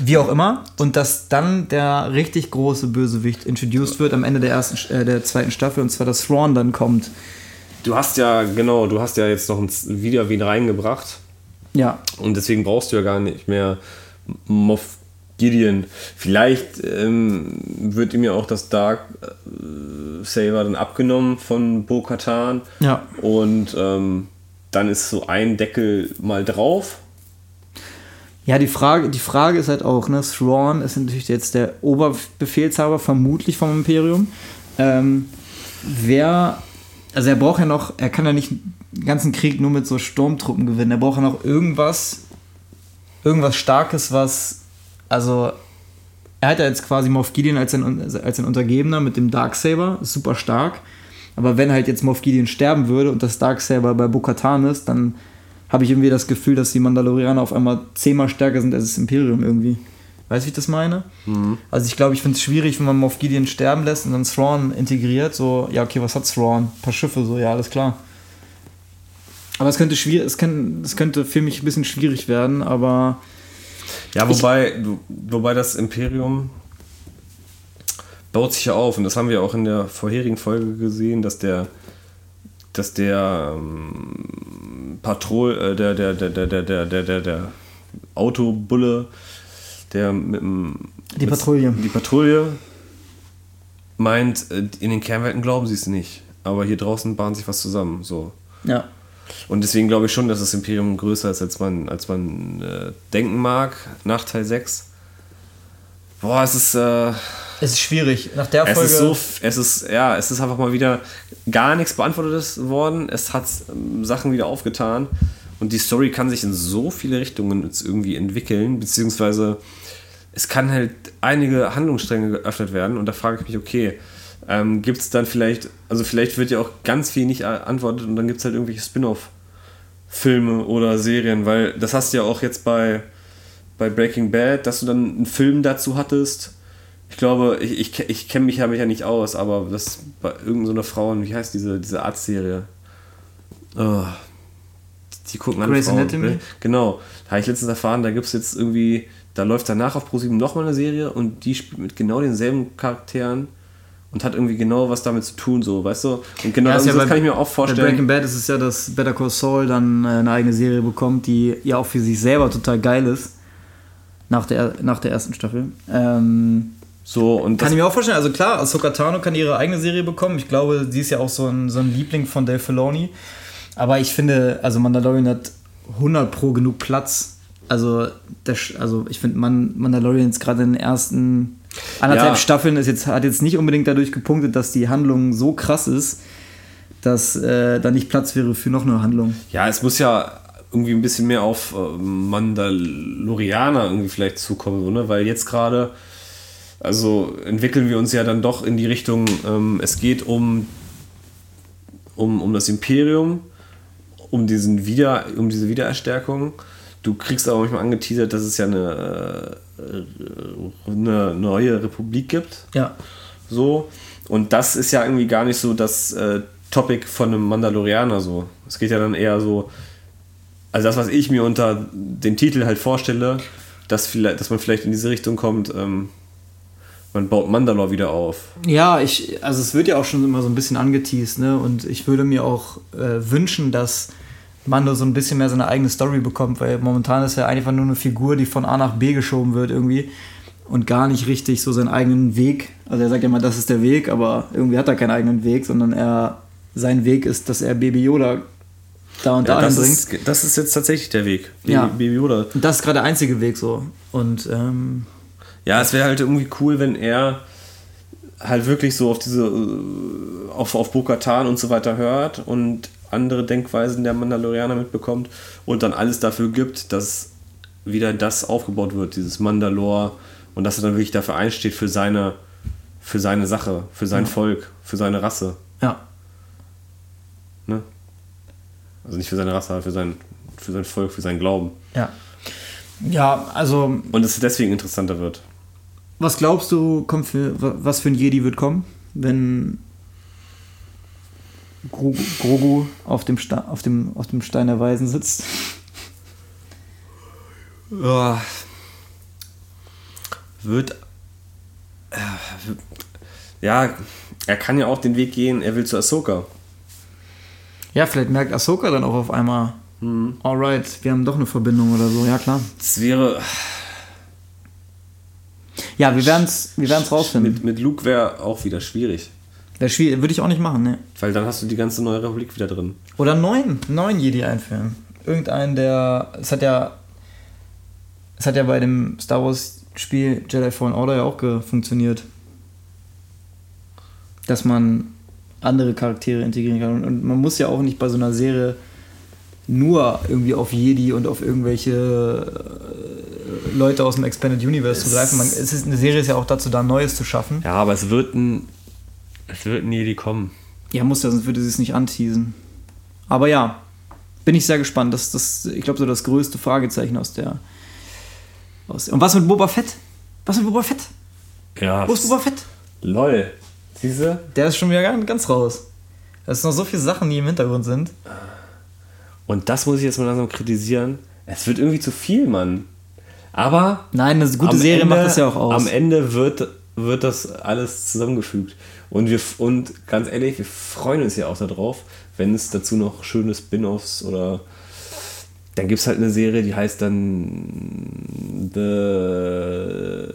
A: Wie auch immer. Und dass dann der richtig große Bösewicht introduced wird am Ende der, ersten, äh, der zweiten Staffel und zwar dass Thrawn dann kommt.
B: Du hast ja, genau, du hast ja jetzt noch ein wieder wen reingebracht.
A: Ja.
B: Und deswegen brauchst du ja gar nicht mehr Moff Gideon. Vielleicht ähm, wird ihm ja auch das Dark äh, Saber dann abgenommen von Bo Katan.
A: Ja.
B: Und ähm, dann ist so ein Deckel mal drauf.
A: Ja, die Frage, die Frage ist halt auch, ne, Thrawn ist natürlich jetzt der Oberbefehlshaber, vermutlich vom Imperium. Ähm, wer, also er braucht ja noch, er kann ja nicht den ganzen Krieg nur mit so Sturmtruppen gewinnen. Er braucht ja noch irgendwas, irgendwas Starkes, was also er hat ja jetzt quasi Moff Gideon als ein, als ein Untergebener mit dem Darksaber, super stark. Aber wenn halt jetzt Moff Gideon sterben würde und das Darksaber bei Bo-Katan ist, dann habe ich irgendwie das Gefühl, dass die Mandalorianer auf einmal zehnmal stärker sind als das Imperium irgendwie. Weißt du, wie ich das meine? Mhm. Also ich glaube, ich finde es schwierig, wenn man Moff Gideon sterben lässt und dann Thrawn integriert. So, ja, okay, was hat Thrawn? Ein paar Schiffe, so, ja, alles klar. Aber es könnte, schwierig, es, kann, es könnte für mich ein bisschen schwierig werden, aber
B: ja, wobei, ich, wobei das Imperium baut sich ja auf und das haben wir auch in der vorherigen Folge gesehen, dass der dass der ähm, Patrol, äh, der, der, der, der, der, der, der, der, der Autobulle, der mit dem.
A: Die Patrouille.
B: Die Patrouille meint, äh, in den Kernwelten glauben sie es nicht. Aber hier draußen bahnt sich was zusammen. So.
A: Ja.
B: Und deswegen glaube ich schon, dass das Imperium größer ist, als man, als man äh, denken mag, nach Teil 6. Boah, es ist. Äh,
A: es ist schwierig. Nach der
B: Folge. Es ist so, es ist, ja, es ist einfach mal wieder gar nichts beantwortet worden. Es hat ähm, Sachen wieder aufgetan. Und die Story kann sich in so viele Richtungen jetzt irgendwie entwickeln, beziehungsweise es kann halt einige Handlungsstränge geöffnet werden. Und da frage ich mich, okay, ähm, gibt es dann vielleicht, also vielleicht wird ja auch ganz viel nicht antwortet und dann gibt es halt irgendwelche Spin-off-Filme oder Serien, weil das hast du ja auch jetzt bei, bei Breaking Bad, dass du dann einen Film dazu hattest. Ich glaube, ich, ich, ich kenne mich ja nicht aus, aber das bei irgendeiner so Frau, wie heißt diese, diese Arztserie? Oh, die gucken alle Grey's Frauen. Anatomy? Genau, da habe ich letztens erfahren, da gibt es jetzt irgendwie, da läuft danach auf ProSieben nochmal eine Serie und die spielt mit genau denselben Charakteren und hat irgendwie genau was damit zu tun, so, weißt du? Und genau ja, das, ja bei, kann ich mir auch vorstellen.
A: Bei Breaking Bad ist es ja, dass Better Call Saul dann äh, eine eigene Serie bekommt, die ja auch für sich selber total geil ist. Nach der, nach der ersten Staffel. Ähm,
B: so, und
A: kann ich mir auch vorstellen, also klar, Ahsoka Tano kann ihre eigene Serie bekommen. Ich glaube, sie ist ja auch so ein, so ein Liebling von Dave Filoni. Aber ich finde, also Mandalorian hat 100 pro genug Platz. Also, das, also ich finde, Mandalorian ist gerade in den ersten Anderthalb ja. Staffeln ist jetzt, hat jetzt nicht unbedingt dadurch gepunktet, dass die Handlung so krass ist, dass äh, da nicht Platz wäre für noch eine Handlung.
B: Ja, es muss ja irgendwie ein bisschen mehr auf äh, Mandalorianer irgendwie vielleicht zukommen, so, ne? weil jetzt gerade, also entwickeln wir uns ja dann doch in die Richtung, ähm, es geht um, um, um das Imperium, um, diesen Wieder, um diese Wiedererstärkung. Du kriegst aber manchmal angeteasert, dass es ja eine eine neue Republik gibt.
A: Ja.
B: So. Und das ist ja irgendwie gar nicht so das äh, Topic von einem Mandalorianer so. Es geht ja dann eher so, also das, was ich mir unter dem Titel halt vorstelle, dass, vielleicht, dass man vielleicht in diese Richtung kommt, ähm, man baut Mandalore wieder auf.
A: Ja, ich, also es wird ja auch schon immer so ein bisschen angeteased, ne? Und ich würde mir auch äh, wünschen, dass Mando so ein bisschen mehr seine eigene Story bekommt, weil momentan ist er einfach nur eine Figur, die von A nach B geschoben wird irgendwie und gar nicht richtig so seinen eigenen Weg. Also er sagt ja immer, das ist der Weg, aber irgendwie hat er keinen eigenen Weg, sondern er sein Weg ist, dass er Baby Yoda da und ja, da
B: anbringt. Ist, das ist jetzt tatsächlich der Weg.
A: Baby, ja. Baby Yoda. Und das ist gerade der einzige Weg so. Und ähm,
B: ja, es wäre halt irgendwie cool, wenn er halt wirklich so auf diese äh, auf, auf Bo-Katan und so weiter hört und andere Denkweisen der Mandalorianer mitbekommt und dann alles dafür gibt, dass wieder das aufgebaut wird, dieses Mandalore und dass er dann wirklich dafür einsteht für seine, für seine Sache, für sein ja. Volk, für seine Rasse.
A: Ja.
B: Ne? Also nicht für seine Rasse, aber für sein, für sein Volk, für seinen Glauben.
A: Ja. Ja, also.
B: Und es deswegen interessanter wird.
A: Was glaubst du, kommt für, was für ein Jedi wird kommen, wenn Grogu, Grogu auf, dem auf, dem, auf dem Stein der Weisen sitzt?
B: Ja. Wird. Ja, er kann ja auch den Weg gehen, er will zu Ahsoka.
A: Ja, vielleicht merkt Ahsoka dann auch auf einmal, mhm. alright, wir haben doch eine Verbindung oder so, ja klar.
B: Das wäre.
A: Ja, wir werden es wir werden's rausfinden.
B: Mit, mit Luke wäre auch wieder schwierig.
A: Wäre schwierig, würde ich auch nicht machen, ne?
B: Weil dann hast du die ganze neue Republik wieder drin.
A: Oder neun, neun Jedi einführen. Irgendeinen, der. Es hat ja. Es hat ja bei dem Star Wars Spiel Jedi Fallen Order ja auch funktioniert. Dass man andere Charaktere integrieren kann. Und man muss ja auch nicht bei so einer Serie nur irgendwie auf Jedi und auf irgendwelche äh, Leute aus dem Expanded Universe zu greifen. Man, es ist, eine Serie ist ja auch dazu da, Neues zu schaffen.
B: Ja, aber es wird ein, es wird ein Jedi kommen.
A: Ja, muss ja, sonst würde sie es nicht anteasen. Aber ja, bin ich sehr gespannt. Das ist, ich glaube, so das größte Fragezeichen aus der, aus, und was mit Boba Fett? Was mit Boba Fett?
B: Ja.
A: Wo ist Boba Fett?
B: Lol. Siehste?
A: Der ist schon wieder ganz raus. Es sind noch so viele Sachen, die im Hintergrund sind.
B: Und das muss ich jetzt mal langsam kritisieren. Es wird irgendwie zu viel, Mann. Aber.
A: Nein, eine gute Serie
B: Ende,
A: macht das ja auch aus.
B: Am Ende wird, wird das alles zusammengefügt. Und, wir, und ganz ehrlich, wir freuen uns ja auch darauf, wenn es dazu noch schöne Spin-offs oder. Dann gibt es halt eine Serie, die heißt dann The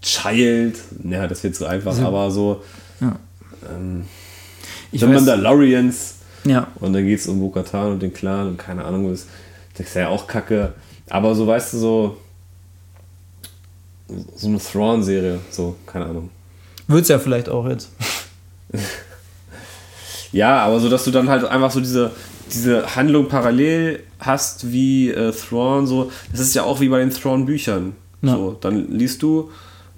B: Child. Ja, das wird zu einfach, also, aber so. Ja. Ähm, The Mandalorians.
A: Ja.
B: Und dann geht es um Bo-Katan und den Clan und keine Ahnung was. Das ist ja auch kacke. Aber so, weißt du, so. So eine Thrawn-Serie, so, keine Ahnung.
A: Wird's ja vielleicht auch jetzt.
B: ja, aber so, dass du dann halt einfach so diese, diese Handlung parallel hast wie äh, Thrawn, so. Das ist ja auch wie bei den Thrawn-Büchern. Ja. So, dann liest du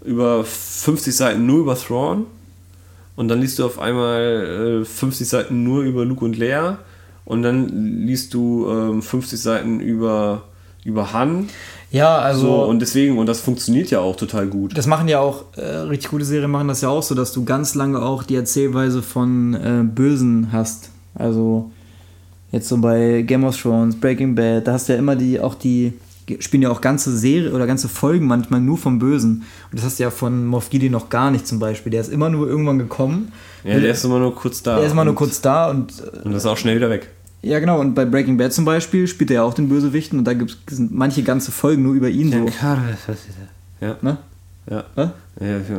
B: über 50 Seiten nur über Thrawn und dann liest du auf einmal äh, 50 Seiten nur über Luke und Leia und dann liest du ähm, 50 Seiten über, über Han.
A: Ja, also. So,
B: und deswegen, und das funktioniert ja auch total gut.
A: Das machen ja auch, äh, richtig gute Serien machen das ja auch so, dass du ganz lange auch die Erzählweise von äh, Bösen hast. Also jetzt so bei Game of Thrones, Breaking Bad, da hast du ja immer die, auch die spielen ja auch ganze Serie oder ganze Folgen manchmal nur vom Bösen. Und das hast du ja von Moff Gideon noch gar nicht zum Beispiel. Der ist immer nur irgendwann gekommen.
B: Ja, der ist immer nur kurz da.
A: Der ist immer nur kurz da und.
B: Und das ist auch schnell wieder weg.
A: Ja, genau. Und bei Breaking Bad zum Beispiel spielt er ja auch den Bösewichten und da gibt es manche ganze Folgen nur über ihn.
B: So. Ja.
A: Ne?
B: Ja. Ja,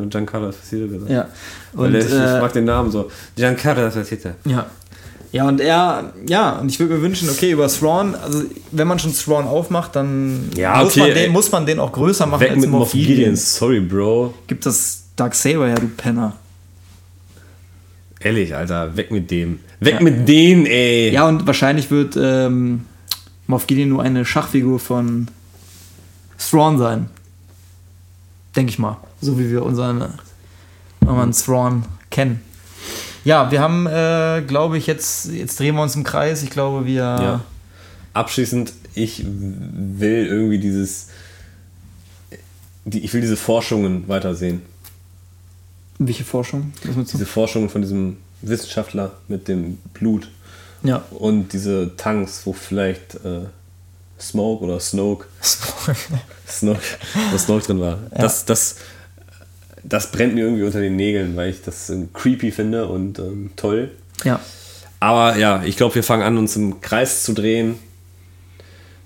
B: Giancarlo Esposito gesagt.
A: Ja.
B: Und, der, äh, ich mag den Namen so. Giancarlo Esposito.
A: Ja. Ja, und er, ja, und ich würde mir wünschen, okay, über Thrawn, also wenn man schon Thrawn aufmacht, dann
B: ja,
A: muss, man den, muss man den auch größer machen
B: Weg als mit Moff Gideon. Sorry, Bro.
A: Gibt das Dark Saber ja, du Penner.
B: Ehrlich, Alter, weg mit dem. Weg ja. mit denen, ey.
A: Ja, und wahrscheinlich wird ähm, Moff Gideon nur eine Schachfigur von Thrawn sein. Denke ich mal. So wie wir unseren, unseren Thrawn kennen. Ja, wir haben, äh, glaube ich, jetzt, jetzt drehen wir uns im Kreis. Ich glaube, wir. Ja.
B: Abschließend, ich will irgendwie dieses. Die, ich will diese Forschungen weitersehen.
A: Welche Forschung?
B: Diese Forschungen von diesem Wissenschaftler mit dem Blut.
A: Ja.
B: Und diese Tanks, wo vielleicht äh, Smoke oder Snoke.
A: Smoke.
B: Snoke, wo Snoke drin war. Ja. Das, das, das brennt mir irgendwie unter den Nägeln, weil ich das ähm, creepy finde und ähm, toll.
A: Ja.
B: Aber ja, ich glaube, wir fangen an, uns im Kreis zu drehen.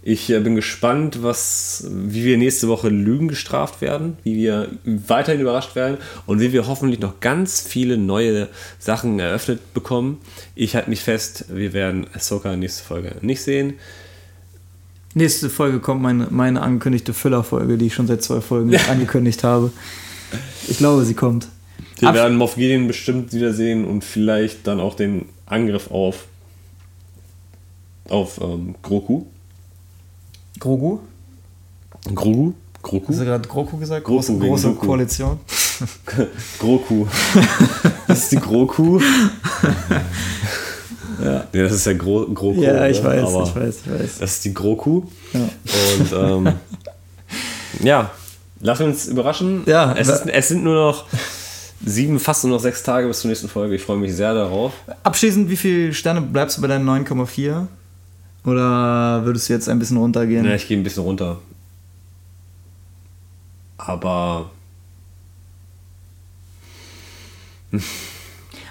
B: Ich äh, bin gespannt, was, wie wir nächste Woche Lügen gestraft werden, wie wir weiterhin überrascht werden und wie wir hoffentlich noch ganz viele neue Sachen eröffnet bekommen. Ich halte mich fest, wir werden Ahsoka nächste Folge nicht sehen.
A: Nächste Folge kommt meine, meine angekündigte Füllerfolge, die ich schon seit zwei Folgen angekündigt habe. Ich glaube, sie kommt.
B: Wir Abs werden Moff Gideon bestimmt wiedersehen und vielleicht dann auch den Angriff auf auf ähm, Groku.
A: Grogu?
B: Grogu? Groku?
A: Hast du gerade Groku gesagt?
B: Große,
A: große Groku. Koalition.
B: Groku. Das ist die Groku.
A: Ja.
B: Nee, das ist der Gro Grokuh.
A: Ja, ich weiß,
B: Aber
A: ich weiß, ich weiß.
B: Das ist die Grokuh.
A: Ja.
B: Und ähm, ja, lass uns überraschen.
A: Ja,
B: es, ist, es sind nur noch sieben, fast nur noch sechs Tage bis zur nächsten Folge. Ich freue mich sehr darauf.
A: Abschließend, wie viele Sterne bleibst du bei deinen 9,4? Oder würdest du jetzt ein bisschen runtergehen?
B: Ja, ich gehe ein bisschen runter. Aber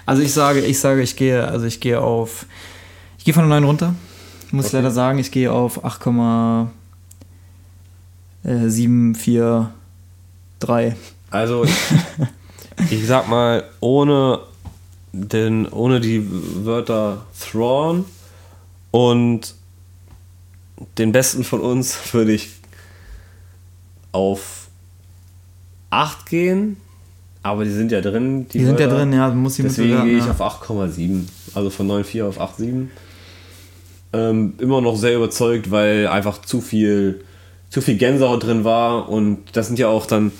A: Also ich sage, ich sage, ich gehe, also ich gehe auf, ich gehe von der 9 runter. Muss ich
B: Okay.
A: leider sagen, ich gehe auf 8,743.
B: also ich, ich sag mal, ohne, den, ohne die Wörter Thrawn und den besten von uns würde ich auf 8 gehen. Aber die sind ja drin.
A: Die sind ja drin, ja, muss ich mit
B: Deswegen
A: bewerten,
B: gehe ich
A: ja.
B: auf 8,7. Also von 9,4 auf 8,7. Ähm, immer noch sehr überzeugt, weil einfach zu viel, zu viel Gänsehaut drin war. Und das sind ja auch dann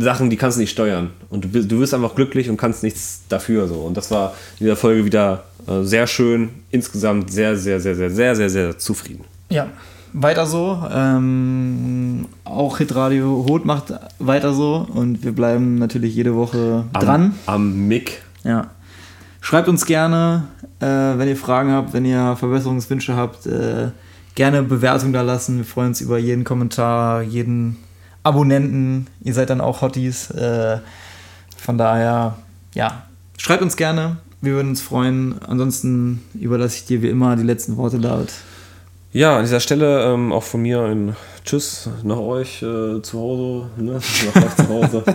B: Sachen, die kannst du nicht steuern. Und du, bist- du wirst einfach glücklich und kannst nichts dafür. So. Und das war in dieser Folge wieder äh, sehr schön. Insgesamt sehr, sehr, sehr, sehr, sehr, sehr, sehr zufrieden.
A: Ja, weiter so. Ähm, auch Hitradio Hot macht weiter so und wir bleiben natürlich jede Woche
B: Am,
A: dran.
B: Am Mick.
A: Ja. Schreibt uns gerne, äh, wenn ihr Fragen habt, wenn ihr Verbesserungswünsche habt, äh, gerne Bewertung da lassen. Wir freuen uns über jeden Kommentar, jeden Abonnenten. Ihr seid dann auch Hotties. Äh, von daher, ja, schreibt uns gerne. Wir würden uns freuen. Ansonsten überlasse ich dir wie immer die letzten Worte, David.
B: Ja, an dieser Stelle ähm, auch von mir ein Tschüss nach euch äh, zu Hause. Ne? Nach zu Hause.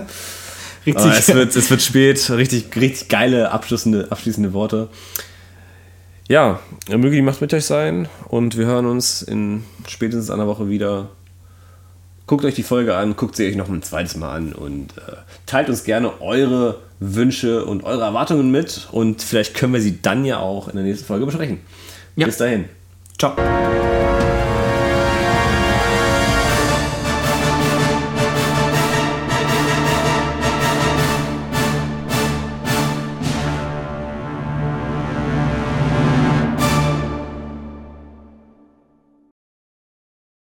A: Richtig.
B: Äh, es, wird, es wird spät. Richtig, richtig geile abschließende, abschließende Worte. Ja, möge die Macht mit euch sein und wir hören uns in spätestens einer Woche wieder. Guckt euch die Folge an, guckt sie euch noch ein zweites Mal an und äh, teilt uns gerne eure Wünsche und eure Erwartungen mit und vielleicht können wir sie dann ja auch in der nächsten Folge besprechen.
A: Ja.
B: Bis dahin.
A: Ciao.